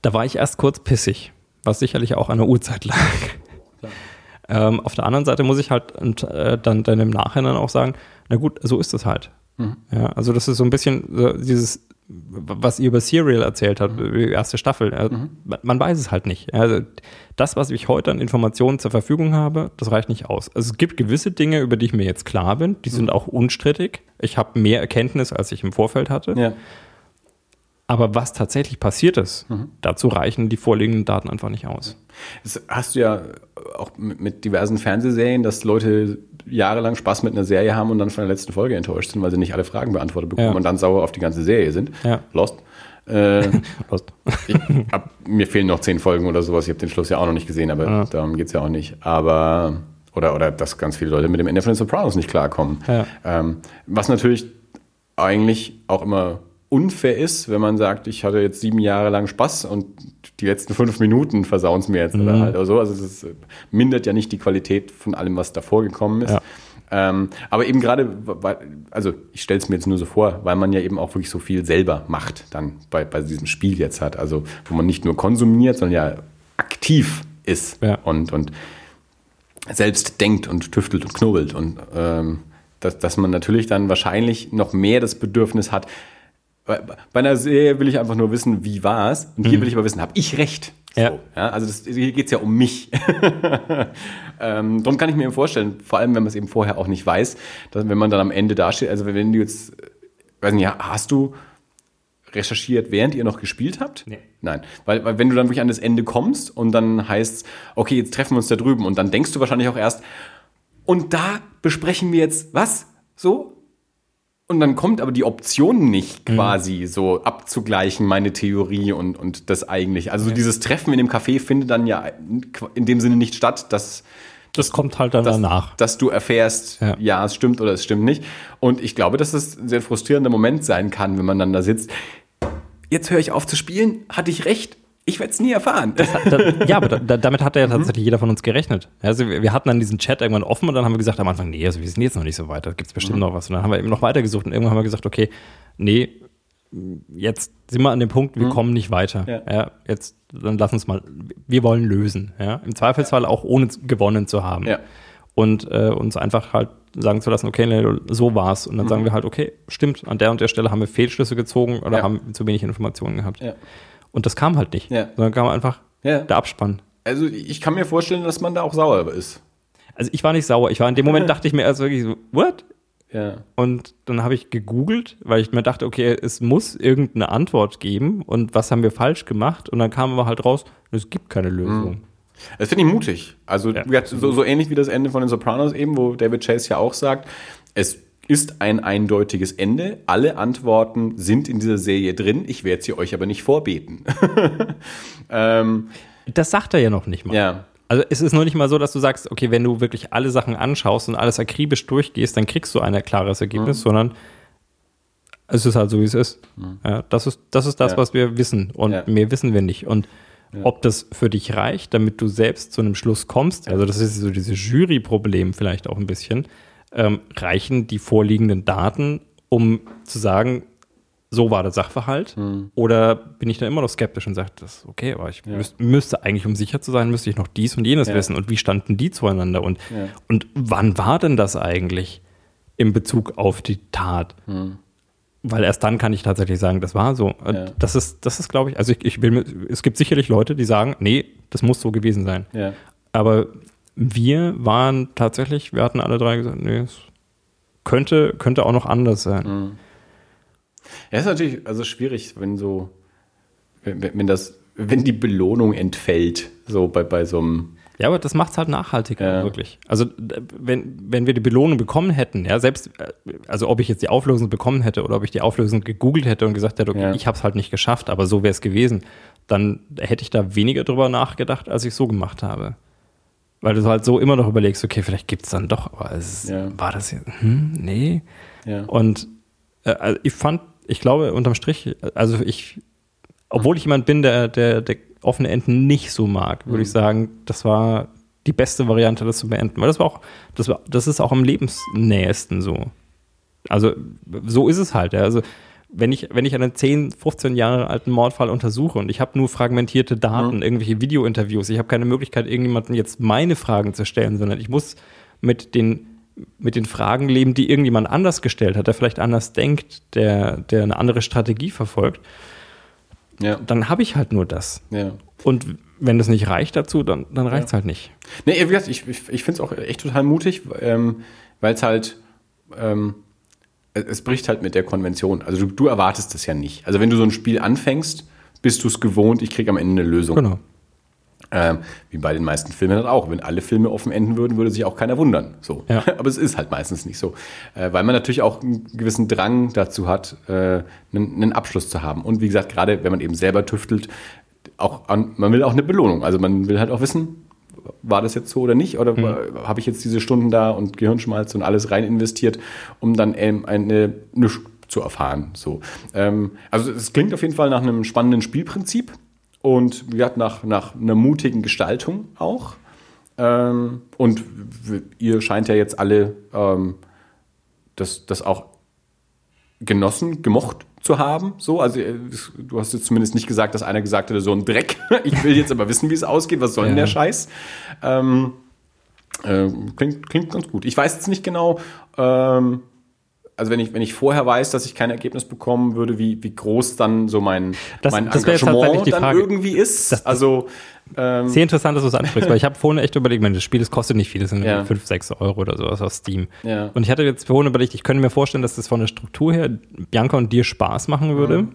Da war ich erst kurz pissig, was sicherlich auch an der Uhrzeit lag. Ähm, auf der anderen Seite muss ich halt und, äh, dann, dann im Nachhinein auch sagen, na gut, so ist es halt. Mhm. Ja, also das ist so ein bisschen so dieses, was ihr über Serial erzählt habt, Mhm. die erste Staffel. Äh, man, man weiß es halt nicht. Also das, was ich heute an Informationen zur Verfügung habe, das reicht nicht aus. Also es gibt gewisse Dinge, über die ich mir jetzt klar bin, die Mhm. sind auch unstrittig. Ich habe mehr Erkenntnis, als ich im Vorfeld hatte. Ja. Aber was tatsächlich passiert ist, Mhm. dazu reichen die vorliegenden Daten einfach nicht aus. Das hast du ja auch mit diversen Fernsehserien, dass Leute jahrelang Spaß mit einer Serie haben und dann von der letzten Folge enttäuscht sind, weil sie nicht alle Fragen beantwortet bekommen Ja. und dann sauer auf die ganze Serie sind. Ja. Lost. *laughs* Äh, Lost. ich hab, mir fehlen noch zehn Folgen oder sowas. Ich habe den Schluss ja auch noch nicht gesehen, aber Ja. darum geht's ja auch nicht. Aber, oder, oder dass ganz viele Leute mit dem Ende von den Sopranos nicht klarkommen. Ähm, was natürlich eigentlich auch immer unfair ist, wenn man sagt, ich hatte jetzt sieben Jahre lang Spaß und die letzten fünf Minuten versauen es mir jetzt oder halt oder so. Also das äh, mindert ja nicht die Qualität von allem, was davor gekommen ist. Ja. Ähm, aber eben gerade, also ich stelle es mir jetzt nur so vor, weil man ja eben auch wirklich so viel selber macht, dann bei, bei diesem Spiel jetzt hat. Also wo man nicht nur konsumiert, sondern ja aktiv ist Ja. und, und selbst denkt und tüftelt und knubbelt. Und ähm, dass, dass man natürlich dann wahrscheinlich noch mehr das Bedürfnis hat, bei, bei einer Serie will ich einfach nur wissen, wie war es. Und hier will ich aber wissen, habe ich recht? So, Ja. ja. also das, hier geht es ja um mich. *laughs* ähm, darum kann ich mir eben vorstellen, vor allem wenn man es eben vorher auch nicht weiß, dass wenn man dann am Ende dasteht, also wenn du jetzt, weiß nicht, hast du recherchiert, während ihr noch gespielt habt? Nee. Nein, weil, weil wenn du dann wirklich an das Ende kommst und dann heißt okay, jetzt treffen wir uns da drüben und dann denkst du wahrscheinlich auch erst, und da besprechen wir jetzt was? So? Und dann kommt aber die Option nicht quasi so abzugleichen, meine Theorie und, und das eigentlich. Also dieses Treffen in dem Café findet dann ja in dem Sinne nicht statt, dass, Das kommt halt dann dass, danach. dass du erfährst, Ja. ja. es stimmt oder es stimmt nicht. Und ich glaube, dass es ein sehr frustrierender Moment sein kann, wenn man dann da sitzt. Jetzt höre ich auf zu spielen, hatte ich recht. Ich werde es nie erfahren. Da, *laughs* ja, aber da, damit hat ja tatsächlich jeder von uns gerechnet. Also wir, wir hatten dann diesen Chat irgendwann offen und dann haben wir gesagt am Anfang, nee, also wir sind jetzt noch nicht so weit, da gibt es bestimmt noch was. Und dann haben wir eben noch weitergesucht und irgendwann haben wir gesagt, okay, nee, jetzt sind wir an dem Punkt, wir kommen nicht weiter. Ja. Ja. jetzt, dann lass uns mal, wir wollen lösen. Ja. Im Zweifelsfall auch ohne gewonnen zu haben. Ja. Und äh, uns einfach halt sagen zu lassen, okay, so war's. Und dann sagen wir halt, okay, stimmt, an der und der Stelle haben wir Fehlschlüsse gezogen oder haben zu wenig Informationen gehabt. Ja. Und das kam halt nicht. Ja. Sondern kam einfach Ja. der Abspann. Also ich kann mir vorstellen, dass man da auch sauer ist. Also ich war nicht sauer. Ich war in dem Moment dachte ich mir also wirklich so, what? Ja. Und dann habe ich gegoogelt, weil ich mir dachte, okay, es muss irgendeine Antwort geben und was haben wir falsch gemacht? Und dann kam aber halt raus, es gibt keine Lösung. Das finde ich mutig. Also Ja. so, so ähnlich wie das Ende von den Sopranos eben, wo David Chase ja auch sagt, es ist ein eindeutiges Ende. Alle Antworten sind in dieser Serie drin. Ich werde sie euch aber nicht vorbeten. *laughs* ähm, Das sagt er ja noch nicht mal. ja. Also es ist noch nicht mal so, dass du sagst, okay, wenn du wirklich alle Sachen anschaust und alles akribisch durchgehst, dann kriegst du ein klares Ergebnis, sondern es ist halt so, wie es ist. Ja, das ist das, ist das Ja. was wir wissen und Ja. mehr wissen wir nicht. Und ob das für dich reicht, damit du selbst zu einem Schluss kommst, also das ist so dieses Jury-Problem vielleicht auch ein bisschen, ähm, reichen die vorliegenden Daten, um zu sagen, so war der Sachverhalt? Oder bin ich da immer noch skeptisch und sage, das ist okay, aber ich müß, müsste eigentlich, um sicher zu sein, müsste ich noch dies und jenes Ja. wissen. Und wie standen die zueinander? Und, Ja. und wann war denn das eigentlich in Bezug auf die Tat? Weil erst dann kann ich tatsächlich sagen, das war so. Ja. Das ist, das ist, glaube ich, also ich, ich mir, es gibt sicherlich Leute, die sagen, nee, das muss so gewesen sein. Ja. Aber wir waren tatsächlich, wir hatten alle drei gesagt, nee, es könnte, könnte auch noch anders sein. Ja, ist natürlich also schwierig, wenn so, wenn, wenn das, wenn die Belohnung entfällt, so bei, bei so einem, Ja, aber das macht es halt nachhaltiger, Ja. wirklich. Also, wenn, wenn wir die Belohnung bekommen hätten, ja, selbst, äh, also ob ich jetzt die Auflösung bekommen hätte oder ob ich die Auflösung gegoogelt hätte und gesagt hätte, okay, Ja. ich habe es halt nicht geschafft, aber so wäre es gewesen, dann hätte ich da weniger drüber nachgedacht, als ich so gemacht habe. Weil du halt so immer noch überlegst, okay, vielleicht gibt es dann doch, aber es, Ja. war das jetzt, hm, nee. ja. Und äh, also ich fand, ich glaube, unterm Strich, also ich, obwohl ich jemand bin, der, der, der offene Enden nicht so mag, würde ich sagen, das war die beste Variante, das zu beenden. Weil das war auch, das war, das ist auch am lebensnähesten so. Also, so ist es halt. Ja. Also, wenn ich, wenn ich einen 10, 15 Jahre alten Mordfall untersuche und ich habe nur fragmentierte Daten, mhm. irgendwelche Videointerviews, ich habe keine Möglichkeit, irgendjemandem jetzt meine Fragen zu stellen, sondern ich muss mit den, mit den Fragen leben, die irgendjemand anders gestellt hat, der vielleicht anders denkt, der, der eine andere Strategie verfolgt. Ja. Dann habe ich halt nur das. Ja. Und wenn das nicht reicht dazu, dann, dann reicht es ja. halt nicht. Nee, wie gesagt, ich, ich, ich finde es auch echt total mutig, ähm, weil es halt, ähm, es bricht halt mit der Konvention. Also du, du erwartest das ja nicht. Also wenn du so ein Spiel anfängst, bist du es gewohnt, ich kriege am Ende eine Lösung. Genau. Ähm, wie bei den meisten Filmen halt auch. Wenn alle Filme offen enden würden, würde sich auch keiner wundern. So. Ja. *laughs* Aber es ist halt meistens nicht so. Äh, weil man natürlich auch einen gewissen Drang dazu hat, äh, einen, einen, Abschluss zu haben. Und wie gesagt, gerade wenn man eben selber tüftelt, auch an, man will auch eine Belohnung. Also man will halt auch wissen, war das jetzt so oder nicht? Oder mhm. habe ich jetzt diese Stunden da und Gehirnschmalz und alles rein investiert, um dann ähm, eine, eine zu erfahren. So. Ähm, also es klingt auf jeden Fall nach einem spannenden Spielprinzip und ja, nach, nach einer mutigen Gestaltung auch. Ähm, und ihr scheint ja jetzt alle ähm, das, das auch genossen, gemocht zu haben. So, also äh, du hast jetzt zumindest nicht gesagt, dass einer gesagt hätte, so ein Dreck. *laughs* ich will jetzt aber wissen, wie es ausgeht. Was soll denn der Scheiß? Ähm, äh, klingt, klingt ganz gut. Ich weiß jetzt nicht genau, ähm, also wenn ich, wenn ich vorher weiß, dass ich kein Ergebnis bekommen würde, wie, wie groß dann so mein, das, mein das Engagement dann irgendwie ist. Das, also ähm, Sehr interessant, dass du es ansprichst, weil ich habe vorhin echt überlegt, das Spiel, das kostet nicht viel, das sind ja. 5, 6 Euro oder sowas aus Steam. Ja. Und ich hatte jetzt vorhin überlegt, ich könnte mir vorstellen, dass das von der Struktur her Bianca und dir Spaß machen würde. Mhm.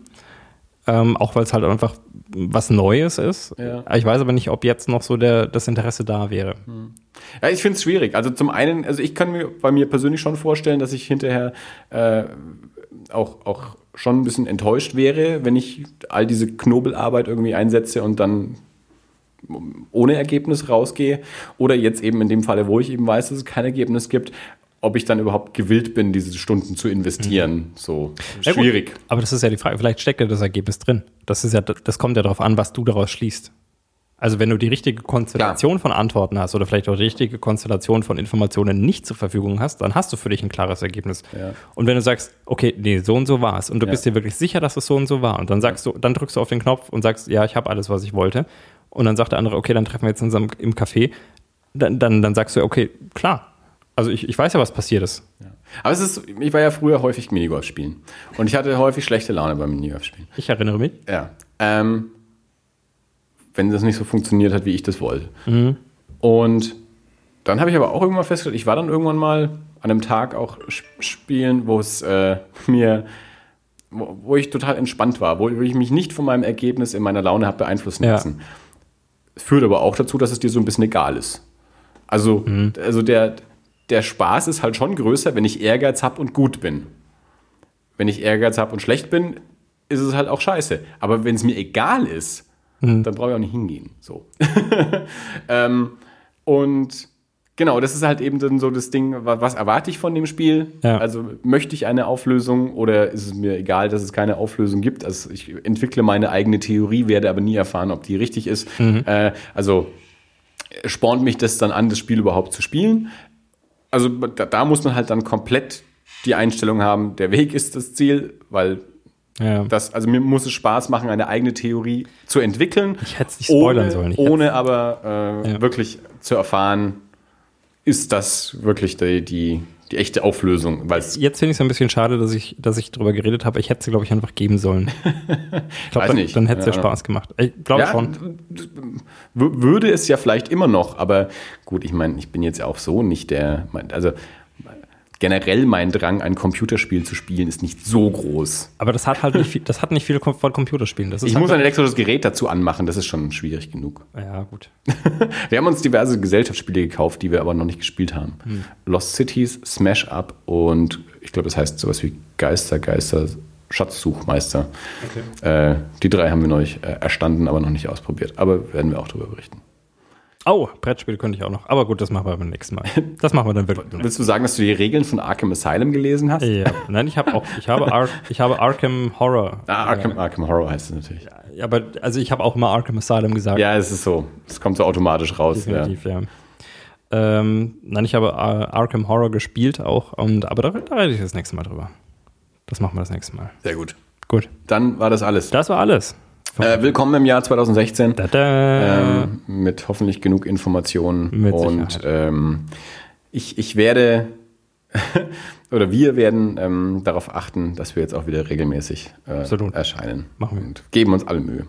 Ähm, auch weil es halt einfach was Neues ist. Ja. Ich weiß aber nicht, ob jetzt noch so der, das Interesse da wäre. Mhm. Ja, ich finde es schwierig. Also zum einen, also ich kann mir bei mir persönlich schon vorstellen, dass ich hinterher äh, auch, auch schon ein bisschen enttäuscht wäre, wenn ich all diese Knobelarbeit irgendwie einsetze und dann ohne Ergebnis rausgehe oder jetzt eben in dem Falle, wo ich eben weiß, dass es kein Ergebnis gibt, ob ich dann überhaupt gewillt bin, diese Stunden zu investieren. Mhm. So schwierig. Ja, aber das ist ja die Frage. Vielleicht steckt ja das Ergebnis drin. Das ist ja, das kommt ja darauf an, was du daraus schließt. Also wenn du die richtige Konstellation ja. von Antworten hast oder vielleicht auch die richtige Konstellation von Informationen nicht zur Verfügung hast, dann hast du für dich ein klares Ergebnis. Ja. Und wenn du sagst, okay, nee, so und so war es und du ja. bist dir wirklich sicher, dass es so und so war und dann sagst du, dann drückst du auf den Knopf und sagst, ja, ich habe alles, was ich wollte und dann sagt der andere, okay, dann treffen wir jetzt uns im Café, dann, dann, dann sagst du, okay, klar. Also ich, ich weiß ja, was passiert ist. Ja. Aber es ist, ich war ja früher häufig Minigolf spielen. Und ich hatte häufig schlechte Laune beim Minigolf spielen. Ich erinnere mich. Ja. Ähm, wenn das nicht so funktioniert hat, wie ich das wollte. Mhm. Und dann habe ich aber auch irgendwann festgestellt, ich war dann irgendwann mal an einem Tag auch spielen, wo es äh, *laughs* mir wo, wo, ich total entspannt war, wo, ich mich nicht von meinem Ergebnis in meiner Laune habe beeinflussen lassen. Ja führt aber auch dazu, dass es dir so ein bisschen egal ist. Also, mhm. also der, der Spaß ist halt schon größer, wenn ich Ehrgeiz habe und gut bin. Wenn ich Ehrgeiz habe und schlecht bin, ist es halt auch scheiße. Aber wenn es mir egal ist, mhm. dann brauche ich auch nicht hingehen. So. *laughs* ähm, und Genau, das ist halt eben dann so das Ding, was erwarte ich von dem Spiel? Ja. Also möchte ich eine Auflösung oder ist es mir egal, dass es keine Auflösung gibt? Also ich entwickle meine eigene Theorie, werde aber nie erfahren, ob die richtig ist. Mhm. Äh, also spornt mich das dann an, das Spiel überhaupt zu spielen? Also da, da, muss man halt dann komplett die Einstellung haben, der Weg ist das Ziel, weil ja. das, also mir muss es Spaß machen, eine eigene Theorie zu entwickeln. Ich hätte es nicht spoilern ohne, sollen. Ich ohne aber äh, ja. wirklich zu erfahren, ist das wirklich die, die, die echte Auflösung. Weil's Jetzt finde ich es ein bisschen schade, dass ich, dass ich darüber geredet habe. Ich hätte sie, glaube ich, einfach geben sollen. *laughs* Ich glaube, dann, dann hätte es ja. ja Spaß gemacht. Ich glaube ja, schon. Würde es ja vielleicht immer noch, aber gut, ich meine, ich bin jetzt ja auch so nicht der, also generell mein Drang, ein Computerspiel zu spielen, ist nicht so groß. Aber das hat halt nicht viel, das hat nicht viel von Computerspielen. ich halt muss ein elektrisches Gerät dazu anmachen, das ist schon schwierig genug. Ja, gut. *laughs* wir haben uns diverse Gesellschaftsspiele gekauft, die wir aber noch nicht gespielt haben. Hm. Lost Cities, Smash Up und ich glaube, das heißt sowas wie Geister, Geister, Schatzsuchmeister. Okay. Äh, die drei haben wir neulich äh, erstanden, aber noch nicht ausprobiert. Aber werden wir auch darüber berichten. Oh, Brettspiel könnte ich auch noch. Aber gut, das machen wir beim nächsten Mal. *laughs* Das machen wir dann wirklich. Willst du sagen, dass du die Regeln von Arkham Asylum gelesen hast? Ja, nein, ich habe auch, ich habe, Ar ich habe Arkham Horror. Ah, Arkham, Arkham Horror heißt es natürlich. Ja, aber also ich habe auch immer Arkham Asylum gesagt. Ja, es ist so. Es kommt so automatisch raus. Definitiv, ja. ja. Ähm, nein, ich habe Arkham Horror gespielt auch, und, aber da, da rede ich das nächste Mal drüber. Das machen wir das nächste Mal. Sehr gut. Gut. Dann war das alles. Das war alles. Äh, willkommen im Jahr 2016. Tada. Ähm, mit hoffentlich genug Informationen. Mit und ähm, ich, ich werde *laughs* oder wir werden ähm, darauf achten, dass wir jetzt auch wieder regelmäßig äh, erscheinen. Machen wir. Und geben uns alle Mühe.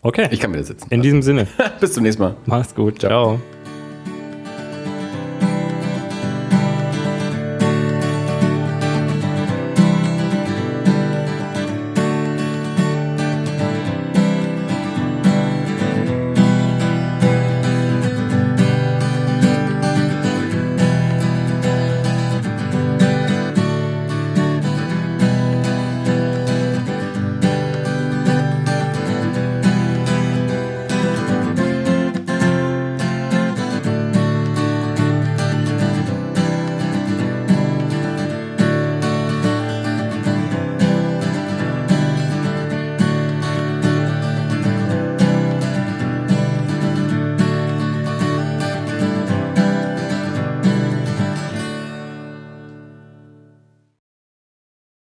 Okay. Ich kann wieder sitzen. In diesem Sinne, *laughs* Bis zum nächsten Mal. mach's gut. Ciao.